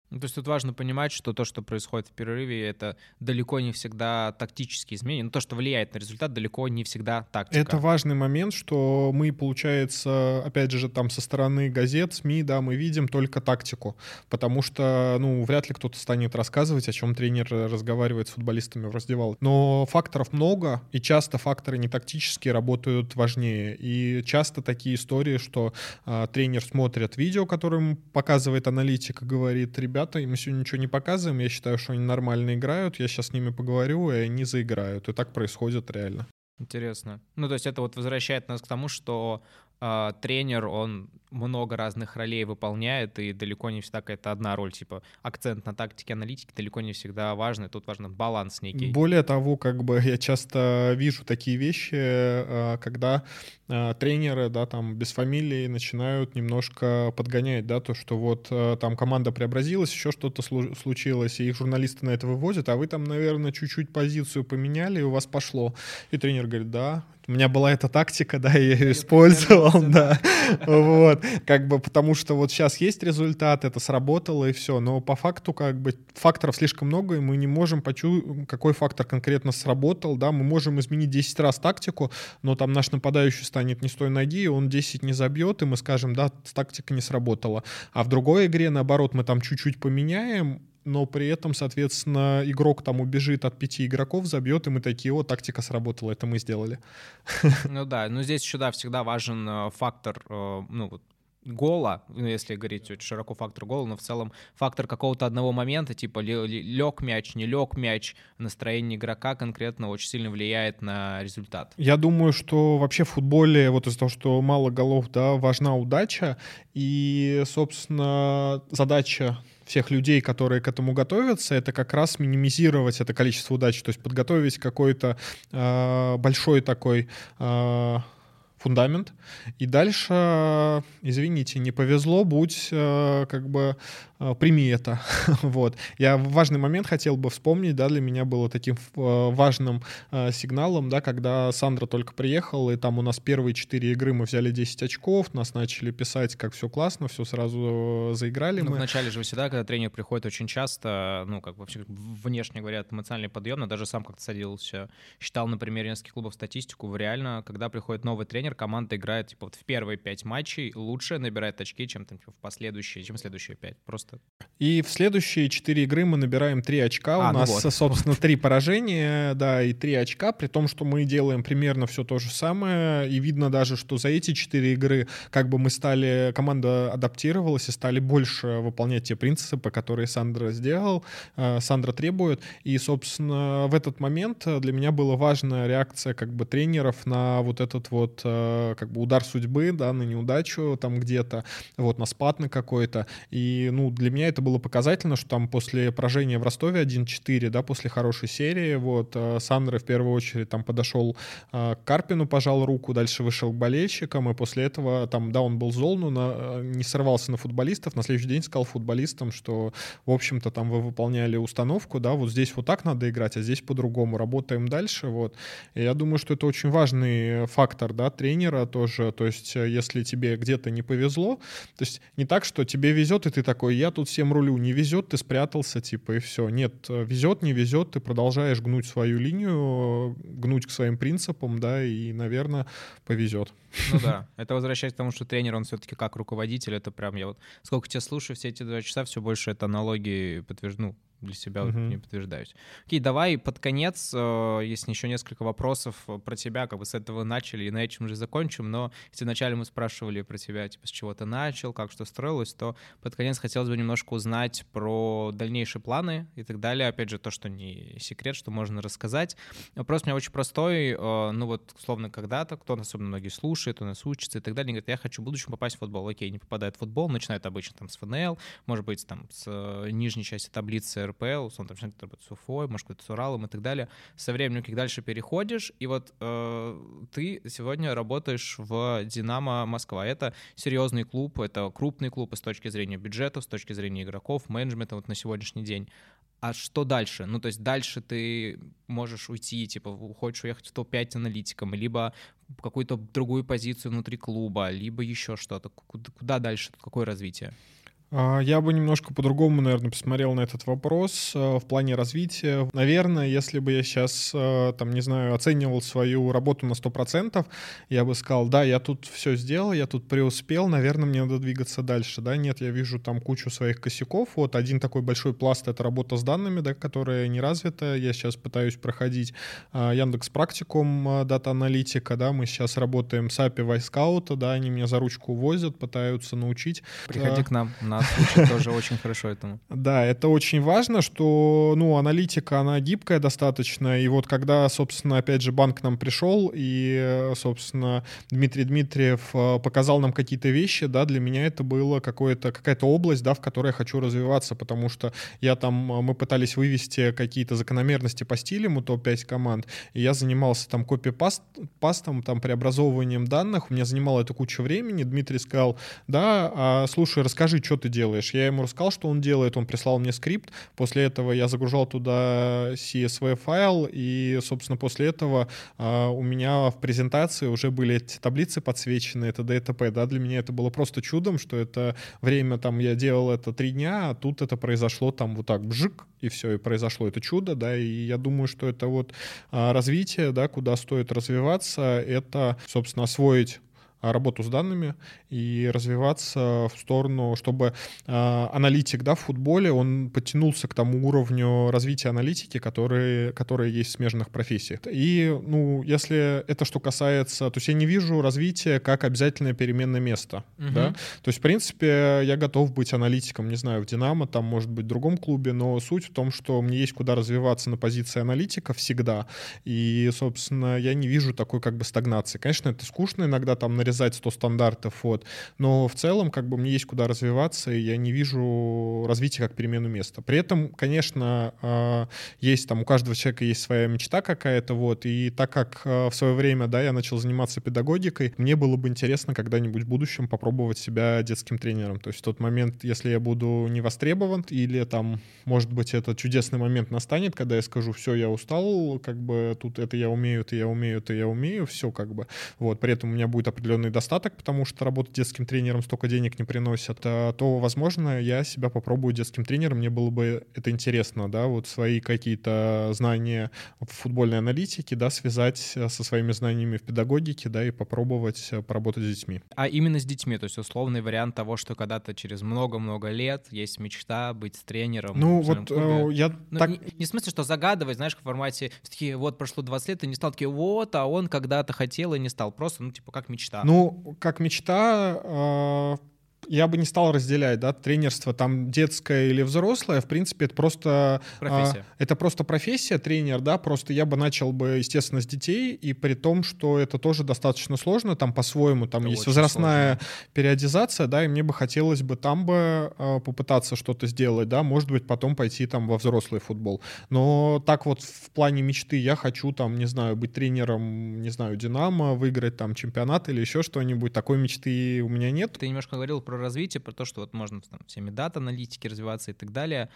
S1: Ну, то есть тут важно понимать, что то, что происходит в перерыве, это далеко не всегда тактические изменения. Ну, то, что влияет на результат, далеко не всегда тактика.
S2: Это важный момент, что мы, получается, опять же, там со стороны газет, СМИ, да, мы видим только тактику, потому что, ну, вряд ли кто-то станет рассказывать, о чем тренер разговаривает с футболистами в раздевалке. Но факторов много, и часто факторы не тактические работают важнее. И часто такие истории, что а, тренер смотрит видео, которое показывает аналитика, говорит, ребят, ребята, мы сегодня ничего не показываем, я считаю, что они нормально играют, я сейчас с ними поговорю, и они заиграют. И так происходит реально.
S1: Интересно. Ну, то есть это вот возвращает нас к тому, что э, тренер, он много разных ролей выполняет, и далеко не всегда какая-то одна роль, типа акцент на тактике аналитики далеко не всегда важный, тут важен баланс некий.
S2: Более того, как бы я часто вижу такие вещи, э, когда э, тренеры, да, там без фамилии начинают немножко подгонять, да, то, что вот э, там команда преобразилась, еще что-то случилось, и их журналисты на это выводят, а вы там, наверное, чуть-чуть позицию поменяли, и у вас пошло. И тренер говорит, да, у меня была эта тактика, да, я ее использовал, да, вот, как бы, потому что вот сейчас есть результат, это сработало и все, но по факту как бы факторов слишком много, и мы не можем почувствовать, какой фактор конкретно сработал, да, мы можем изменить 10 раз тактику, но там наш нападающий станет не с той ноги, он 10 не забьет, и мы скажем, да, тактика не сработала, а в другой игре, наоборот, мы там чуть-чуть поменяем, но при этом, соответственно, игрок там убежит от пяти игроков, забьет, и мы такие, о, тактика сработала, это мы сделали.
S1: Ну да, но здесь сюда всегда важен э, фактор, э, ну вот гола, ну, если говорить очень широко фактор гола, но в целом фактор какого-то одного момента, типа лег мяч, не лег мяч, настроение игрока конкретно очень сильно влияет на результат.
S2: Я думаю, что вообще в футболе вот из-за того, что мало голов, да, важна удача, и, собственно, задача всех людей, которые к этому готовятся, это как раз минимизировать это количество удачи, то есть подготовить какой-то э, большой такой э, фундамент. И дальше, извините, не повезло, будь э, как бы прими это. вот. Я важный момент хотел бы вспомнить, да, для меня было таким э, важным сигналом, да, когда Сандра только приехал, и там у нас первые четыре игры мы взяли 10 очков, нас начали писать, как все классно, все сразу заиграли
S1: ну,
S2: мы.
S1: Вначале же всегда, когда тренер приходит очень часто, ну, как вообще внешне говорят, эмоциональный подъем, но даже сам как-то садился, считал, например, нескольких клубов статистику, реально, когда приходит новый тренер, тренер, команда играет типа вот в первые пять матчей лучше набирает очки, чем там типа, в последующие, чем следующие пять. Просто.
S2: И в следующие четыре игры мы набираем три очка. А, У ну нас, вот. собственно, три поражения, да, и три очка, при том, что мы делаем примерно все то же самое. И видно даже, что за эти четыре игры как бы мы стали, команда адаптировалась и стали больше выполнять те принципы, которые Сандра сделал, э, Сандра требует. И, собственно, в этот момент для меня была важная реакция как бы тренеров на вот этот вот Э, как бы удар судьбы, да, на неудачу там где-то, вот, на спад на какой-то. И, ну, для меня это было показательно, что там после поражения в Ростове 1-4, да, после хорошей серии, вот, э, Сандра в первую очередь там подошел э, к Карпину, пожал руку, дальше вышел к болельщикам, и после этого там, да, он был зол, но на, э, не сорвался на футболистов, на следующий день сказал футболистам, что, в общем-то, там вы выполняли установку, да, вот здесь вот так надо играть, а здесь по-другому, работаем дальше, вот. И я думаю, что это очень важный фактор, да, тренера тоже, то есть если тебе где-то не повезло, то есть не так, что тебе везет, и ты такой, я тут всем рулю, не везет, ты спрятался, типа, и все. Нет, везет, не везет, ты продолжаешь гнуть свою линию, гнуть к своим принципам, да, и, наверное, повезет.
S1: Ну да, это возвращаясь к тому, что тренер, он все-таки как руководитель, это прям я вот сколько тебя слушаю все эти два часа, все больше это аналогии подтверждаю, ну, для себя uh-huh. не подтверждаюсь. Окей, давай под конец, э, если еще несколько вопросов э, про тебя, как бы с этого начали и на этом же закончим, но если вначале мы спрашивали про тебя, типа, с чего ты начал, как что строилось, то под конец хотелось бы немножко узнать про дальнейшие планы и так далее. Опять же, то, что не секрет, что можно рассказать. Вопрос у меня очень простой. Э, ну вот, условно, когда-то, кто особенно многие слушает, у нас учится и так далее, говорит, я хочу в будущем попасть в футбол. Окей, не попадает в футбол, начинает обычно там с ФНЛ, может быть, там с нижней части таблицы РПЛ, он там начинает работать с Уфой, может быть, с Уралом и так далее. Со временем, как дальше переходишь, и вот э, ты сегодня работаешь в «Динамо Москва». Это серьезный клуб, это крупный клуб с точки зрения бюджета, с точки зрения игроков, менеджмента вот на сегодняшний день. А что дальше? Ну, то есть дальше ты можешь уйти, типа, хочешь уехать в топ-5 аналитиком, либо какую-то другую позицию внутри клуба, либо еще что-то. Куда дальше? Какое развитие?
S2: А, я бы немножко по-другому, наверное, посмотрел на этот вопрос э, в плане развития. Наверное, если бы я сейчас, э, там, не знаю, оценивал свою работу на 100%, я бы сказал, да, я тут все сделал, я тут преуспел, наверное, мне надо двигаться дальше, да, нет, я вижу там кучу своих косяков, вот один такой большой пласт — это работа с данными, да, которая не развита, я сейчас пытаюсь проходить а, Яндекс Практикум э, дата-аналитика, да, мы сейчас работаем с API Вайскаута, да, они меня за ручку возят, пытаются научить.
S1: Приходи к нам на нас тоже очень хорошо этому.
S2: Да, это очень важно, что, ну, аналитика, она гибкая достаточно, и вот когда, собственно, опять же, банк нам пришел, и, собственно, Дмитрий Дмитриев э, показал нам какие-то вещи, да, для меня это было какое-то, какая-то область, да, в которой я хочу развиваться, потому что я там, э, мы пытались вывести какие-то закономерности по стилям у топ-5 команд, и я занимался там копипастом, там, преобразовыванием данных, у меня занимало это куча времени, Дмитрий сказал, да, а, слушай, расскажи, что ты делаешь. Я ему рассказал, что он делает, он прислал мне скрипт, после этого я загружал туда CSV файл, и, собственно, после этого э, у меня в презентации уже были эти таблицы подсвечены, это ДТП, да, для меня это было просто чудом, что это время, там, я делал это три дня, а тут это произошло там вот так, бжик, и все, и произошло это чудо, да, и я думаю, что это вот а, развитие, да, куда стоит развиваться, это, собственно, освоить работу с данными и развиваться в сторону, чтобы э, аналитик да, в футболе, он подтянулся к тому уровню развития аналитики, который, который есть в смежных профессиях. И, ну, если это что касается, то есть я не вижу развития как обязательное переменное место, угу. да, то есть, в принципе, я готов быть аналитиком, не знаю, в «Динамо», там, может быть, в другом клубе, но суть в том, что мне есть куда развиваться на позиции аналитика всегда, и, собственно, я не вижу такой как бы стагнации. Конечно, это скучно иногда там нарезать навязать 100 стандартов, вот. Но в целом, как бы, мне есть куда развиваться, и я не вижу развития как перемену места. При этом, конечно, а, есть там, у каждого человека есть своя мечта какая-то, вот, и так как а, в свое время, да, я начал заниматься педагогикой, мне было бы интересно когда-нибудь в будущем попробовать себя детским тренером. То есть в тот момент, если я буду не востребован, или там, может быть, этот чудесный момент настанет, когда я скажу, все, я устал, как бы тут это я умею, это я умею, это я умею, все как бы. Вот, при этом у меня будет определенный недостаток, потому что работать детским тренером столько денег не приносит, а, то, возможно, я себя попробую детским тренером, мне было бы это интересно, да, вот свои какие-то знания в футбольной аналитике, да, связать э, со своими знаниями в педагогике, да, и попробовать э, поработать с детьми.
S1: А именно с детьми, то есть условный вариант того, что когда-то через много-много лет есть мечта быть тренером.
S2: Ну, вот э, я
S1: ну,
S2: так...
S1: Не, не в смысле, что загадывать, знаешь, в формате, такие, вот прошло 20 лет, и не стал такие, вот, а он когда-то хотел и не стал, просто, ну, типа, как мечта.
S2: Ну, как мечта, а, я бы не стал разделять, да, тренерство там детское или взрослое, в принципе, это просто...
S1: Профессия.
S2: А, это просто профессия, тренер, да, просто я бы начал бы, естественно, с детей, и при том, что это тоже достаточно сложно, там по-своему, там это есть возрастная сложно. периодизация, да, и мне бы хотелось бы там бы э, попытаться что-то сделать, да, может быть, потом пойти там во взрослый футбол. Но так вот в плане мечты я хочу там, не знаю, быть тренером, не знаю, Динамо, выиграть там чемпионат или еще что-нибудь, такой мечты у меня нет.
S1: Ты немножко говорил про развитие, про то, что вот можно там всеми дата-аналитики развиваться и так далее.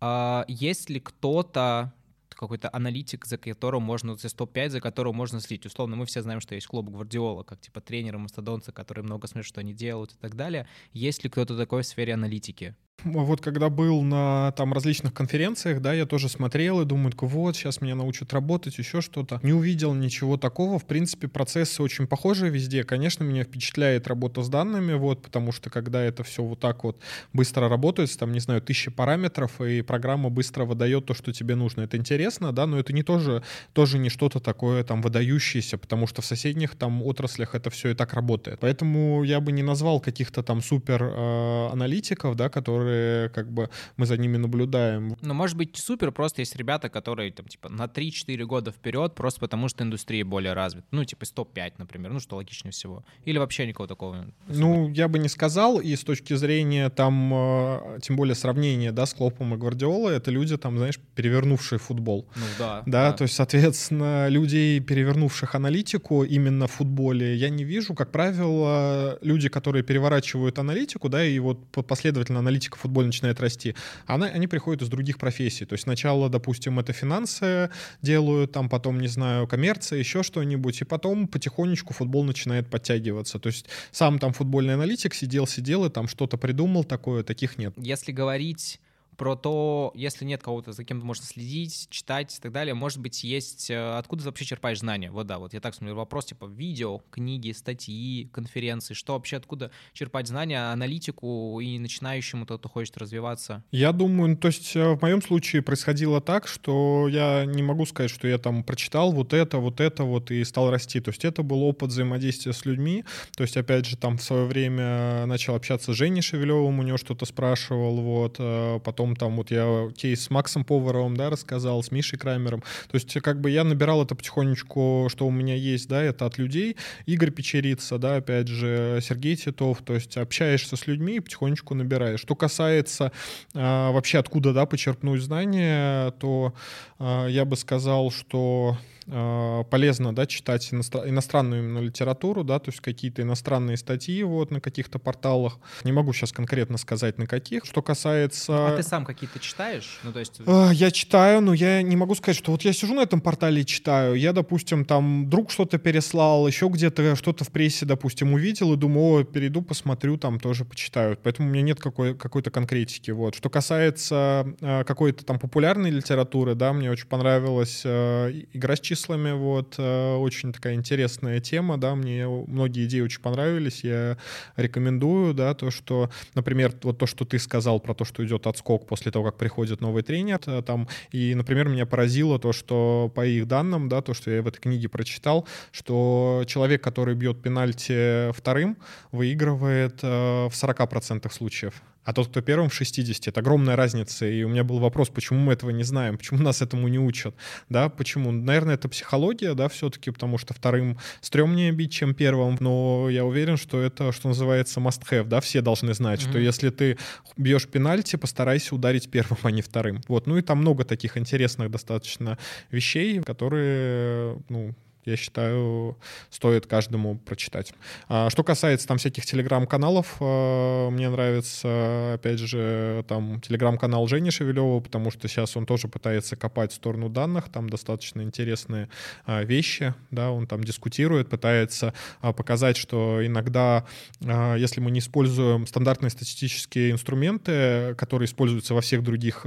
S1: А есть ли кто-то, какой-то аналитик, за которым можно, за топ-5, за которого можно следить. Условно, мы все знаем, что есть клуб Гвардиола, как типа тренеры, мастодонцы, которые много смотрят, что они делают и так далее. Есть ли кто-то такой в сфере аналитики?
S2: Вот когда был на там различных конференциях, да, я тоже смотрел и думаю, вот, сейчас меня научат работать, еще что-то. Не увидел ничего такого. В принципе, процессы очень похожи везде. Конечно, меня впечатляет работа с данными, вот, потому что когда это все вот так вот быстро работает, там, не знаю, тысячи параметров, и программа быстро выдает то, что тебе нужно. Это интересно, да, но это не тоже, тоже не что-то такое там выдающееся, потому что в соседних там отраслях это все и так работает. Поэтому я бы не назвал каких-то там супер э, аналитиков, да, которые которые как бы мы за ними наблюдаем.
S1: Ну, может быть, супер, просто есть ребята, которые там типа на 3-4 года вперед, просто потому что индустрия более развита. Ну, типа 105, например, ну, что логичнее всего. Или вообще никого такого?
S2: Ну, я бы не сказал, и с точки зрения там, э, тем более сравнения, да, с Клопом и Гвардиолой, это люди там, знаешь, перевернувшие футбол.
S1: Ну, да.
S2: Да, да. то есть, соответственно, людей, перевернувших аналитику именно в футболе, я не вижу. Как правило, люди, которые переворачивают аналитику, да, и вот последовательно аналитика футболе начинает расти, она, они приходят из других профессий. То есть сначала, допустим, это финансы делают, там потом, не знаю, коммерция, еще что-нибудь, и потом потихонечку футбол начинает подтягиваться. То есть сам там футбольный аналитик сидел, сидел и там что-то придумал такое, таких нет.
S1: Если говорить про то, если нет кого-то, за кем можно следить, читать и так далее, может быть, есть... Э, откуда ты вообще черпаешь знания? Вот да, вот я так смотрю, вопрос типа видео, книги, статьи, конференции, что вообще, откуда черпать знания, аналитику и начинающему, кто, кто хочет развиваться?
S2: Я думаю, ну, то есть э, в моем случае происходило так, что я не могу сказать, что я там прочитал вот это, вот это вот и стал расти. То есть это был опыт взаимодействия с людьми. То есть, опять же, там в свое время начал общаться с Женей Шевелевым, у него что-то спрашивал, вот, э, потом потом там вот я кейс с Максом Поваровым, да, рассказал, с Мишей Крамером. То есть как бы я набирал это потихонечку, что у меня есть, да, это от людей. Игорь Печерица, да, опять же, Сергей Титов, то есть общаешься с людьми и потихонечку набираешь. Что касается а, вообще откуда, да, почерпнуть знания, то а, я бы сказал, что а, полезно, да, читать иностранную именно литературу, да, то есть какие-то иностранные статьи вот на каких-то порталах. Не могу сейчас конкретно сказать на каких. Что касается...
S1: А ты сам какие-то читаешь? Ну, то есть...
S2: А, я читаю, но я не могу сказать, что вот я сижу на этом портале и читаю. Я, допустим, там друг что-то переслал, еще где-то что-то в прессе, допустим, увидел и думаю, о, перейду, посмотрю, там тоже почитаю. Поэтому у меня нет какой- какой-то конкретики. Вот. Что касается э, какой-то там популярной литературы, да, мне очень понравилась э, игра с числами, вот, э, очень такая интересная тема, да, мне многие идеи очень понравились, я рекомендую, да, то, что, например, вот то, что ты сказал про то, что идет отскок после того, как приходит новый тренер, э, там, и, например, меня поразило то, что по их данным, да, то, что я в этой книге прочитал, что человек, который бьет пенальти вторым, выигрывает э, в 40% случаев а тот, кто первым в 60, это огромная разница. И у меня был вопрос, почему мы этого не знаем, почему нас этому не учат, да, почему? Наверное, это психология, да, все-таки, потому что вторым стрёмнее бить, чем первым, но я уверен, что это, что называется, must have, да, все должны знать, mm-hmm. что если ты бьешь пенальти, постарайся ударить первым, а не вторым. Вот, ну и там много таких интересных достаточно вещей, которые, ну, я считаю, стоит каждому прочитать. А, что касается там всяких телеграм-каналов, а, мне нравится, опять же, там телеграм-канал Жени Шевелева, потому что сейчас он тоже пытается копать в сторону данных, там достаточно интересные а, вещи, да, он там дискутирует, пытается показать, что иногда, если мы не используем стандартные статистические инструменты, которые используются во всех других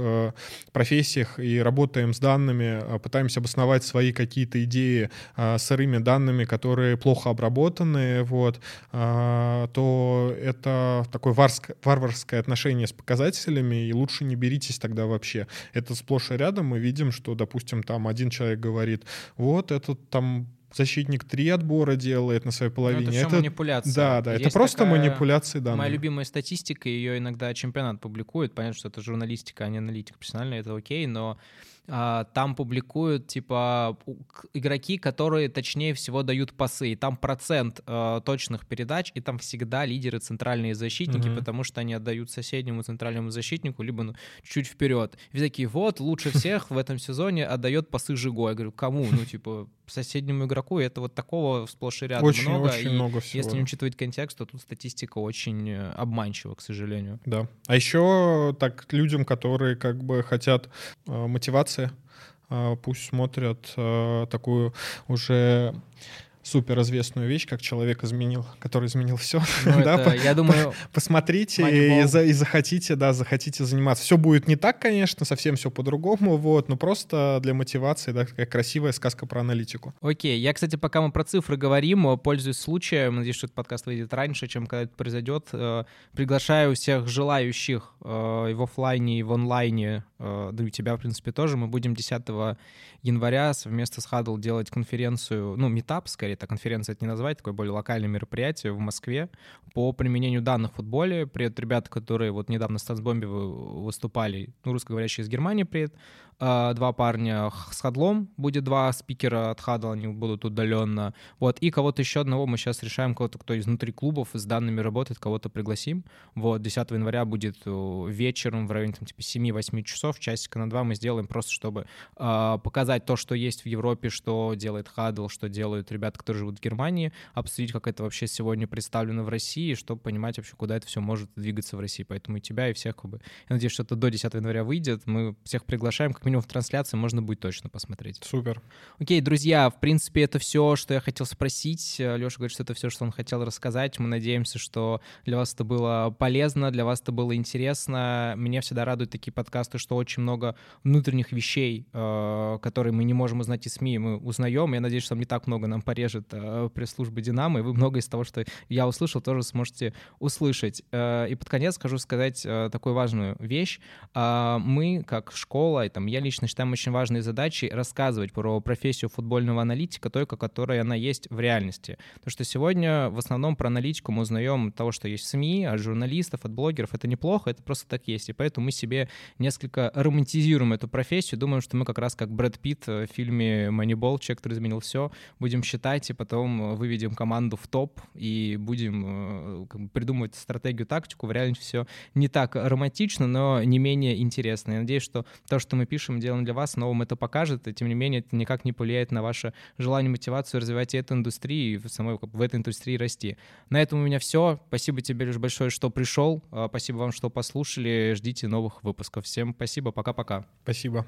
S2: профессиях, и работаем с данными, пытаемся обосновать свои какие-то идеи сырыми данными, которые плохо обработаны, вот, а, то это такое варское, варварское отношение с показателями, и лучше не беритесь тогда вообще. Это сплошь и рядом мы видим, что, допустим, там один человек говорит, вот этот там защитник три отбора делает на своей половине.
S1: Ну, это,
S2: это
S1: манипуляция.
S2: Да, да,
S1: Есть
S2: это просто
S1: такая
S2: манипуляции данными.
S1: Моя любимая статистика, ее иногда чемпионат публикует. Понятно, что это журналистика, а не аналитика профессиональная, это окей, но а, там публикуют, типа, игроки, которые точнее всего дают пасы. И там процент а, точных передач, и там всегда лидеры центральные защитники, mm-hmm. потому что они отдают соседнему центральному защитнику, либо ну, чуть вперед. И такие, вот, лучше всех в этом сезоне отдает пасы Жиго. Я говорю, кому? Ну, типа, соседнему игроку, и это вот такого сплошь и рядом
S2: очень,
S1: много.
S2: Очень
S1: и
S2: много всего.
S1: Если не учитывать контекст, то тут статистика очень э, обманчива, к сожалению.
S2: Да. А еще так людям, которые как бы хотят э, мотивации, э, пусть смотрят э, такую уже суперизвестную вещь, как человек изменил, который изменил все.
S1: Ну, да, это, по, я думаю,
S2: посмотрите и, за, и захотите, да, захотите заниматься. Все будет не так, конечно, совсем все по-другому, вот, но просто для мотивации, да, такая красивая сказка про аналитику.
S1: Окей, я, кстати, пока мы про цифры говорим, пользуясь случаем, надеюсь, что этот подкаст выйдет раньше, чем когда это произойдет, э, приглашаю всех желающих э, и в офлайне, и в онлайне, э, да и тебя, в принципе, тоже. Мы будем 10 января совместно с Huddle делать конференцию, ну, метап, скорее, это конференция это не назвать, такое более локальное мероприятие в Москве по применению данных в футболе. Привет, ребята, которые вот недавно в Стансбомбе выступали, ну, русскоговорящие из Германии, привет. А, два парня с хадлом, будет два спикера от хадла, они будут удаленно. Вот, и кого-то еще одного мы сейчас решаем, кого-то, кто изнутри клубов с данными работает, кого-то пригласим. Вот, 10 января будет э, вечером в районе там, типа 7-8 часов, часика на два мы сделаем просто, чтобы э, показать то, что есть в Европе, что делает хадл, что делают ребята, которые живут в Германии, обсудить, как это вообще сегодня представлено в России, чтобы понимать вообще, куда это все может двигаться в России. Поэтому и тебя, и всех, как бы, я надеюсь, что это до 10 января выйдет. Мы всех приглашаем, как минимум в трансляции можно будет точно посмотреть.
S2: Супер.
S1: Окей, друзья, в принципе, это все, что я хотел спросить. Леша говорит, что это все, что он хотел рассказать. Мы надеемся, что для вас это было полезно, для вас это было интересно. Меня всегда радуют такие подкасты, что очень много внутренних вещей, э, которые мы не можем узнать из СМИ, мы узнаем. Я надеюсь, что не так много нам порежет э, пресс-службы «Динамо», и вы много из того, что я услышал, тоже сможете услышать. Э, и под конец скажу сказать такую важную вещь. Мы, как школа, и там я лично считаем очень важной задачей рассказывать про профессию футбольного аналитика, только которая она есть в реальности. Потому что сегодня в основном про аналитику мы узнаем того, что есть в СМИ, от журналистов, от блогеров. Это неплохо, это просто так есть. И поэтому мы себе несколько романтизируем эту профессию, думаем, что мы как раз как Брэд Питт в фильме «Манибол», человек, который изменил все, будем считать и потом выведем команду в топ и будем э, как бы, придумывать стратегию, тактику. В реальности все не так романтично, но не менее интересно. Я надеюсь, что то, что мы пишем, делаем для вас, но вам это покажет, и тем не менее это никак не повлияет на ваше желание, мотивацию развивать эту индустрию и в, самой, в этой индустрии расти. На этом у меня все. Спасибо тебе лишь большое, что пришел. А, спасибо вам, что послушали. Ждите новых выпусков. Всем спасибо. Пока-пока.
S2: Спасибо.